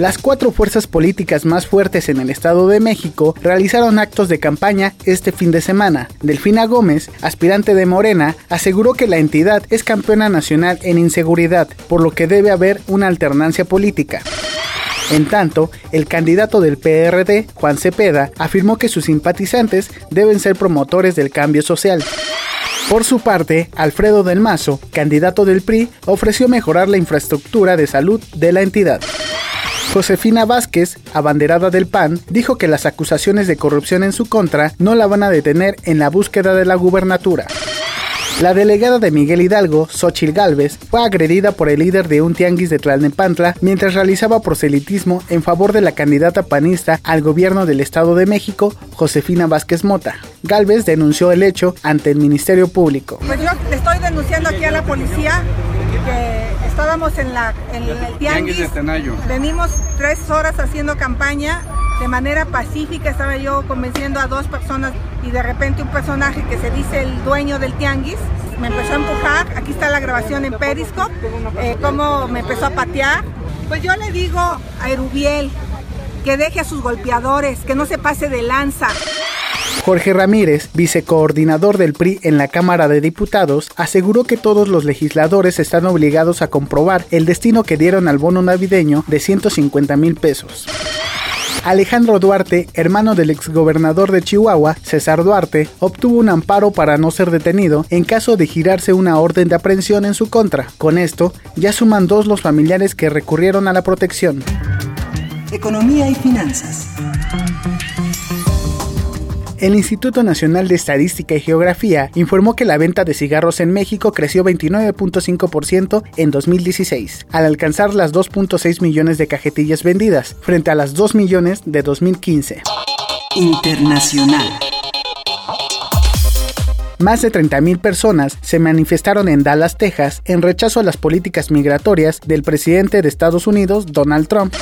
Las cuatro fuerzas políticas más fuertes en el Estado de México realizaron actos de campaña este fin de semana. Delfina Gómez, aspirante de Morena, aseguró que la entidad es campeona nacional en inseguridad, por lo que debe haber una alternancia política. En tanto, el candidato del PRD, Juan Cepeda, afirmó que sus simpatizantes deben ser promotores del cambio social. Por su parte, Alfredo del Mazo, candidato del PRI, ofreció mejorar la infraestructura de salud de la entidad. Josefina Vázquez, abanderada del PAN, dijo que las acusaciones de corrupción en su contra no la van a detener en la búsqueda de la gubernatura. La delegada de Miguel Hidalgo, Xochil Gálvez, fue agredida por el líder de un tianguis de Tlalnepantla mientras realizaba proselitismo en favor de la candidata panista al gobierno del Estado de México, Josefina Vázquez Mota. Gálvez denunció el hecho ante el Ministerio Público. Pues yo estoy denunciando aquí a la policía que estábamos en, la, en el tianguis. Venimos tres horas haciendo campaña de manera pacífica. Estaba yo convenciendo a dos personas y de repente un personaje que se dice el dueño del tianguis me empezó a empujar. Aquí está la grabación en Periscope, eh, cómo me empezó a patear. Pues yo le digo a Erubiel que deje a sus golpeadores, que no se pase de lanza. Jorge Ramírez, vicecoordinador del PRI en la Cámara de Diputados, aseguró que todos los legisladores están obligados a comprobar el destino que dieron al bono navideño de 150 mil pesos. Alejandro Duarte, hermano del exgobernador de Chihuahua, César Duarte, obtuvo un amparo para no ser detenido en caso de girarse una orden de aprehensión en su contra. Con esto, ya suman dos los familiares que recurrieron a la protección. Economía y finanzas. El Instituto Nacional de Estadística y Geografía informó que la venta de cigarros en México creció 29.5% en 2016, al alcanzar las 2.6 millones de cajetillas vendidas, frente a las 2 millones de 2015. Internacional. Más de 30.000 personas se manifestaron en Dallas, Texas, en rechazo a las políticas migratorias del presidente de Estados Unidos, Donald Trump.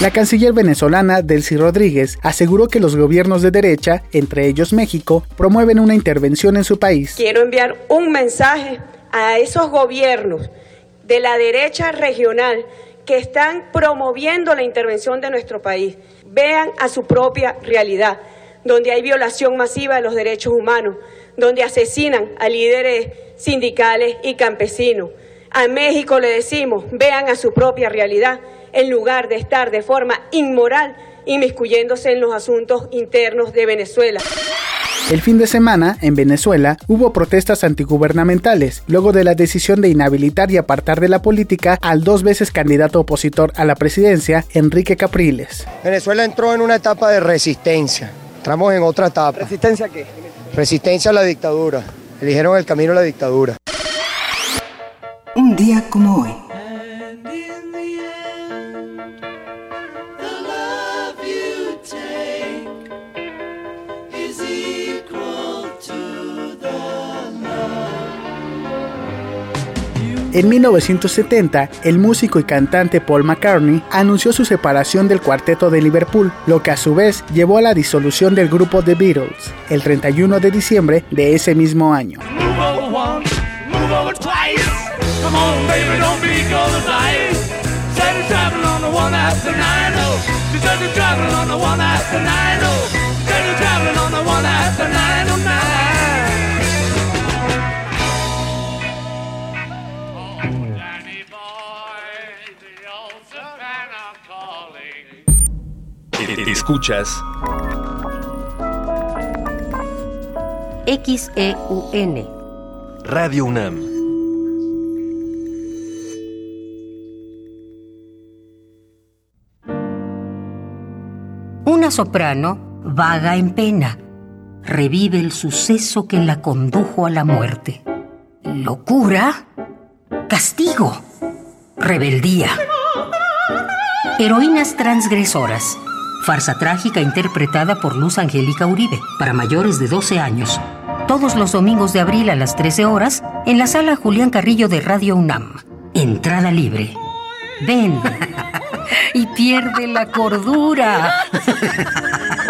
La canciller venezolana Delcy Rodríguez aseguró que los gobiernos de derecha, entre ellos México, promueven una intervención en su país. Quiero enviar un mensaje a esos gobiernos de la derecha regional que están promoviendo la intervención de nuestro país. Vean a su propia realidad, donde hay violación masiva de los derechos humanos, donde asesinan a líderes sindicales y campesinos. A México le decimos, vean a su propia realidad en lugar de estar de forma inmoral inmiscuyéndose en los asuntos internos de Venezuela. El fin de semana, en Venezuela, hubo protestas antigubernamentales, luego de la decisión de inhabilitar y apartar de la política al dos veces candidato opositor a la presidencia, Enrique Capriles. Venezuela entró en una etapa de resistencia. Entramos en otra etapa. ¿Resistencia a qué? Resistencia a la dictadura. Eligieron el camino a la dictadura. Un día como hoy. En 1970, el músico y cantante Paul McCartney anunció su separación del cuarteto de Liverpool, lo que a su vez llevó a la disolución del grupo The Beatles, el 31 de diciembre de ese mismo año. Escuchas XEUN. Radio UNAM. Una soprano vaga en pena. Revive el suceso que la condujo a la muerte. Locura, castigo, rebeldía. Heroínas transgresoras. Farsa trágica interpretada por Luz Angélica Uribe para mayores de 12 años. Todos los domingos de abril a las 13 horas en la sala Julián Carrillo de Radio UNAM. Entrada libre. Ven y pierde la cordura.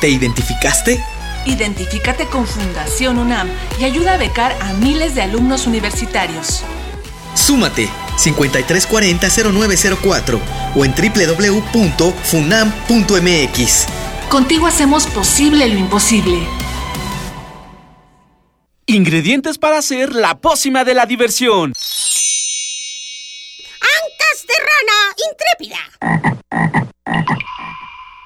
¿Te identificaste? Identifícate con Fundación UNAM y ayuda a becar a miles de alumnos universitarios. Súmate 5340-0904 o en www.funam.mx. Contigo hacemos posible lo imposible. Ingredientes para hacer la pócima de la diversión. Ancas de rana intrépida.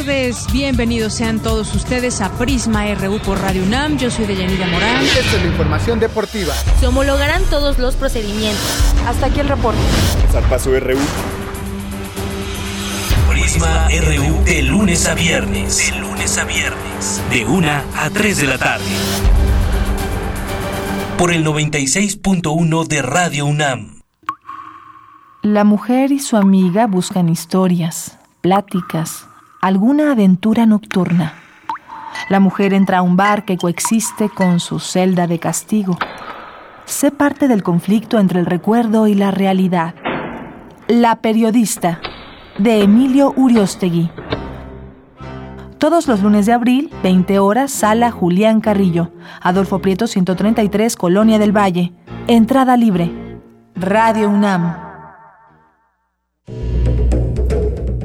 Tardes, bienvenidos sean todos ustedes a Prisma RU por Radio UNAM. Yo soy Deyanira Morán. Esta es la información deportiva. Se homologarán todos los procedimientos. Hasta aquí el reporte. Zarpazo RU. Prisma RU de lunes a viernes. De lunes a viernes. De 1 a 3 de la tarde. Por el 96.1 de Radio UNAM. La mujer y su amiga buscan historias, pláticas, alguna aventura nocturna. La mujer entra a un bar que coexiste con su celda de castigo. Sé parte del conflicto entre el recuerdo y la realidad. La periodista de Emilio Uriostegui. Todos los lunes de abril, 20 horas, sala Julián Carrillo, Adolfo Prieto 133, Colonia del Valle. Entrada libre. Radio UNAM.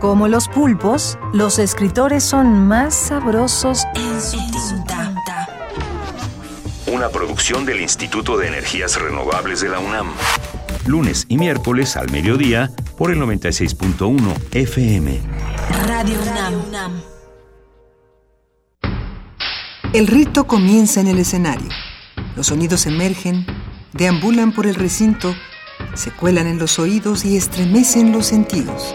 Como los pulpos, los escritores son más sabrosos en su tinta. Una producción del Instituto de Energías Renovables de la UNAM. Lunes y miércoles al mediodía por el 96.1 FM. Radio UNAM. El rito comienza en el escenario. Los sonidos emergen, deambulan por el recinto, se cuelan en los oídos y estremecen los sentidos.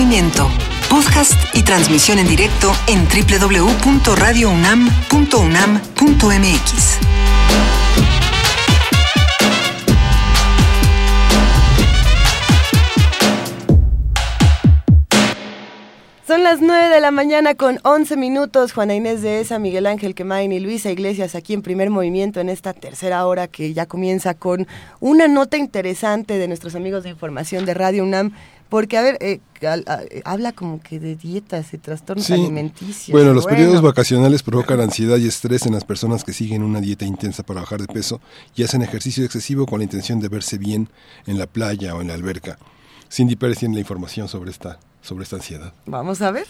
Movimiento. Podcast y transmisión en directo en www.radiounam.unam.mx. Son las 9 de la mañana con 11 minutos. Juana Inés de Esa, Miguel Ángel Quemain y Luisa Iglesias aquí en primer movimiento en esta tercera hora que ya comienza con una nota interesante de nuestros amigos de información de Radio UNAM. Porque, a ver, eh, habla como que de dietas y trastornos alimenticios. Bueno, los periodos vacacionales provocan ansiedad y estrés en las personas que siguen una dieta intensa para bajar de peso y hacen ejercicio excesivo con la intención de verse bien en la playa o en la alberca. Cindy Pérez tiene la información sobre esta sobre esta ansiedad. Vamos a ver.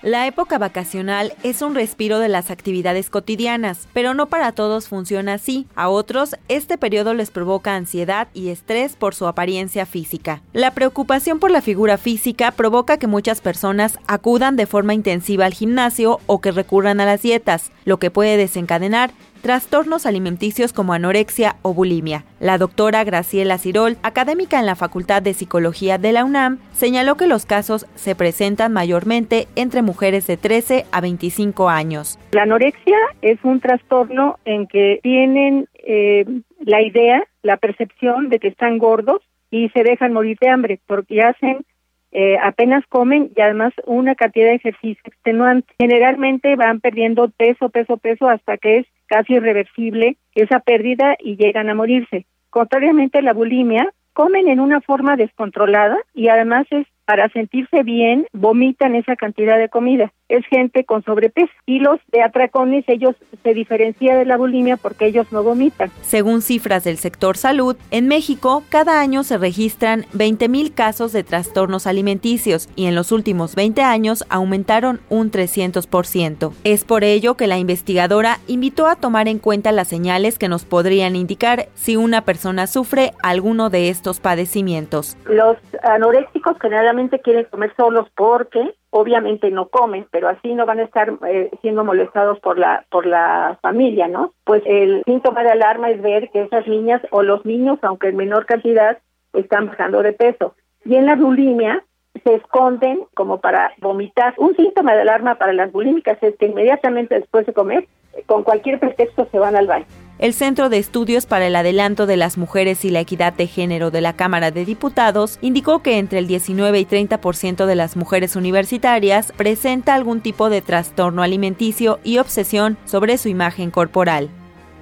La época vacacional es un respiro de las actividades cotidianas, pero no para todos funciona así. A otros, este periodo les provoca ansiedad y estrés por su apariencia física. La preocupación por la figura física provoca que muchas personas acudan de forma intensiva al gimnasio o que recurran a las dietas, lo que puede desencadenar trastornos alimenticios como anorexia o bulimia. La doctora Graciela Cirol, académica en la Facultad de Psicología de la UNAM, señaló que los casos se presentan mayormente entre mujeres de 13 a 25 años. La anorexia es un trastorno en que tienen eh, la idea, la percepción de que están gordos y se dejan morir de hambre porque hacen eh, apenas comen y además una cantidad de ejercicio extenuante. Generalmente van perdiendo peso, peso, peso hasta que es casi irreversible esa pérdida y llegan a morirse. Contrariamente a la bulimia, comen en una forma descontrolada y además es para sentirse bien, vomitan esa cantidad de comida. Es gente con sobrepeso. Y los de atracones, ellos se diferencian de la bulimia porque ellos no vomitan. Según cifras del sector salud, en México cada año se registran 20.000 casos de trastornos alimenticios y en los últimos 20 años aumentaron un 300%. Es por ello que la investigadora invitó a tomar en cuenta las señales que nos podrían indicar si una persona sufre alguno de estos padecimientos. Los anoréxicos generalmente quieren comer solos porque obviamente no comen, pero así no van a estar eh, siendo molestados por la por la familia, ¿no? Pues el síntoma de alarma es ver que esas niñas o los niños, aunque en menor cantidad, están bajando de peso. Y en la bulimia se esconden como para vomitar. Un síntoma de alarma para las bulímicas es que inmediatamente después de comer, con cualquier pretexto se van al baño. El Centro de Estudios para el Adelanto de las Mujeres y la Equidad de Género de la Cámara de Diputados indicó que entre el 19 y 30% de las mujeres universitarias presenta algún tipo de trastorno alimenticio y obsesión sobre su imagen corporal.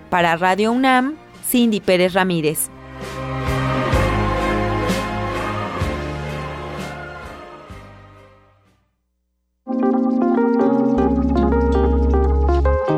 Para Radio UNAM, Cindy Pérez Ramírez.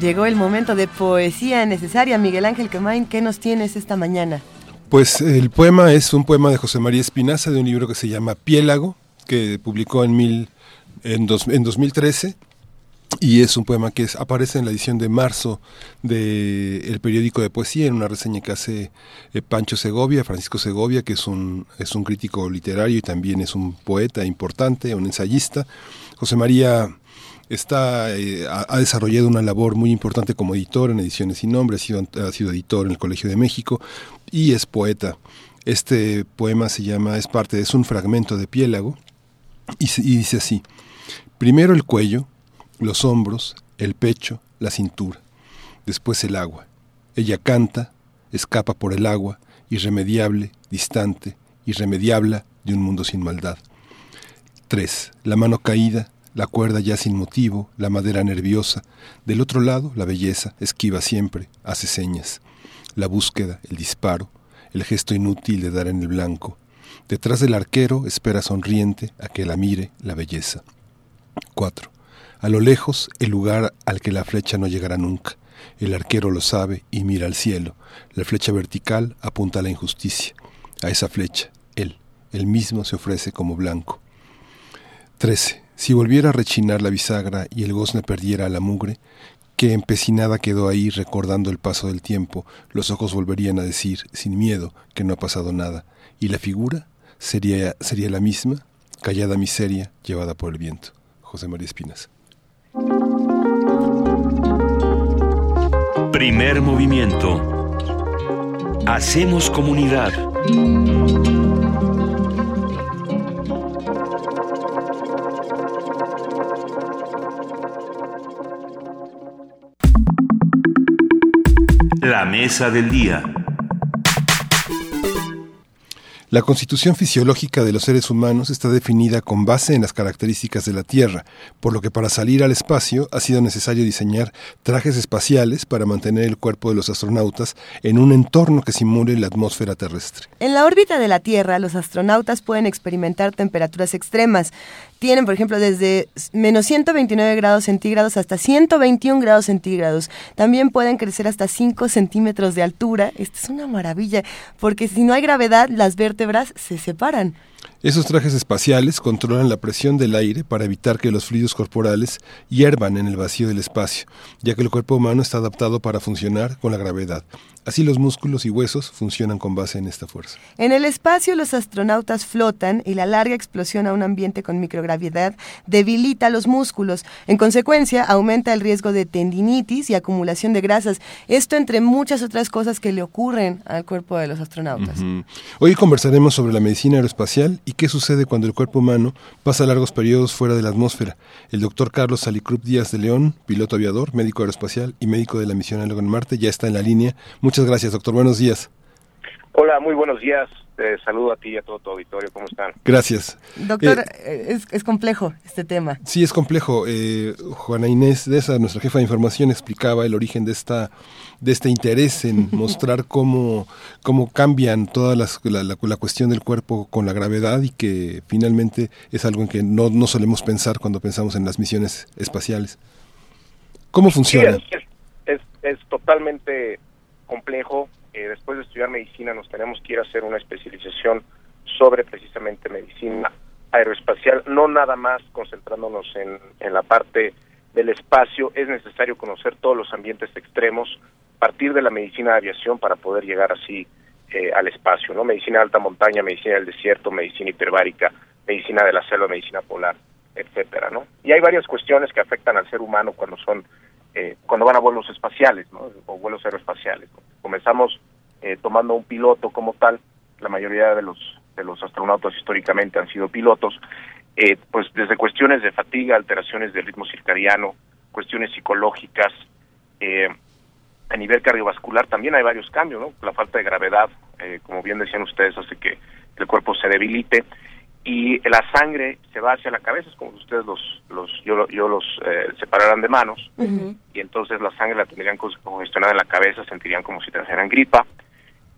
Llegó el momento de poesía necesaria. Miguel Ángel Quemain, ¿qué nos tienes esta mañana? Pues el poema es un poema de José María Espinaza de un libro que se llama Piélago, que publicó en, mil, en, dos, en 2013 y es un poema que aparece en la edición de marzo del el periódico de poesía, en una reseña que hace eh, Pancho Segovia, Francisco Segovia, que es un, es un crítico literario y también es un poeta importante, un ensayista. José María está, eh, ha, desarrollado una labor muy importante como editor en Ediciones Sin Nombre, ha sido, editor en el Colegio de México y es poeta. Este poema se llama, es parte, es un fragmento de Piélago y, y dice así, primero el cuello, los hombros, el pecho, la cintura, después el agua. Ella canta, escapa por el agua, irremediable, distante, irremediable de un mundo sin maldad. 3. La mano caída, la cuerda ya sin motivo, la madera nerviosa. Del otro lado, la belleza, esquiva siempre, hace señas. La búsqueda, el disparo, el gesto inútil de dar en el blanco. Detrás del arquero espera sonriente a que la mire la belleza. 4. A lo lejos, el lugar al que la flecha no llegará nunca. El arquero lo sabe y mira al cielo. La flecha vertical apunta a la injusticia. A esa flecha, él, él mismo se ofrece como blanco. 13. Si volviera a rechinar la bisagra y el gozne perdiera la mugre, que empecinada quedó ahí recordando el paso del tiempo, los ojos volverían a decir, sin miedo, que no ha pasado nada, y la figura sería, sería la misma, callada miseria llevada por el viento. José María Espinas. Primer movimiento. Hacemos comunidad. La mesa del día. La constitución fisiológica de los seres humanos está definida con base en las características de la Tierra, por lo que para salir al espacio ha sido necesario diseñar trajes espaciales para mantener el cuerpo de los astronautas en un entorno que simule la atmósfera terrestre. En la órbita de la Tierra, los astronautas pueden experimentar temperaturas extremas tienen, por ejemplo, desde menos 129 grados centígrados hasta 121 grados centígrados. También pueden crecer hasta 5 centímetros de altura. Esto es una maravilla, porque si no hay gravedad, las vértebras se separan. Esos trajes espaciales controlan la presión del aire para evitar que los fluidos corporales hiervan en el vacío del espacio, ya que el cuerpo humano está adaptado para funcionar con la gravedad. Así los músculos y huesos funcionan con base en esta fuerza. En el espacio los astronautas flotan y la larga explosión a un ambiente con microgravedad debilita los músculos. En consecuencia, aumenta el riesgo de tendinitis y acumulación de grasas. Esto entre muchas otras cosas que le ocurren al cuerpo de los astronautas. Hoy conversaremos sobre la medicina aeroespacial y qué sucede cuando el cuerpo humano pasa largos periodos fuera de la atmósfera. El doctor Carlos Salicrup Díaz de León, piloto aviador, médico aeroespacial y médico de la misión Algo en Marte, ya está en la línea. Muchas gracias, doctor. Buenos días. Hola, muy buenos días. Te saludo a ti y a todo tu auditorio. ¿Cómo están? Gracias. Doctor, eh, es, es, complejo este tema. Sí, es complejo. Eh, Juana Inés de esa, nuestra jefa de información, explicaba el origen de esta de este interés en mostrar cómo, cómo cambian toda las, la, la, la, cuestión del cuerpo con la gravedad y que finalmente es algo en que no, no solemos pensar cuando pensamos en las misiones espaciales. ¿Cómo funciona? Sí, es, es, es, totalmente complejo. Eh, después de estudiar medicina nos tenemos que ir a hacer una especialización sobre precisamente medicina aeroespacial, no nada más concentrándonos en, la parte del espacio, es necesario conocer todos los ambientes extremos, partir de la medicina de aviación para poder llegar así eh, al espacio, ¿no? Medicina de alta montaña, medicina del desierto, medicina hiperbárica, medicina de la selva, medicina polar, etcétera, ¿no? Y hay varias cuestiones que afectan al ser humano cuando son eh, cuando van a vuelos espaciales. O vuelos aeroespaciales. Comenzamos eh, tomando un piloto como tal, la mayoría de los de los astronautas históricamente han sido pilotos, eh, pues desde cuestiones de fatiga, alteraciones del ritmo circadiano, cuestiones psicológicas, eh, A nivel cardiovascular también hay varios cambios. La falta de gravedad, eh, como bien decían ustedes, hace que el cuerpo se debilite y la sangre se va hacia la cabeza, es como si ustedes los, los yo, yo los eh, separaran de manos y entonces la sangre la tendrían congestionada en la cabeza, sentirían como si trajeran gripa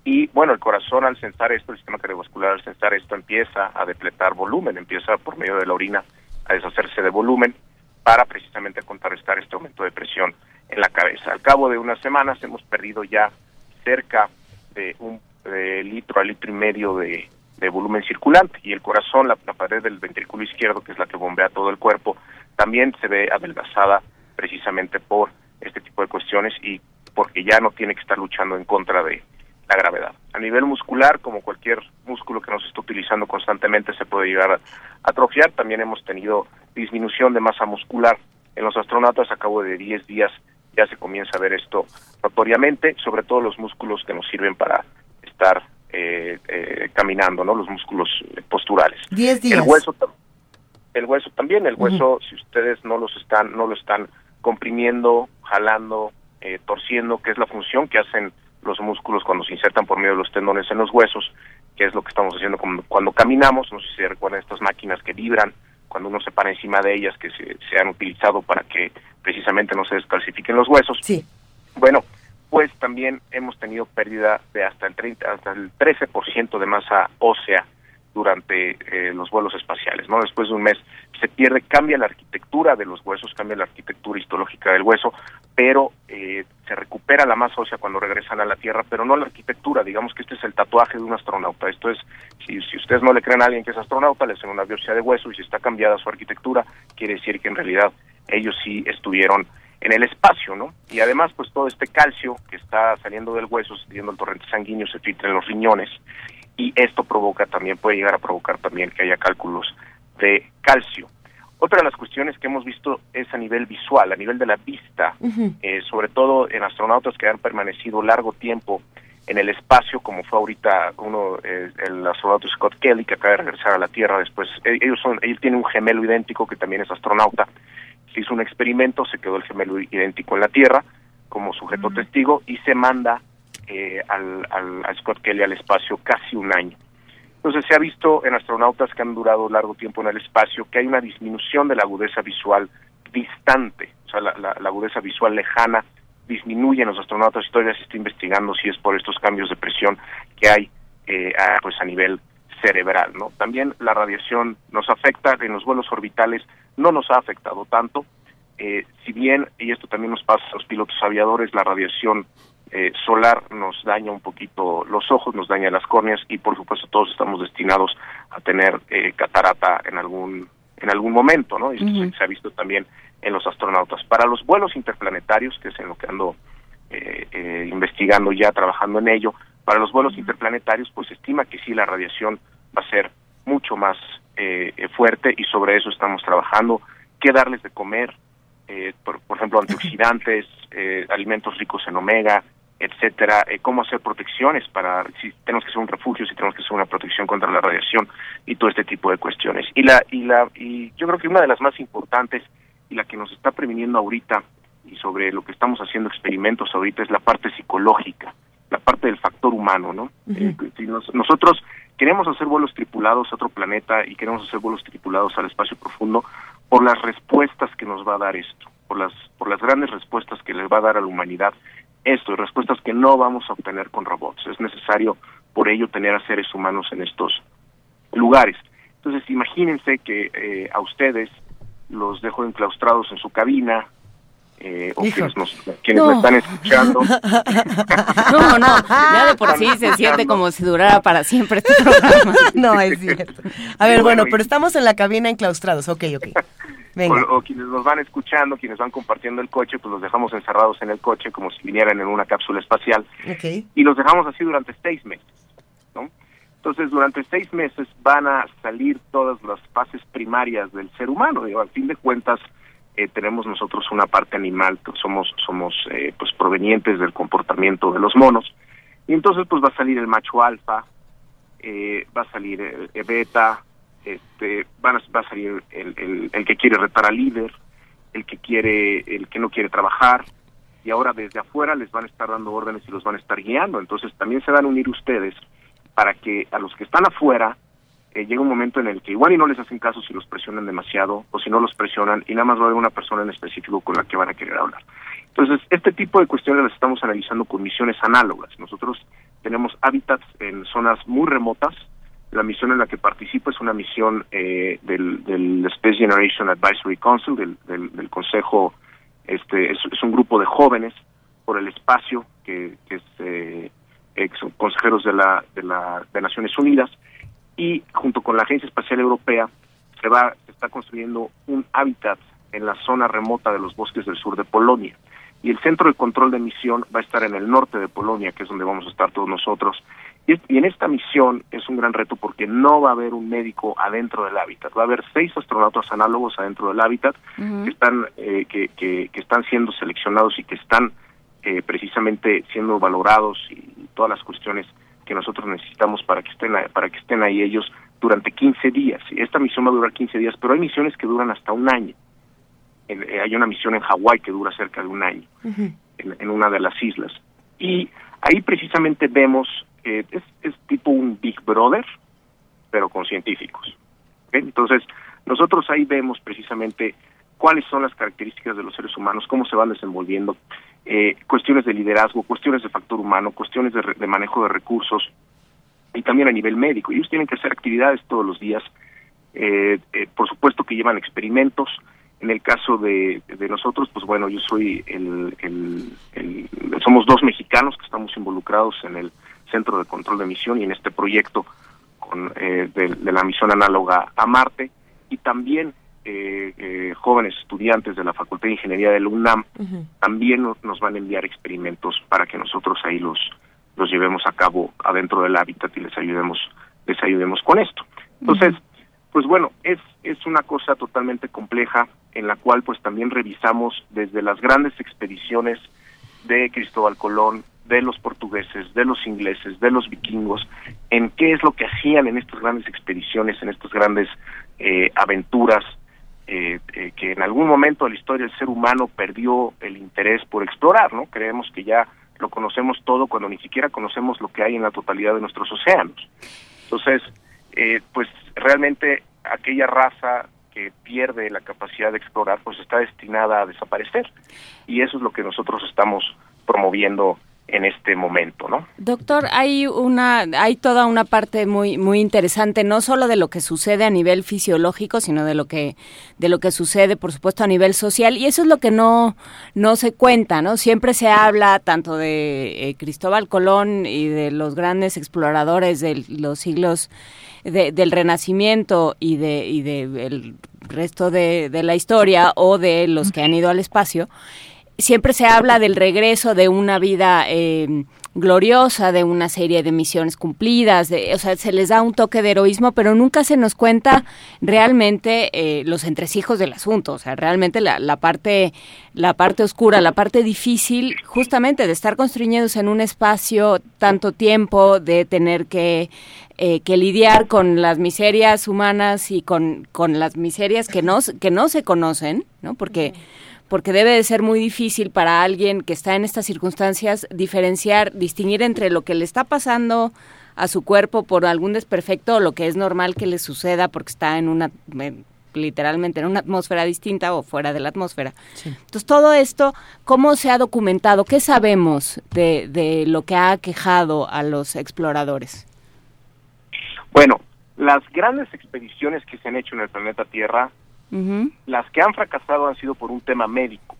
y bueno, el corazón al sensar esto, el sistema cardiovascular al sensar esto empieza a depletar volumen, empieza por medio de la orina a deshacerse de volumen para precisamente contrarrestar este aumento de presión en la cabeza. Al cabo de unas semanas hemos perdido ya cerca de un litro a litro y medio de, de volumen circulante y el corazón, la, pared del ventrículo izquierdo, que es la que bombea todo el cuerpo, también se ve adelgazada precisamente por este tipo de cuestiones y porque ya no tiene que estar luchando en contra de la gravedad. A nivel muscular, como cualquier músculo que nos está utilizando constantemente se puede llegar a atrofiar, también hemos tenido disminución de masa muscular. En los astronautas a cabo de 10 días ya se comienza a ver esto notoriamente, sobre todo los músculos que nos sirven para estar eh, eh, caminando, ¿no? Los músculos posturales. días. El hueso, el hueso también, el hueso, si ustedes no los están, no lo están comprimiendo, jalando, eh, torciendo, que es la función que hacen los músculos cuando se insertan por medio de los tendones en los huesos, que es lo que estamos haciendo cuando, cuando caminamos, no sé si se recuerdan estas máquinas que vibran, cuando uno se para encima de ellas, que se, se han utilizado para que precisamente no se descalcifiquen los huesos. Sí. Bueno, pues también hemos tenido pérdida de hasta el 30, hasta el 13% de masa ósea durante eh, los vuelos espaciales, ¿no? Después de un mes se pierde, cambia la arquitectura de los huesos, cambia la arquitectura histológica del hueso, pero eh, se recupera la masa ósea cuando regresan a la Tierra, pero no la arquitectura, digamos que este es el tatuaje de un astronauta, esto es, si, si ustedes no le creen a alguien que es astronauta, le hacen una biopsia de hueso y si está cambiada su arquitectura, quiere decir que en realidad ellos sí estuvieron en el espacio, ¿no? Y además, pues todo este calcio que está saliendo del hueso, saliendo el torrente sanguíneo, se filtra en los riñones y esto provoca también, puede llegar a provocar también que haya cálculos de calcio. Otra de las cuestiones que hemos visto es a nivel visual, a nivel de la vista, eh, sobre todo en astronautas que han permanecido largo tiempo en el espacio, como fue ahorita uno, eh, el astronauta Scott Kelly, que acaba de regresar a la Tierra después. Eh, ellos son, ellos tienen un gemelo idéntico que también es astronauta, se hizo un experimento, se quedó el gemelo idéntico en la Tierra como sujeto testigo y se manda eh, al, al, a Scott Kelly al espacio casi un año. Entonces se ha visto en astronautas que han durado largo tiempo en el espacio que hay una disminución de la agudeza visual distante, o sea, la, la, la agudeza visual lejana disminuye en los astronautas y todavía se está investigando si es por estos cambios de presión que hay eh, a, pues a nivel cerebral, ¿no? También la radiación nos afecta en los vuelos orbitales, no nos ha afectado tanto, eh, si bien, y esto también nos pasa a los pilotos aviadores, la radiación eh, solar nos daña un poquito los ojos, nos daña las córneas y por supuesto todos estamos destinados a tener eh, catarata en algún en algún momento, ¿no? Y esto se, se ha visto también en los astronautas. Para los vuelos interplanetarios, que es en lo que ando eh, eh, investigando ya, trabajando en ello, para los vuelos interplanetarios, pues se estima que sí la radiación va a ser mucho más eh, eh, fuerte y sobre eso estamos trabajando. ¿Qué darles de comer? Eh, por, por ejemplo, antioxidantes, eh, alimentos ricos en omega, etcétera, eh, cómo hacer protecciones para si tenemos que hacer un refugio, si tenemos que hacer una protección contra la radiación y todo este tipo de cuestiones. Y la y la y yo creo que una de las más importantes y la que nos está previniendo ahorita y sobre lo que estamos haciendo experimentos ahorita es la parte psicológica, la parte del factor humano, ¿no? Eh, si nos- nosotros queremos hacer vuelos tripulados a otro planeta y queremos hacer vuelos tripulados al espacio profundo por las respuestas que nos va a dar esto, por las por las grandes respuestas que le va a dar a la humanidad esto, y respuestas que no vamos a obtener con robots. Es necesario por ello tener a seres humanos en estos lugares. Entonces, imagínense que eh, a ustedes los dejo enclaustrados en su cabina, eh, o quienes, nos, quienes No. me están escuchando. No, no, ya de por sí se siente como si durara para siempre este programa. no, es cierto. A ver, bueno, pero estamos en la cabina enclaustrados. Ok, ok. Venga. O, o quienes nos van escuchando, quienes van compartiendo el coche, pues los dejamos encerrados en el coche como si vinieran en una cápsula espacial Ok. y los dejamos así durante seis meses, ¿no? Entonces, durante seis meses van a salir todas las fases primarias del ser humano. Digo, al fin de cuentas, eh, tenemos nosotros una parte animal somos, somos eh, pues provenientes del comportamiento de los monos. Y entonces, pues va a salir el macho alfa, eh, va a salir el, el beta, este, van a- va a salir el, el, el que quiere retar al líder, el que quiere, el que no quiere trabajar, y ahora desde afuera les van a estar dando órdenes y los van a estar guiando. Entonces también se van a unir ustedes para que a los que están afuera eh, llegue un momento en el que igual y no les hacen caso si los presionan demasiado o si no los presionan y nada más va a haber una persona en específico con la que van a querer hablar. Entonces, este tipo de cuestiones las estamos analizando con misiones análogas. Nosotros tenemos hábitats en zonas muy remotas. La misión en la que participo es una misión eh, del, Space Generation Advisory Council, del, del, del Consejo, este, es, es, un grupo de jóvenes por el espacio que, que es, eh, son consejeros de la, de la de Naciones Unidas y junto con la Agencia Espacial Europea se va se está construyendo un hábitat en la zona remota de los bosques del sur de Polonia y el centro de control de misión va a estar en el norte de Polonia, que es donde vamos a estar todos nosotros. Y, en esta misión es un gran reto porque no va a haber un médico adentro del hábitat, va a haber seis astronautas análogos adentro del hábitat uh -huh. que están eh, que, que, que, están siendo seleccionados y que están eh, precisamente siendo valorados y todas las cuestiones que nosotros necesitamos para que estén para que estén ahí ellos durante 15 días. Esta misión va a durar 15 días, pero hay misiones que duran hasta un año. Eh, hay una misión en Hawái que dura cerca de un año, uh -huh. en, en, una de las islas. Y ahí precisamente vemos, eh, es, es, tipo un Big Brother, pero con científicos. ¿okay? Entonces, nosotros ahí vemos precisamente cuáles son las características de los seres humanos, cómo se van desenvolviendo, eh, cuestiones de liderazgo, cuestiones de factor humano, cuestiones de, de manejo de recursos, y también a nivel médico. Ellos tienen que hacer actividades todos los días, eh, eh, por supuesto que llevan experimentos, en el caso de, de nosotros, pues bueno, yo soy el, el, el, somos dos mexicanos que estamos involucrados en el Centro de Control de Misión y en este proyecto con, eh, de, de, la misión análoga a Marte y también eh, eh, jóvenes estudiantes de la Facultad de Ingeniería del UNAM uh -huh. también nos, nos, van a enviar experimentos para que nosotros ahí los los llevemos a cabo adentro del hábitat y les ayudemos les ayudemos con esto. Entonces, uh -huh pues bueno, es, es una cosa totalmente compleja en la cual pues también revisamos desde las grandes expediciones de Cristóbal Colón, de los portugueses, de los ingleses, de los vikingos, en qué es lo que hacían en estas grandes expediciones, en estas grandes eh, aventuras, eh, eh, que en algún momento de la historia el ser humano perdió el interés por explorar, ¿no? Creemos que ya lo conocemos todo cuando ni siquiera conocemos lo que hay en la totalidad de nuestros océanos. Entonces, eh, pues realmente aquella raza que pierde la capacidad de explorar pues está destinada a desaparecer y eso es lo que nosotros estamos promoviendo en este momento, ¿no? Doctor, hay una, hay toda una parte muy, muy interesante, no solo de lo que sucede a nivel fisiológico, sino de lo que, de lo que sucede, por supuesto, a nivel social, y eso es lo que no, no se cuenta, ¿no? Siempre se habla tanto de eh, Cristóbal Colón y de los grandes exploradores de los siglos de, del Renacimiento y de, y de el resto de, de la historia o de los que han ido al espacio siempre se habla del regreso de una vida eh, gloriosa, de una serie de misiones cumplidas, de, o sea, se les da un toque de heroísmo, pero nunca se nos cuenta realmente eh, los entresijos del asunto, o sea, realmente la, parte, la parte oscura, la parte difícil, justamente de estar construyéndose en un espacio tanto tiempo, de tener que eh, que lidiar con las miserias humanas y con, con las miserias que no, que no se conocen, ¿no? Porque porque debe de ser muy difícil para alguien que está en estas circunstancias diferenciar, distinguir entre lo que le está pasando a su cuerpo por algún desperfecto o lo que es normal que le suceda porque está en una literalmente en una atmósfera distinta o fuera de la atmósfera. Sí. Entonces, todo esto, ¿cómo se ha documentado? ¿Qué sabemos de, de lo que ha aquejado a los exploradores? Bueno, las grandes expediciones que se han hecho en el planeta Tierra Uh -huh. Las que han fracasado han sido por un tema médico,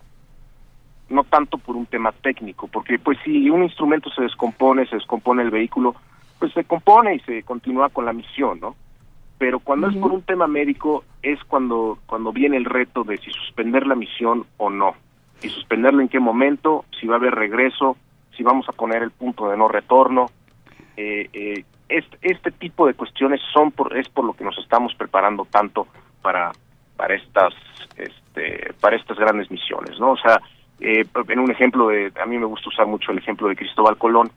no tanto por un tema técnico, porque pues si un instrumento se descompone, se descompone el vehículo, pues se compone y se continúa con la misión, ¿no? Pero cuando uh -huh. es por un tema médico es cuando cuando viene el reto de si suspender la misión o no, y suspenderla en qué momento, si va a haber regreso, si vamos a poner el punto de no retorno. Eh, eh, este, este tipo de cuestiones son por, es por lo que nos estamos preparando tanto para para estas este, para estas grandes misiones no o sea eh, en un ejemplo de a mí me gusta usar mucho el ejemplo de Cristóbal Colón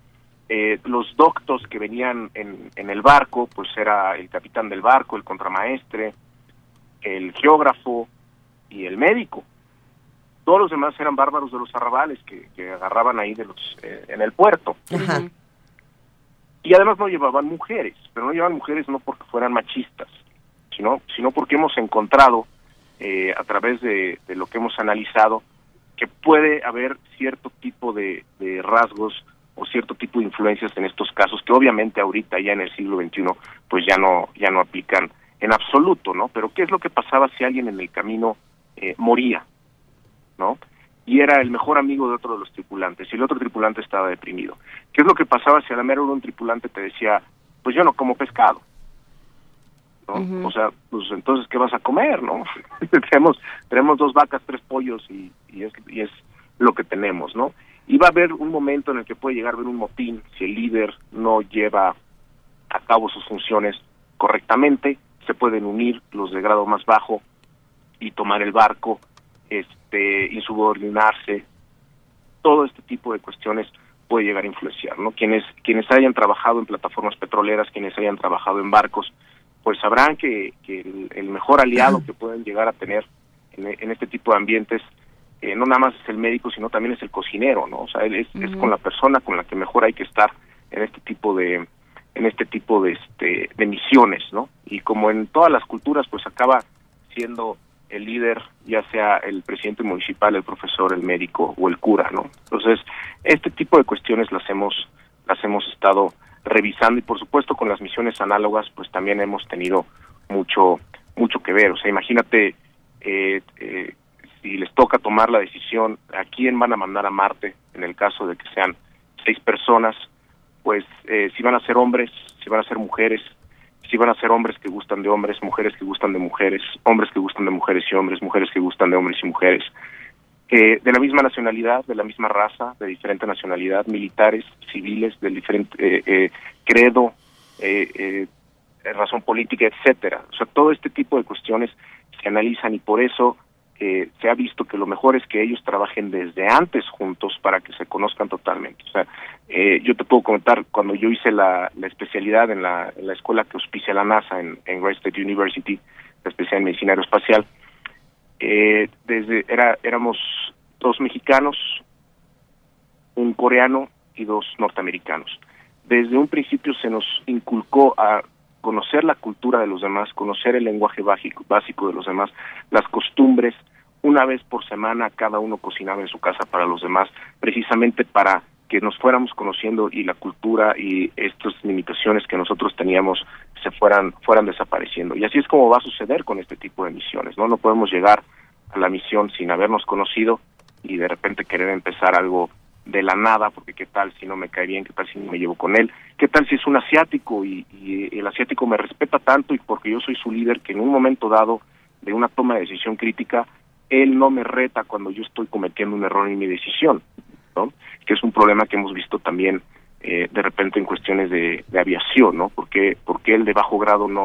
eh, los doctos que venían en, en el barco pues era el capitán del barco el contramaestre el geógrafo y el médico. Todos los demás eran bárbaros de los arrabales que, que agarraban ahí de los eh, en el puerto. Y además no llevaban mujeres, pero no llevaban mujeres no porque fueran machistas, sino, sino porque hemos encontrado eh, a través de, lo que hemos analizado que puede haber cierto tipo de, rasgos o cierto tipo de influencias en estos casos que obviamente ahorita ya en el siglo XXI pues ya no ya no aplican en absoluto, ¿no? Pero ¿qué es lo que pasaba si alguien en el camino eh, moría, ¿no? Y era el mejor amigo de otro de los tripulantes y el otro tripulante estaba deprimido. ¿Qué es lo que pasaba si a la mera un tripulante te decía, pues yo no como pescado? ¿No? O sea, pues entonces, ¿qué vas a comer, no? tenemos, tenemos dos vacas, tres pollos y, y, es, y es lo que tenemos, ¿no? Y va a haber un momento en el que puede llegar a haber un motín si el líder no lleva a cabo sus funciones correctamente, se pueden unir los de grado más bajo y tomar el barco, este, insubordinarse, todo este tipo de cuestiones puede llegar a influenciar, ¿no? Quienes, quienes hayan trabajado en plataformas petroleras, quienes hayan trabajado en barcos, pues sabrán que, que el, el, mejor aliado que pueden llegar a tener en, en este tipo de ambientes eh, no nada más es el médico, sino también es el cocinero, ¿no? O sea, es, uh -huh. es con la persona con la que mejor hay que estar en este tipo de en este tipo de este de misiones, ¿no? Y como en todas las culturas, pues acaba siendo el líder, ya sea el presidente municipal, el profesor, el médico o el cura, ¿no? Entonces, este tipo de cuestiones las hemos las hemos estado revisando y por supuesto con las misiones análogas pues también hemos tenido mucho mucho que ver. O sea imagínate eh, eh, si les toca tomar la decisión a quién van a mandar a Marte en el caso de que sean seis personas pues eh, si van a ser hombres si van a ser mujeres si van a ser hombres que gustan de hombres mujeres que gustan de mujeres hombres que gustan de mujeres y hombres mujeres que gustan de hombres y mujeres eh, de la misma nacionalidad, de la misma raza, de diferente nacionalidad, militares, civiles, del diferente eh, eh, credo, razón política, etcétera. O sea, todo este tipo de cuestiones se analizan y por eso se ha visto que lo mejor es que ellos trabajen desde antes juntos para que se conozcan totalmente. O sea, yo te puedo comentar, cuando yo hice la, especialidad en la, escuela que auspicia la NASA en, en Wright State University, la especialidad en medicina aeroespacial, eh, desde era éramos dos mexicanos un coreano y dos norteamericanos. Desde un principio se nos inculcó a conocer la cultura de los demás conocer el lenguaje básico, básico de los demás las costumbres. Una vez por semana cada uno cocinaba en su casa para los demás precisamente para que nos fuéramos conociendo y la cultura y estas limitaciones que nosotros teníamos se fueran fueran desapareciendo y así es como va a suceder con este tipo de misiones no no podemos llegar a la misión sin habernos conocido y de repente querer empezar algo de la nada porque qué tal si no me cae bien qué tal si no me llevo con él qué tal si es un asiático y, y el asiático me respeta tanto y porque yo soy su líder que en un momento dado de una toma de decisión crítica él no me reta cuando yo estoy cometiendo un error en mi decisión ¿no? que es un problema que hemos visto también eh, de repente en cuestiones de, aviación, ¿no? Porque, porque el de bajo grado no,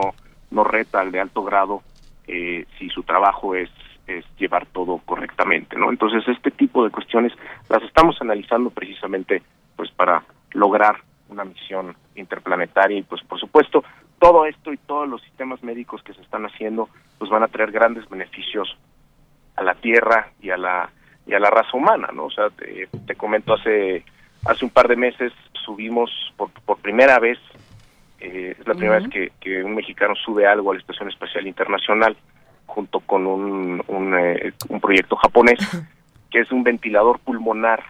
no reta al de alto grado eh, si su trabajo es, es llevar todo correctamente, ¿no? Entonces este tipo de cuestiones las estamos analizando precisamente pues para lograr una misión interplanetaria y pues por supuesto todo esto y todos los sistemas médicos que se están haciendo pues van a traer grandes beneficios a la Tierra y a la y a la raza humana, ¿no? O sea, te, te comento hace hace un par de meses subimos por, por primera vez, eh, es la primera uh -huh. vez que, que, un mexicano sube algo a la Estación Espacial Internacional junto con un, un, eh, un proyecto japonés que es un ventilador pulmonar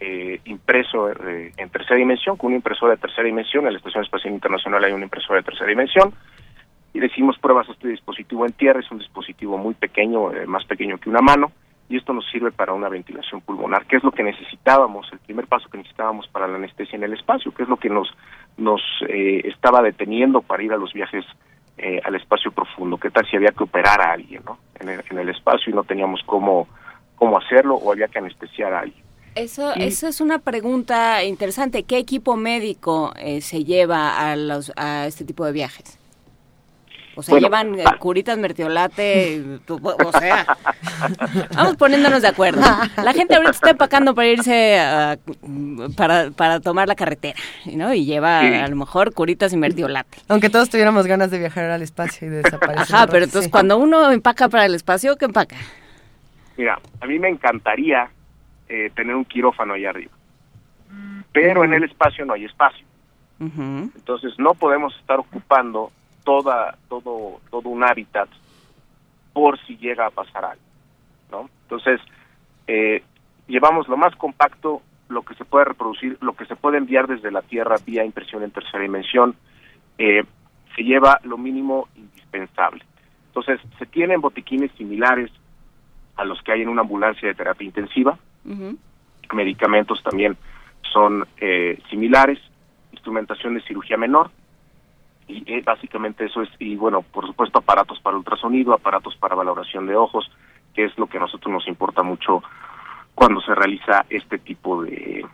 eh, impreso eh, en tercera dimensión, con una impresora de tercera dimensión, en la Estación Espacial Internacional hay una impresora de tercera dimensión, y decimos pruebas a este dispositivo en tierra, es un dispositivo muy pequeño, eh, más pequeño que una mano, y esto nos sirve para una ventilación pulmonar, que es lo que necesitábamos, el primer paso que necesitábamos para la anestesia en el espacio, que es lo que nos, nos eh, estaba deteniendo para ir a los viajes eh, al espacio profundo. ¿Qué tal si había que operar a alguien ¿no? en, el, en el espacio y no teníamos cómo, cómo hacerlo o había que anestesiar a alguien? Eso, sí. eso es una pregunta interesante. ¿Qué equipo médico eh, se lleva a, los, a este tipo de viajes? O sea, bueno, llevan ah. curitas, mertiolate, o sea, vamos poniéndonos de acuerdo. La gente ahorita está empacando para irse a, para, para tomar la carretera, ¿no? Y lleva sí. a lo mejor curitas y mertiolate. Aunque todos tuviéramos ganas de viajar al espacio y de desaparecer. Ajá, pero entonces sí. cuando uno empaca para el espacio, ¿qué empaca? Mira, a mí me encantaría eh, tener un quirófano ahí arriba, pero en el espacio no hay espacio. Entonces no podemos estar ocupando toda, todo, todo un hábitat por si llega a pasar algo, ¿no? Entonces, eh, llevamos lo más compacto, lo que se puede reproducir, lo que se puede enviar desde la Tierra vía impresión en tercera dimensión, eh, se lleva lo mínimo indispensable. Entonces, se tienen botiquines similares a los que hay en una ambulancia de terapia intensiva, medicamentos también son eh, similares, instrumentación de cirugía menor, y eh, básicamente eso es, y bueno, por supuesto aparatos para ultrasonido, aparatos para valoración de ojos, que es lo que a nosotros nos importa mucho cuando se realiza este tipo de,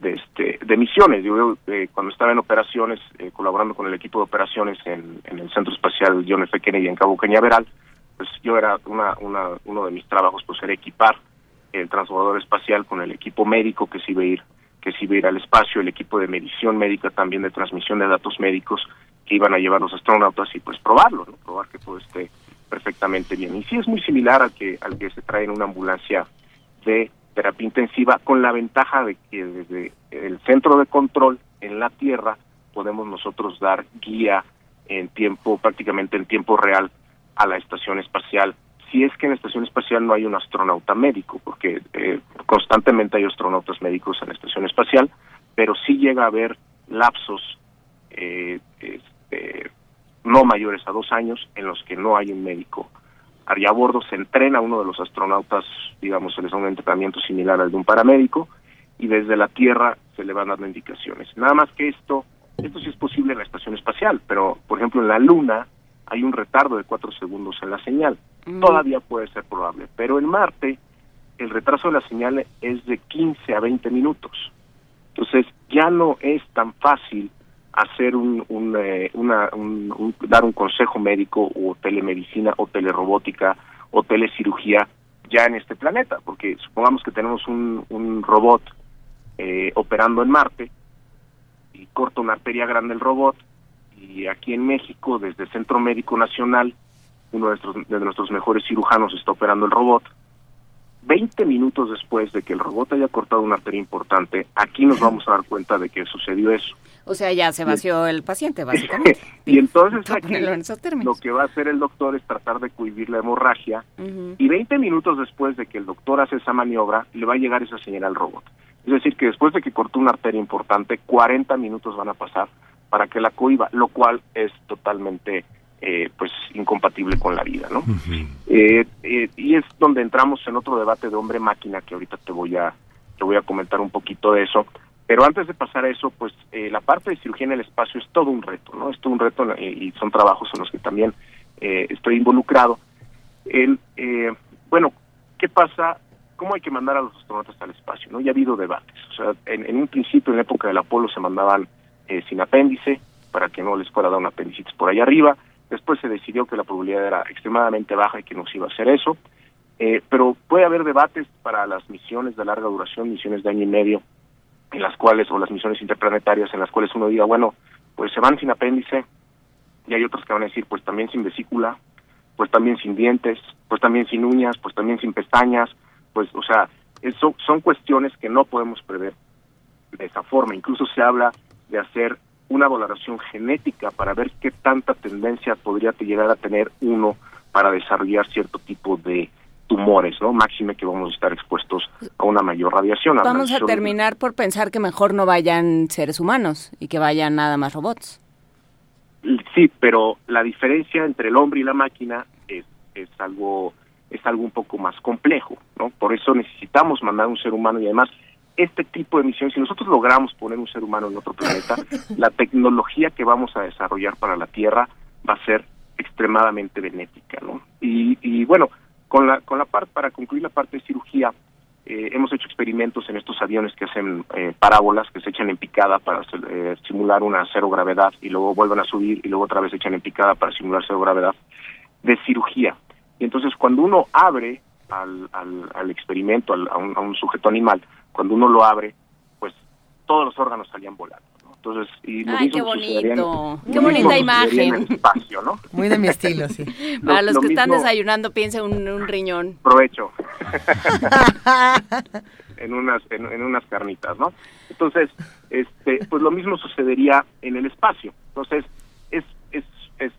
de, este, de misiones. Yo eh, cuando estaba en operaciones, eh, colaborando con el equipo de operaciones en, el Centro Espacial John F. Kennedy en Cabo Cañaveral, pues yo era una, una, uno de mis trabajos pues era equipar el transbordador espacial con el equipo médico que se iba a ir que se ir al espacio, el equipo de medición médica también de transmisión de datos médicos iban a llevar los astronautas y pues probarlo, ¿no? probar que todo esté perfectamente bien. Y sí es muy similar al que al que se trae en una ambulancia de terapia intensiva con la ventaja de que desde el centro de control en la Tierra podemos nosotros dar guía en tiempo prácticamente en tiempo real a la estación espacial si es que en la estación espacial no hay un astronauta médico, porque eh, constantemente hay astronautas médicos en la estación espacial, pero sí llega a haber lapsos eh, este, no mayores a dos años en los que no hay un médico. Allá a bordo se entrena a uno de los astronautas, digamos, se les da un entrenamiento similar al de un paramédico, y desde la Tierra se le van dando indicaciones. Nada más que esto, esto sí es posible en la estación espacial, pero por ejemplo en la Luna hay un retardo de cuatro segundos en la señal. Todavía puede ser probable, pero en Marte el retraso de la señal es de 15 a 20 minutos. Entonces ya no es tan fácil hacer un, un, eh, una, un, dar un consejo médico o telemedicina o telerobótica o telecirugía ya en este planeta, porque supongamos que tenemos un, un robot eh, operando en Marte y corta una arteria grande el robot y aquí en México desde el Centro Médico Nacional uno de nuestros, de nuestros mejores cirujanos está operando el robot 20 minutos después de que el robot haya cortado una arteria importante, aquí nos vamos a dar cuenta de que sucedió eso. O sea, ya se vació el paciente, básicamente. y entonces aquí, lo que va a hacer el doctor es tratar de cohibir la hemorragia y 20 minutos después de que el doctor hace esa maniobra, le va a llegar esa señal al robot. Es decir, que después de que cortó una arteria importante, 40 minutos van a pasar para que la cohiba, lo cual es totalmente eh, pues incompatible con la vida, ¿no? Eh, eh, y es donde entramos en otro debate de hombre-máquina que ahorita te voy a te voy a comentar un poquito de eso. Pero antes de pasar a eso, pues la parte de cirugía en el espacio es todo un reto, ¿no? Es todo un reto y son trabajos en los que también estoy involucrado. El, bueno, ¿qué pasa? ¿Cómo hay que mandar a los astronautas al espacio? ¿no? Ya ha habido debates. O sea, en, en un principio, en la época del Apolo, se mandaban sin apéndice para que no les fuera a dar un apendicitis por ahí arriba Después se decidió que la probabilidad era extremadamente baja y que no se iba a hacer eso. Eh, pero puede haber debates para las misiones de larga duración, misiones de año y medio, en las cuales, o las misiones interplanetarias, en las cuales uno diga, bueno, pues se van sin apéndice, y hay otros que van a decir, pues también sin vesícula, pues también sin dientes, pues también sin uñas, pues también sin pestañas, pues, o sea, eso son cuestiones que no podemos prever de esa forma. Incluso se habla de hacer una valoración genética para ver qué tanta tendencia podría llegar a tener uno para desarrollar cierto tipo de tumores, ¿no? Máxime que vamos a estar expuestos a una mayor radiación. vamos a terminar por pensar que mejor no vayan seres humanos y que vayan nada más robots. Sí, pero la diferencia entre el hombre y la máquina es, es algo es algo un poco más complejo, ¿no? Por eso necesitamos mandar un ser humano y además este tipo de misiones, si nosotros logramos poner un ser humano en otro planeta, la tecnología que vamos a desarrollar para la Tierra va a ser extremadamente benéfica, ¿no? Y, y bueno, con la, con la parte, para concluir la parte de cirugía, eh, hemos hecho experimentos en estos aviones que hacen eh, parábolas, que se echan en picada para eh, simular una cero gravedad y luego vuelven a subir y luego otra vez se echan en picada para simular cero gravedad, de cirugía. Y entonces cuando uno abre al, al, al experimento, a, un, a un sujeto animal, cuando uno lo abre, pues todos los órganos salían volando. Entonces, y lo Ay, mismo qué sucedería en- bonito. lo Qué mismo bonita sucedería en imagen. el espacio, ¿no? Muy de mi estilo, sí. Para Lo- los lo que están desayunando, piensen un, un riñón. Provecho. en unas en, en unas carnitas, ¿no? Entonces, este, pues lo mismo sucedería en el espacio. Entonces, es es es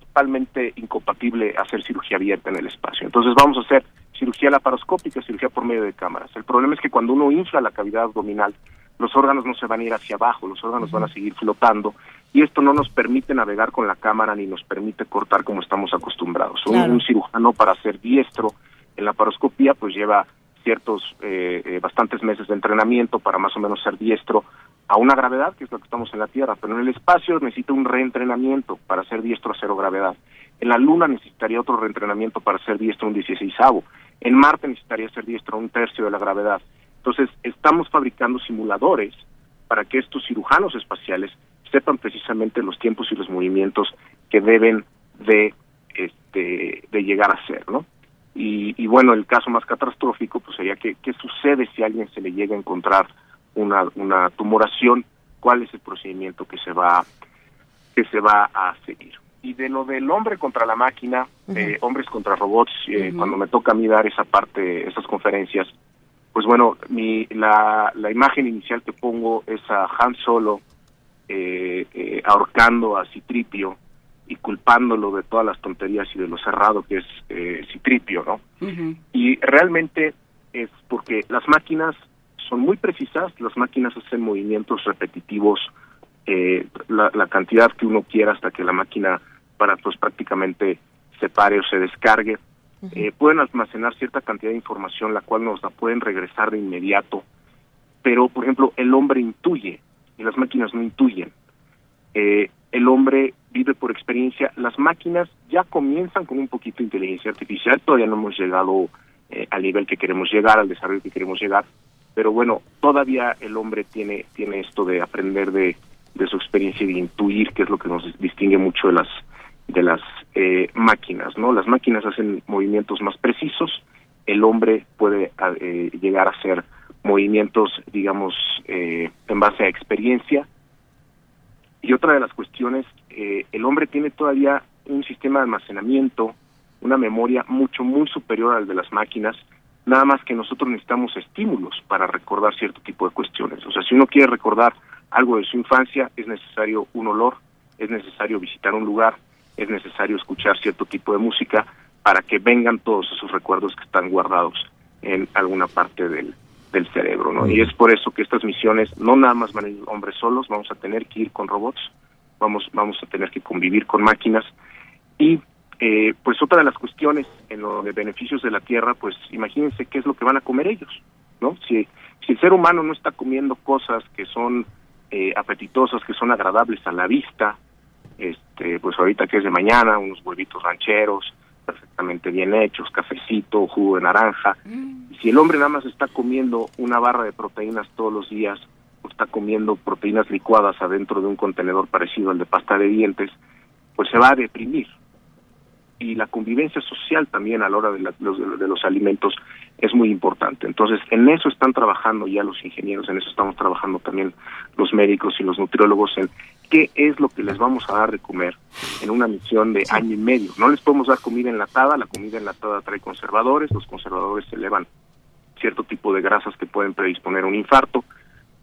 totalmente incompatible hacer cirugía abierta en el espacio. Entonces, vamos a hacer cirugía laparoscópica, cirugía por medio de cámaras. El problema es que cuando uno infla la cavidad abdominal, los órganos no se van a ir hacia abajo, los órganos van a seguir flotando y esto no nos permite navegar con la cámara ni nos permite cortar como estamos acostumbrados. Un- Claro. Un, cirujano para ser diestro en la paroscopía pues lleva ciertos, eh, eh, bastantes meses de entrenamiento para más o menos ser diestro a una gravedad, que es lo que estamos en la Tierra, pero en el espacio necesita un reentrenamiento para ser diestro a cero gravedad. En la Luna necesitaría otro reentrenamiento para ser diestro a un 16 En Marte necesitaría ser diestro un tercio de la gravedad. Entonces, estamos fabricando simuladores para que estos cirujanos espaciales sepan precisamente los tiempos y los movimientos que deben de, este, de llegar a ser, ¿no? Y, y bueno, el caso más catastrófico pues sería que qué sucede si a alguien se le llega a encontrar una, una tumoración, cuál es el procedimiento que se va que se va a seguir. Y de lo del hombre contra la máquina, eh, hombres contra robots, eh, cuando me toca a mí dar esa parte, esas conferencias, pues bueno, mi, la, la imagen inicial que pongo es a Han Solo eh, eh, ahorcando a Citripio y culpándolo de todas las tonterías y de lo cerrado que es eh, Citripio, ¿no? Y realmente es porque las máquinas son muy precisas, las máquinas hacen movimientos repetitivos, eh, la, la cantidad que uno quiera hasta que la máquina para pues prácticamente se pare o se descargue. Eh, pueden almacenar cierta cantidad de información, la cual nos la pueden regresar de inmediato, pero por ejemplo el hombre intuye y las máquinas no intuyen. Eh, el hombre vive por experiencia, las máquinas ya comienzan con un poquito de inteligencia artificial, todavía no hemos llegado eh, al nivel que queremos llegar, al desarrollo que queremos llegar, pero bueno, todavía el hombre tiene, tiene esto de aprender de, de su experiencia y de intuir, que es lo que nos distingue mucho de las de las eh, máquinas, ¿no? Las máquinas hacen movimientos más precisos, el hombre puede a- eh, llegar a hacer movimientos, digamos, eh, en base a experiencia. Y otra de las cuestiones, eh, el hombre tiene todavía un sistema de almacenamiento, una memoria mucho, muy superior al de las máquinas, nada más que nosotros necesitamos estímulos para recordar cierto tipo de cuestiones. O sea, si uno quiere recordar algo de su infancia, es necesario un olor, es necesario visitar un lugar, es necesario escuchar cierto tipo de música para que vengan todos esos recuerdos que están guardados en alguna parte del, del cerebro, ¿no? Y es por eso que estas misiones no nada más van a ir hombres solos, vamos a tener que ir con robots, vamos vamos a tener que convivir con máquinas y eh, pues otra de las cuestiones en lo de beneficios de la Tierra, pues imagínense qué es lo que van a comer ellos, ¿no? Si, si el ser humano no está comiendo cosas que son eh, apetitosas, que son agradables a la vista, este, pues ahorita que es de mañana, unos huevitos rancheros, perfectamente bien hechos, cafecito, jugo de naranja. Y si el hombre nada más está comiendo una barra de proteínas todos los días, o está comiendo proteínas licuadas adentro de un contenedor parecido al de pasta de dientes, pues se va a deprimir. Y la convivencia social también a la hora de, la- los, de los alimentos es muy importante. Entonces, en eso están trabajando ya los ingenieros, en eso estamos trabajando también los médicos y los nutriólogos en qué es lo que les vamos a dar de comer en una misión de año y medio. No les podemos dar comida enlatada, la comida enlatada trae conservadores, los conservadores elevan cierto tipo de grasas que pueden predisponer a un infarto.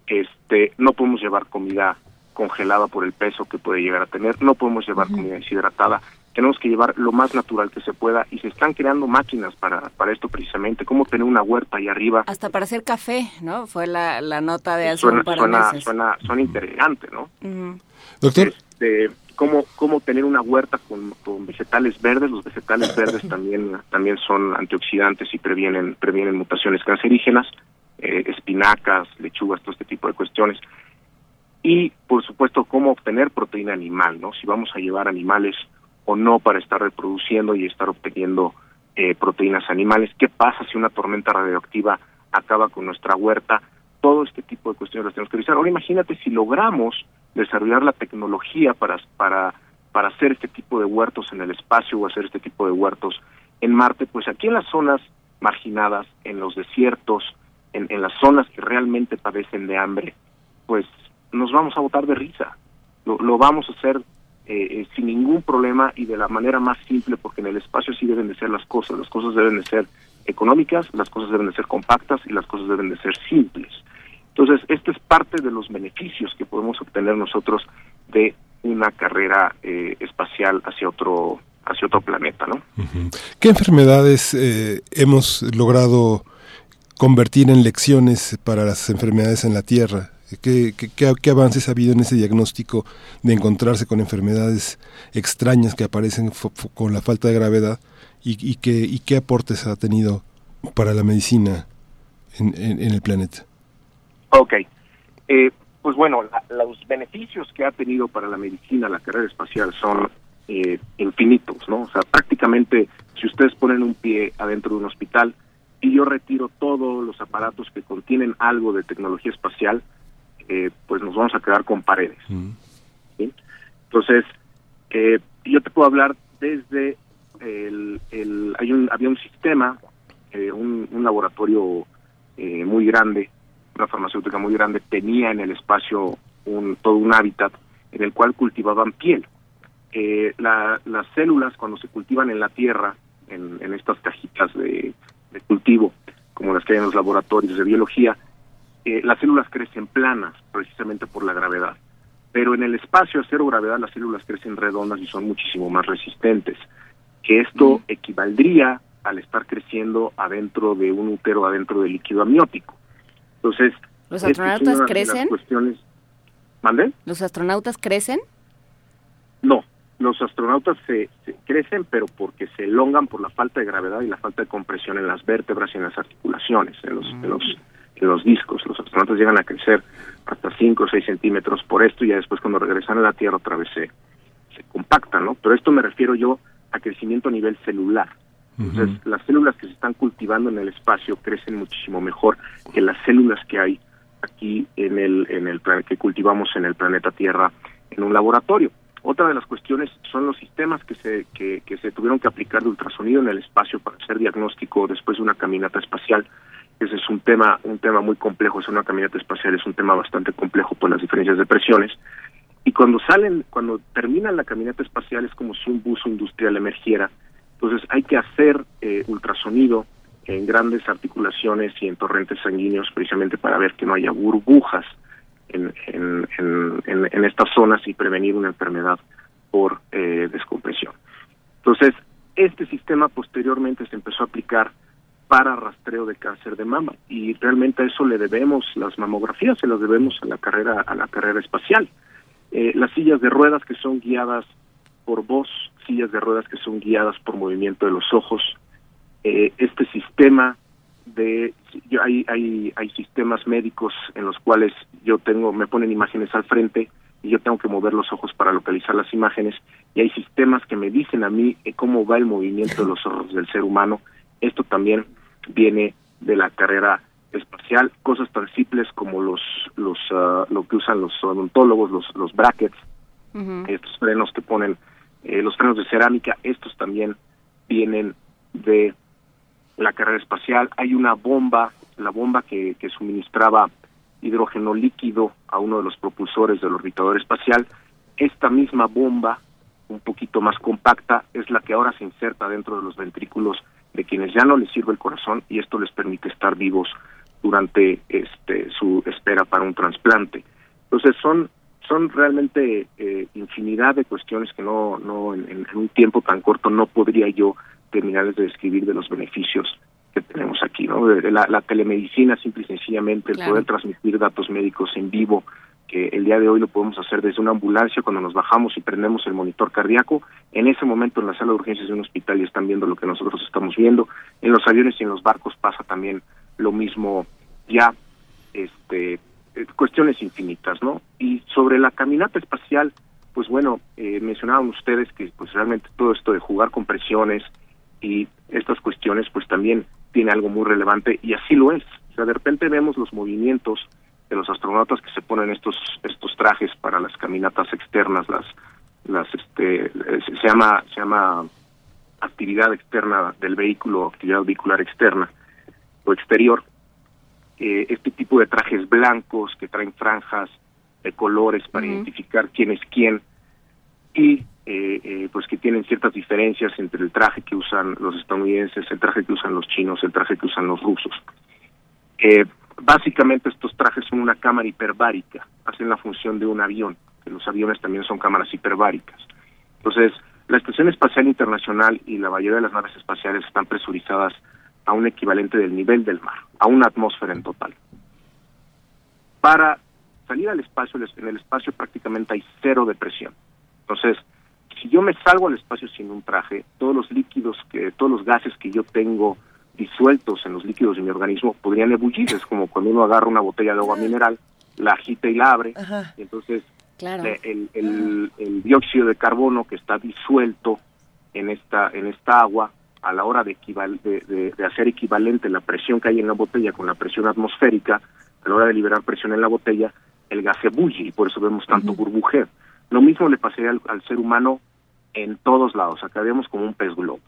Este, no podemos llevar comida congelada por el peso que puede llegar a tener, no podemos llevar comida deshidratada, tenemos que llevar lo más natural que se pueda y se están creando máquinas para, para esto precisamente, cómo tener una huerta ahí arriba. Hasta para hacer café, ¿no? Fue la, la nota de hace Suena, un par de suena, meses. suena, suena interesante, ¿no? Ujú. Doctor, de cómo, cómo tener una huerta con, con vegetales verdes. Los vegetales verdes también, también son antioxidantes y previenen, previenen mutaciones cancerígenas, eh, espinacas, lechugas, todo este tipo de cuestiones. Y, por supuesto, cómo obtener proteína animal, ¿no? Si vamos a llevar animales o no para estar reproduciendo y estar obteniendo eh, proteínas animales. ¿Qué pasa si una tormenta radioactiva acaba con nuestra huerta? Todo este tipo de cuestiones las tenemos que revisar. Ahora imagínate si logramos desarrollar la tecnología para, para, para hacer este tipo de huertos en el espacio o hacer este tipo de huertos en Marte, pues aquí en las zonas marginadas, en los desiertos, en, en las zonas que realmente padecen de hambre, pues nos vamos a botar de risa. Lo, lo vamos a hacer eh, eh, sin ningún problema y de la manera más simple, porque en el espacio sí deben de ser las cosas. Las cosas deben de ser económicas, las cosas deben de ser compactas y las cosas deben de ser simples. Entonces, este es parte de los beneficios que podemos obtener nosotros de una carrera eh, espacial hacia otro hacia otro planeta, ¿no? ¿Qué enfermedades eh, hemos logrado convertir en lecciones para las enfermedades en la Tierra? ¿Qué, qué, qué, avances ha habido en ese diagnóstico de encontrarse con enfermedades extrañas que aparecen con la falta de gravedad y, qué, y qué aportes ha tenido para la medicina en el planeta? Ok. Eh, pues bueno, la, los beneficios que ha tenido para la medicina la carrera espacial son eh, infinitos, ¿no? O sea, prácticamente si ustedes ponen un pie adentro de un hospital y yo retiro todos los aparatos que contienen algo de tecnología espacial, eh, pues nos vamos a quedar con paredes. ¿sí? Entonces, eh, yo te puedo hablar desde el, el hay un había un sistema, eh, un, un, laboratorio eh, muy grande, una farmacéutica muy grande tenía en el espacio un todo un hábitat en el cual cultivaban piel. Eh, la, las células cuando se cultivan en la tierra, en, en estas cajitas de, de cultivo, como las que hay en los laboratorios de biología, eh, las células crecen planas precisamente por la gravedad. Pero en el espacio a cero gravedad las células crecen redondas y son muchísimo más resistentes. Que esto mm. equivaldría al estar creciendo adentro de un útero, adentro del líquido amniótico. Entonces, ¿los astronautas crecen? Cuestiones... ¿Mande? ¿Los astronautas crecen? No, los astronautas se, se, crecen, pero porque se elongan por la falta de gravedad y la falta de compresión en las vértebras y en las articulaciones, en los, mm. en los en los discos. Los astronautas llegan a crecer hasta 5 o 6 centímetros por esto y ya después cuando regresan a la Tierra otra vez se, se compactan, ¿no? Pero esto me refiero yo a crecimiento a nivel celular. Entonces, uh -huh. las células que se están cultivando en el espacio crecen muchísimo mejor que las células que hay aquí en el en el que cultivamos en el planeta Tierra en un laboratorio. Otra de las cuestiones son los sistemas que se que, que se tuvieron que aplicar de ultrasonido en el espacio para hacer diagnóstico después de una caminata espacial ese es un tema un tema muy complejo es una caminata espacial es un tema bastante complejo por las diferencias de presiones y cuando salen cuando terminan la caminata espacial es como si un buzo industrial emergiera entonces hay que hacer eh, ultrasonido en grandes articulaciones y en torrentes sanguíneos precisamente para ver que no haya burbujas en, estas zonas y prevenir una enfermedad por eh, descompresión. Entonces, este sistema posteriormente se empezó a aplicar para rastreo de cáncer de mama y realmente a eso le debemos las mamografías, se las debemos a la carrera a la carrera espacial. Eh, las sillas de ruedas que son guiadas por voz, sillas de ruedas que son guiadas por movimiento de los ojos, eh, este sistema de yo, hay hay hay sistemas médicos en los cuales yo tengo me ponen imágenes al frente y yo tengo que mover los ojos para localizar las imágenes. Y hay sistemas que me dicen a mí eh, cómo va el movimiento de los ojos del ser humano. Esto también viene de la carrera espacial cosas tan simples como los los uh, lo que usan los odontólogos los los brackets uh -huh. estos frenos que ponen eh, los frenos de cerámica estos también vienen de la carrera espacial. Hay una bomba, la bomba que, que suministraba hidrógeno líquido a uno de los propulsores del orbitador espacial. Esta misma bomba, un poquito más compacta, es la que ahora se inserta dentro de los ventrículos de quienes ya no les sirve el corazón y esto les permite estar vivos durante este su espera para un trasplante. Entonces son son realmente eh, infinidad de cuestiones que no no en, en, un tiempo tan corto no podría yo terminales de describir de los beneficios que tenemos aquí, ¿no? La, la telemedicina, simple y sencillamente, el claro. poder transmitir datos médicos en vivo, que el día de hoy lo podemos hacer desde una ambulancia cuando nos bajamos y prendemos el monitor cardíaco, en ese momento en la sala de urgencias de un hospital y están viendo lo que nosotros estamos viendo, en los aviones y en los barcos pasa también lo mismo ya, este, cuestiones infinitas, ¿no? Y sobre la caminata espacial, pues bueno, eh, mencionaban ustedes que pues realmente todo esto de jugar con presiones, y estas cuestiones pues también tiene algo muy relevante y así lo es. O sea, de repente vemos los movimientos de los astronautas que se ponen estos estos trajes para las caminatas externas, las las este se llama se llama actividad externa del vehículo, actividad vehicular externa o exterior. Eh, este tipo de trajes blancos que traen franjas de colores para identificar quién es quién y eh, eh, pues que tienen ciertas diferencias entre el traje que usan los estadounidenses, el traje que usan los chinos, el traje que usan los rusos. Eh, básicamente estos trajes son una cámara hiperbárica, hacen la función de un avión, que los aviones también son cámaras hiperbáricas. Entonces, la Estación Espacial Internacional y la mayoría de las naves espaciales están presurizadas a un equivalente del nivel del mar, a una atmósfera en total. Para salir al espacio, en el espacio prácticamente hay cero de presión. Entonces, si yo me salgo al espacio sin un traje, todos los líquidos, que todos los gases que yo tengo disueltos en los líquidos de mi organismo podrían ebullir. Es como cuando uno agarra una botella de agua mineral, la agita y la abre, y entonces el, el, el, dióxido de carbono que está disuelto en esta en esta agua a la hora de, de, de, hacer equivalente la presión que hay en la botella con la presión atmosférica, a la hora de liberar presión en la botella, el gas ebulle y por eso vemos tanto burbujeo. Lo mismo le pasaría al, ser humano en todos lados, acá vemos como un pez globo.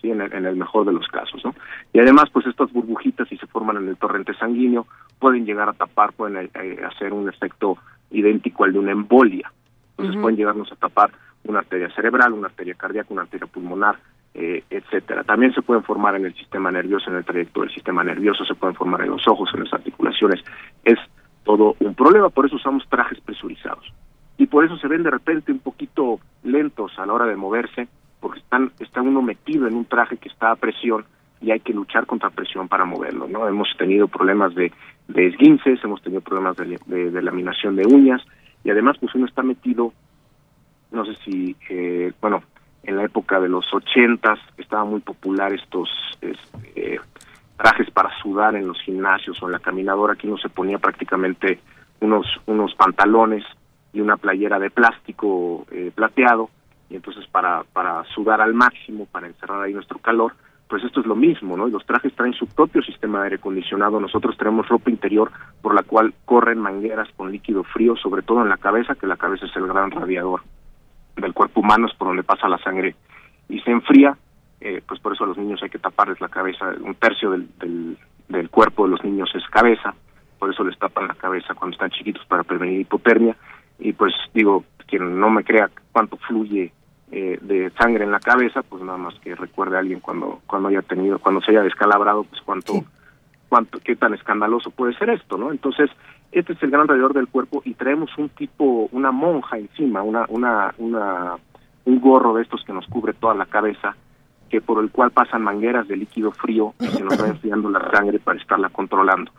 ¿sí? En, el, mejor de los casos, ¿no? Y además, pues estas burbujitas, si se forman en el torrente sanguíneo, pueden llegar a tapar, pueden eh, eh, hacer un efecto idéntico al de una embolia. Entonces pueden llegarnos a tapar una arteria cerebral, una arteria cardíaca, una arteria pulmonar, eh, etcétera. También se pueden formar en el sistema nervioso, en el trayecto del sistema nervioso, se pueden formar en los ojos, en las articulaciones. Es todo un problema, por eso usamos trajes presurizados. Y por eso se ven de repente un poquito lentos a la hora de moverse, porque están, está uno metido en un traje que está a presión y hay que luchar contra presión para moverlo, ¿no? Hemos tenido problemas de, de esguinces, hemos tenido problemas de, de, laminación de uñas y además pues uno está metido, no sé si, eh, bueno, época de los ochentas estaba muy popular estos este, trajes para sudar en los gimnasios o en la caminadora, aquí uno se ponía prácticamente unos, unos pantalones y una playera de plástico eh, plateado y entonces para, para sudar al máximo, para encerrar ahí nuestro calor, pues esto es lo mismo, ¿no? Y los trajes traen su propio sistema de aire acondicionado, nosotros tenemos ropa interior por la cual corren mangueras con líquido frío, sobre todo en la cabeza, que la cabeza es el gran radiador del cuerpo humano, es por donde pasa la sangre y se enfría, eh, pues por eso a los niños hay que taparles la cabeza, un tercio del, del, del cuerpo de los niños es cabeza, por eso les tapan la cabeza cuando están chiquitos para prevenir hipotermia, y pues digo, quien no me crea cuánto fluye eh, de sangre en la cabeza, pues nada más que recuerde a alguien cuando cuando haya tenido, cuando se haya descalabrado, pues cuánto, cuánto, qué tan escandaloso puede ser esto, ¿no? Entonces, este es el gran alrededor del cuerpo y traemos un tipo, una monja encima, una, una, una, un gorro de estos que nos cubre toda la cabeza, que por el cual pasan mangueras de líquido frío y se nos va enfriando la sangre para estarla controlando.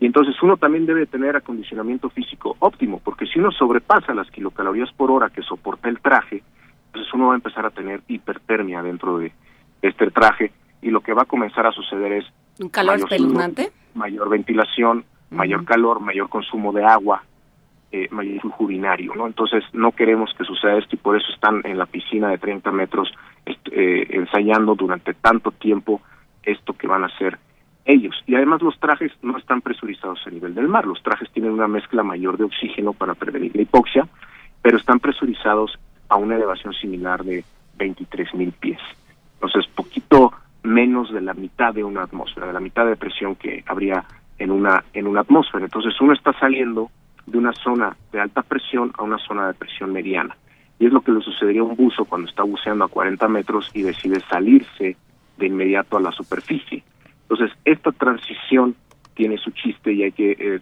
Y entonces uno también debe tener acondicionamiento físico óptimo, porque si uno sobrepasa las kilocalorías por hora que soporta el traje, entonces uno va a empezar a tener hipertermia dentro de este traje y lo que va a comenzar a suceder es un calor espeluznante, mayor ventilación, mayor calor, mayor consumo de agua, eh, mayor flujo urinario, ¿no? Entonces no queremos que suceda esto y por eso están en la piscina de 30 metros eh, ensayando durante tanto tiempo esto que van a hacer ellos. Y además los trajes no están presurizados a nivel del mar, los trajes tienen una mezcla mayor de oxígeno para prevenir la hipoxia, pero están presurizados a una elevación similar de 23 mil pies. Entonces, poquito menos de la mitad de una atmósfera, de la mitad de presión que habría en una, en una atmósfera. Entonces, uno está saliendo de una zona de alta presión a una zona de presión mediana. Y es lo que le sucedería a un buzo cuando está buceando a 40 metros y decide salirse de inmediato a la superficie. Entonces, esta transición tiene su chiste y hay que eh,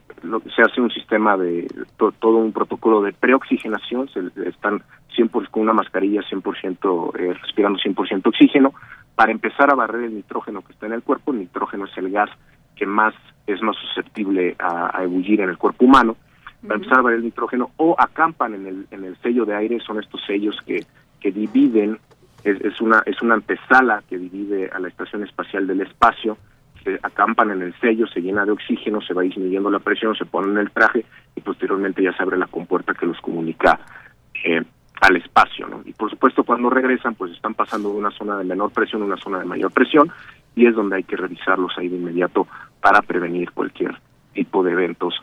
se hace un sistema de todo un protocolo de preoxigenación se están 100% con una mascarilla 100% eh, respirando 100% oxígeno para empezar a barrer el nitrógeno que está en el cuerpo el nitrógeno es el gas que más es más susceptible a, ebullir en el cuerpo humano para empezar a el nitrógeno o acampan en el en el sello de aire son estos sellos que que dividen es, es una es una antesala que divide a la estación espacial del espacio se acampan en el sello, se llena de oxígeno, se va disminuyendo la presión, se ponen el traje y posteriormente ya se abre la compuerta que los comunica eh, al espacio, ¿no? Y por supuesto cuando regresan pues están pasando de una zona de menor presión a una zona de mayor presión y es donde hay que revisarlos ahí de inmediato para prevenir cualquier tipo de eventos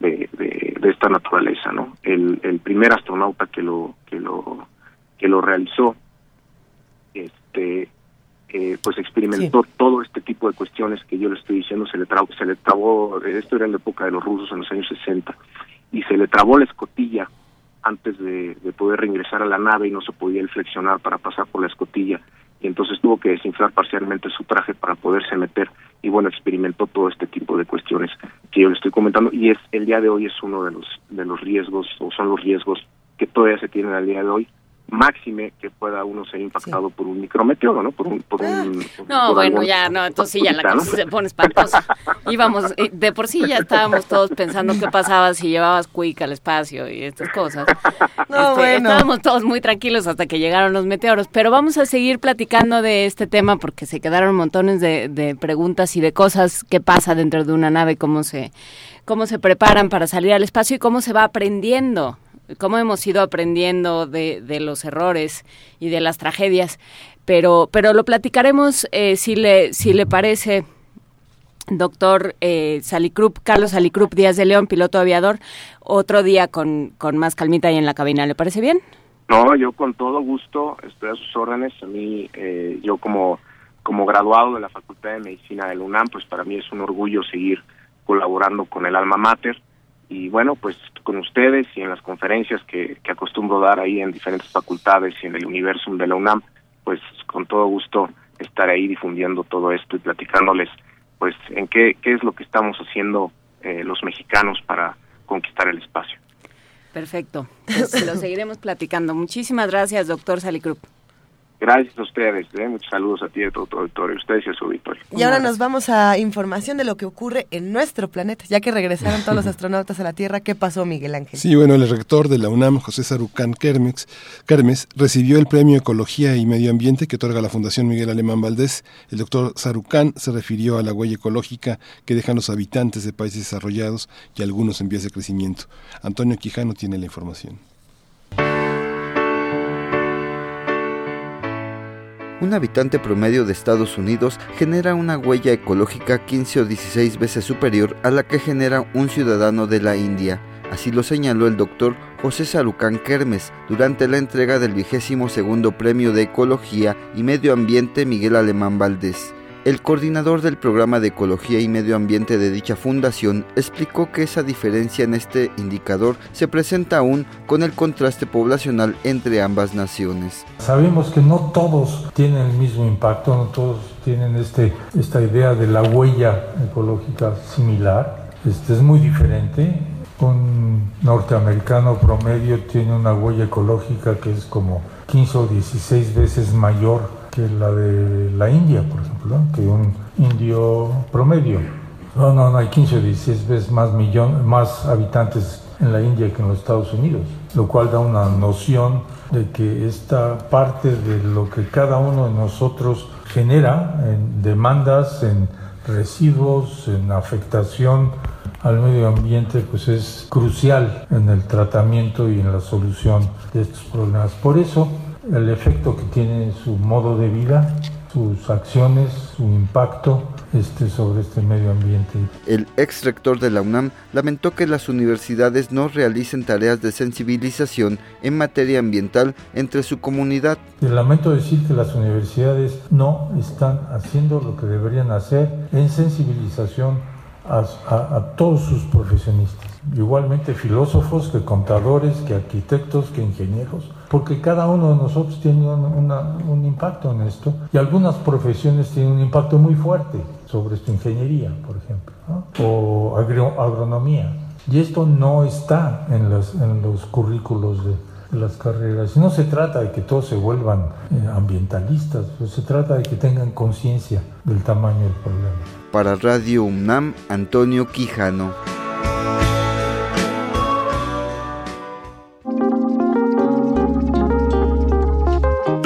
de, de, de esta naturaleza, ¿no? El, el primer astronauta que lo que lo que lo realizó este eh, pues experimentó todo este tipo de cuestiones que yo le estoy diciendo, se le trabó, se le trabó, esto era en la época de los rusos en los años 60, y se le trabó la escotilla antes de, de poder reingresar a la nave y no se podía flexionar para pasar por la escotilla. Y entonces tuvo que desinflar parcialmente su traje para poderse meter. Y bueno experimentó todo este tipo de cuestiones que yo le estoy comentando. Y es el día de hoy es uno de los de los riesgos o son los riesgos que todavía se tienen al día de hoy máxime que pueda uno ser impactado por un micrometeoro, ¿no? Por un, por un, no, bueno, ya, no, entonces sí, ya la cosa se pone espantosa. Íbamos, eh, de por sí ya estábamos todos pensando qué pasaba si llevabas Quick al espacio y estas cosas. No, este, bueno. Estábamos todos muy tranquilos hasta que llegaron los meteoros, pero vamos a seguir platicando de este tema porque se quedaron montones de, de preguntas y de cosas que pasa dentro de una nave, cómo se, cómo se preparan para salir al espacio y cómo se va aprendiendo cómo hemos ido aprendiendo de, de, los errores y de las tragedias, pero, pero lo platicaremos eh, si, le, si le parece, doctor eh, Carlos Salicrup Díaz de León, piloto aviador, otro día con, con más calmita ahí en la cabina, ¿le parece bien? No, yo con todo gusto estoy a sus órdenes. A mí, eh, yo como, como graduado de la Facultad de Medicina del UNAM, pues para mí es un orgullo seguir colaborando con el alma mater y bueno, pues con ustedes y en las conferencias que, acostumbro dar ahí en diferentes facultades y en el universo de la UNAM, pues con todo gusto estar ahí difundiendo todo esto y platicándoles pues en qué, qué es lo que estamos haciendo eh, los mexicanos para conquistar el espacio. Perfecto, pues lo seguiremos platicando. Muchísimas gracias, doctor Salicrup. Gracias a ustedes, ¿eh? muchos saludos a ti y a todo tu auditorio, ustedes y a su auditorio. Y ahora nos vamos a información de lo que ocurre en nuestro planeta, ya que regresaron todos los astronautas a la Tierra, ¿qué pasó Miguel Ángel? Sí, bueno, el rector de la UNAM, José Sarucán Kermes, Kermes, recibió el premio Ecología y Medio Ambiente que otorga la Fundación Miguel Alemán Valdés. El doctor Sarucán se refirió a la huella ecológica que dejan los habitantes de países desarrollados y algunos en vías de crecimiento. Antonio Quijano tiene la información. Un habitante promedio de Estados Unidos genera una huella ecológica 15 o 16 veces superior a la que genera un ciudadano de la India. Así lo señaló el doctor José Sarucán Kermes durante la entrega del vigésimo segundo Premio de Ecología y Medio Ambiente Miguel Alemán Valdés. El coordinador del programa de Ecología y Medio Ambiente de dicha fundación explicó que esa diferencia en este indicador se presenta aún con el contraste poblacional entre ambas naciones. Sabemos que no todos tienen el mismo impacto, no todos tienen este, esta idea de la huella ecológica similar. Este es muy diferente. Un norteamericano promedio tiene una huella ecológica que es como 15 o 16 veces mayor que la de la India, por ejemplo, que un indio promedio. No, no, no, hay 15 o 16 veces más, millón, más habitantes en la India que en los Estados Unidos, lo cual da una noción de que esta parte de lo que cada uno de nosotros genera en demandas, en residuos, en afectación al medio ambiente, pues es crucial en el tratamiento y en la solución de estos problemas. Por eso, el efecto que tiene su modo de vida, sus acciones, su impacto este, sobre este medio ambiente. El ex rector de la UNAM lamentó que las universidades no realicen tareas de sensibilización en materia ambiental entre su comunidad. lamento decir que las universidades no están haciendo lo que deberían hacer en sensibilización a todos sus profesionistas. Igualmente filósofos, que contadores, que arquitectos, que ingenieros porque cada uno de nosotros tiene un impacto en esto y algunas profesiones tienen un impacto muy fuerte sobre esta ingeniería, por ejemplo, o agronomía. Y esto no está en los, currículos de, las carreras. No se trata de que todos se vuelvan eh, ambientalistas, se trata de que tengan conciencia del tamaño del problema. Para Radio UNAM, Antonio Quijano.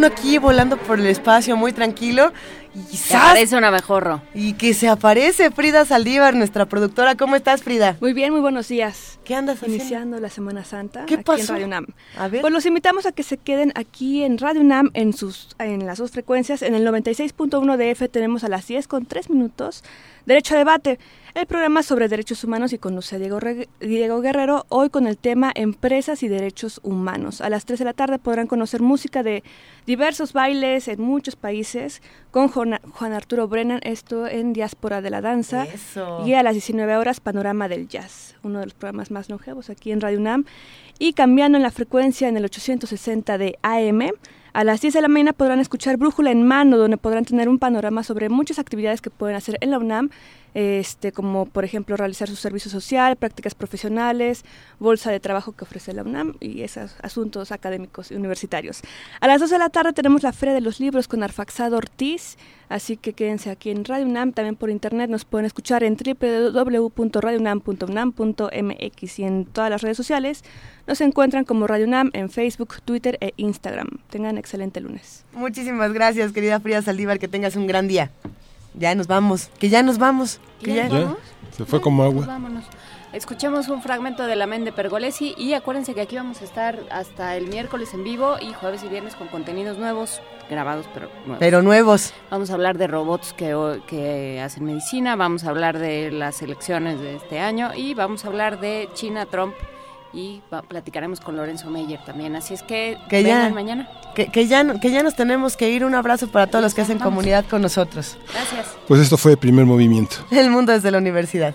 Uno aquí volando por el espacio muy tranquilo Y Se aparece un abejorro. Y que se aparece Frida Saldívar, nuestra productora. ¿Cómo estás, Frida? Muy bien, muy buenos días. ¿Qué andas haciendo? Iniciando la Semana Santa ¿Qué aquí pasó? en Radio UNAM. A ver. Pues los invitamos a que se queden aquí en Radio UNAM en sus en las dos frecuencias. En el 96.1 de F tenemos a las 10 con 3 minutos Derecho a Debate, el programa sobre derechos humanos y a Diego, Diego Guerrero, hoy con el tema Empresas y Derechos Humanos. A las 3 de la tarde podrán conocer música de diversos bailes en muchos países con Juan, Juan Arturo Brennan, esto en Diáspora de la Danza. Eso. Y a las 19 horas Panorama del Jazz, uno de los programas más longevos aquí en Radio UNAM. Y cambiando en la frecuencia en el 860 de AM, a las 10 de la mañana podrán escuchar Brújula en Mano, donde podrán tener un panorama sobre muchas actividades que pueden hacer en la UNAM, este, como por ejemplo realizar su servicio social, prácticas profesionales, bolsa de trabajo que ofrece la UNAM y esos asuntos académicos y universitarios. A las 2 de la tarde tenemos la Feria de los Libros con Arfaxado Ortiz, así que quédense aquí en Radio UNAM, también por internet nos pueden escuchar en www.radiounam.unam.mx y en todas las redes sociales nos encuentran como Radio UNAM en Facebook, Twitter e Instagram. Tengan excelente lunes. Muchísimas gracias, querida Frida Saldívar. Que tengas un gran día. Ya nos vamos. Que ya nos vamos. Que ¿Ya ya. nos vamos? Se fue como Pues agua. vámonos. Escuchemos un fragmento de La Men de Pergolesi y acuérdense que aquí vamos a estar hasta el miércoles en vivo y jueves y viernes con contenidos nuevos, grabados pero nuevos. Pero nuevos. Vamos a hablar de robots que, que hacen medicina, vamos a hablar de las elecciones de este año y vamos a hablar de China, Trump y va- platicaremos con Lorenzo Meyer también. Así es que, Que ya, mañana. Que, que ya, que ya nos tenemos que ir. Un abrazo para todos los que hacen Vamos. comunidad con nosotros. Gracias. Pues esto fue el primer movimiento. El mundo desde la universidad.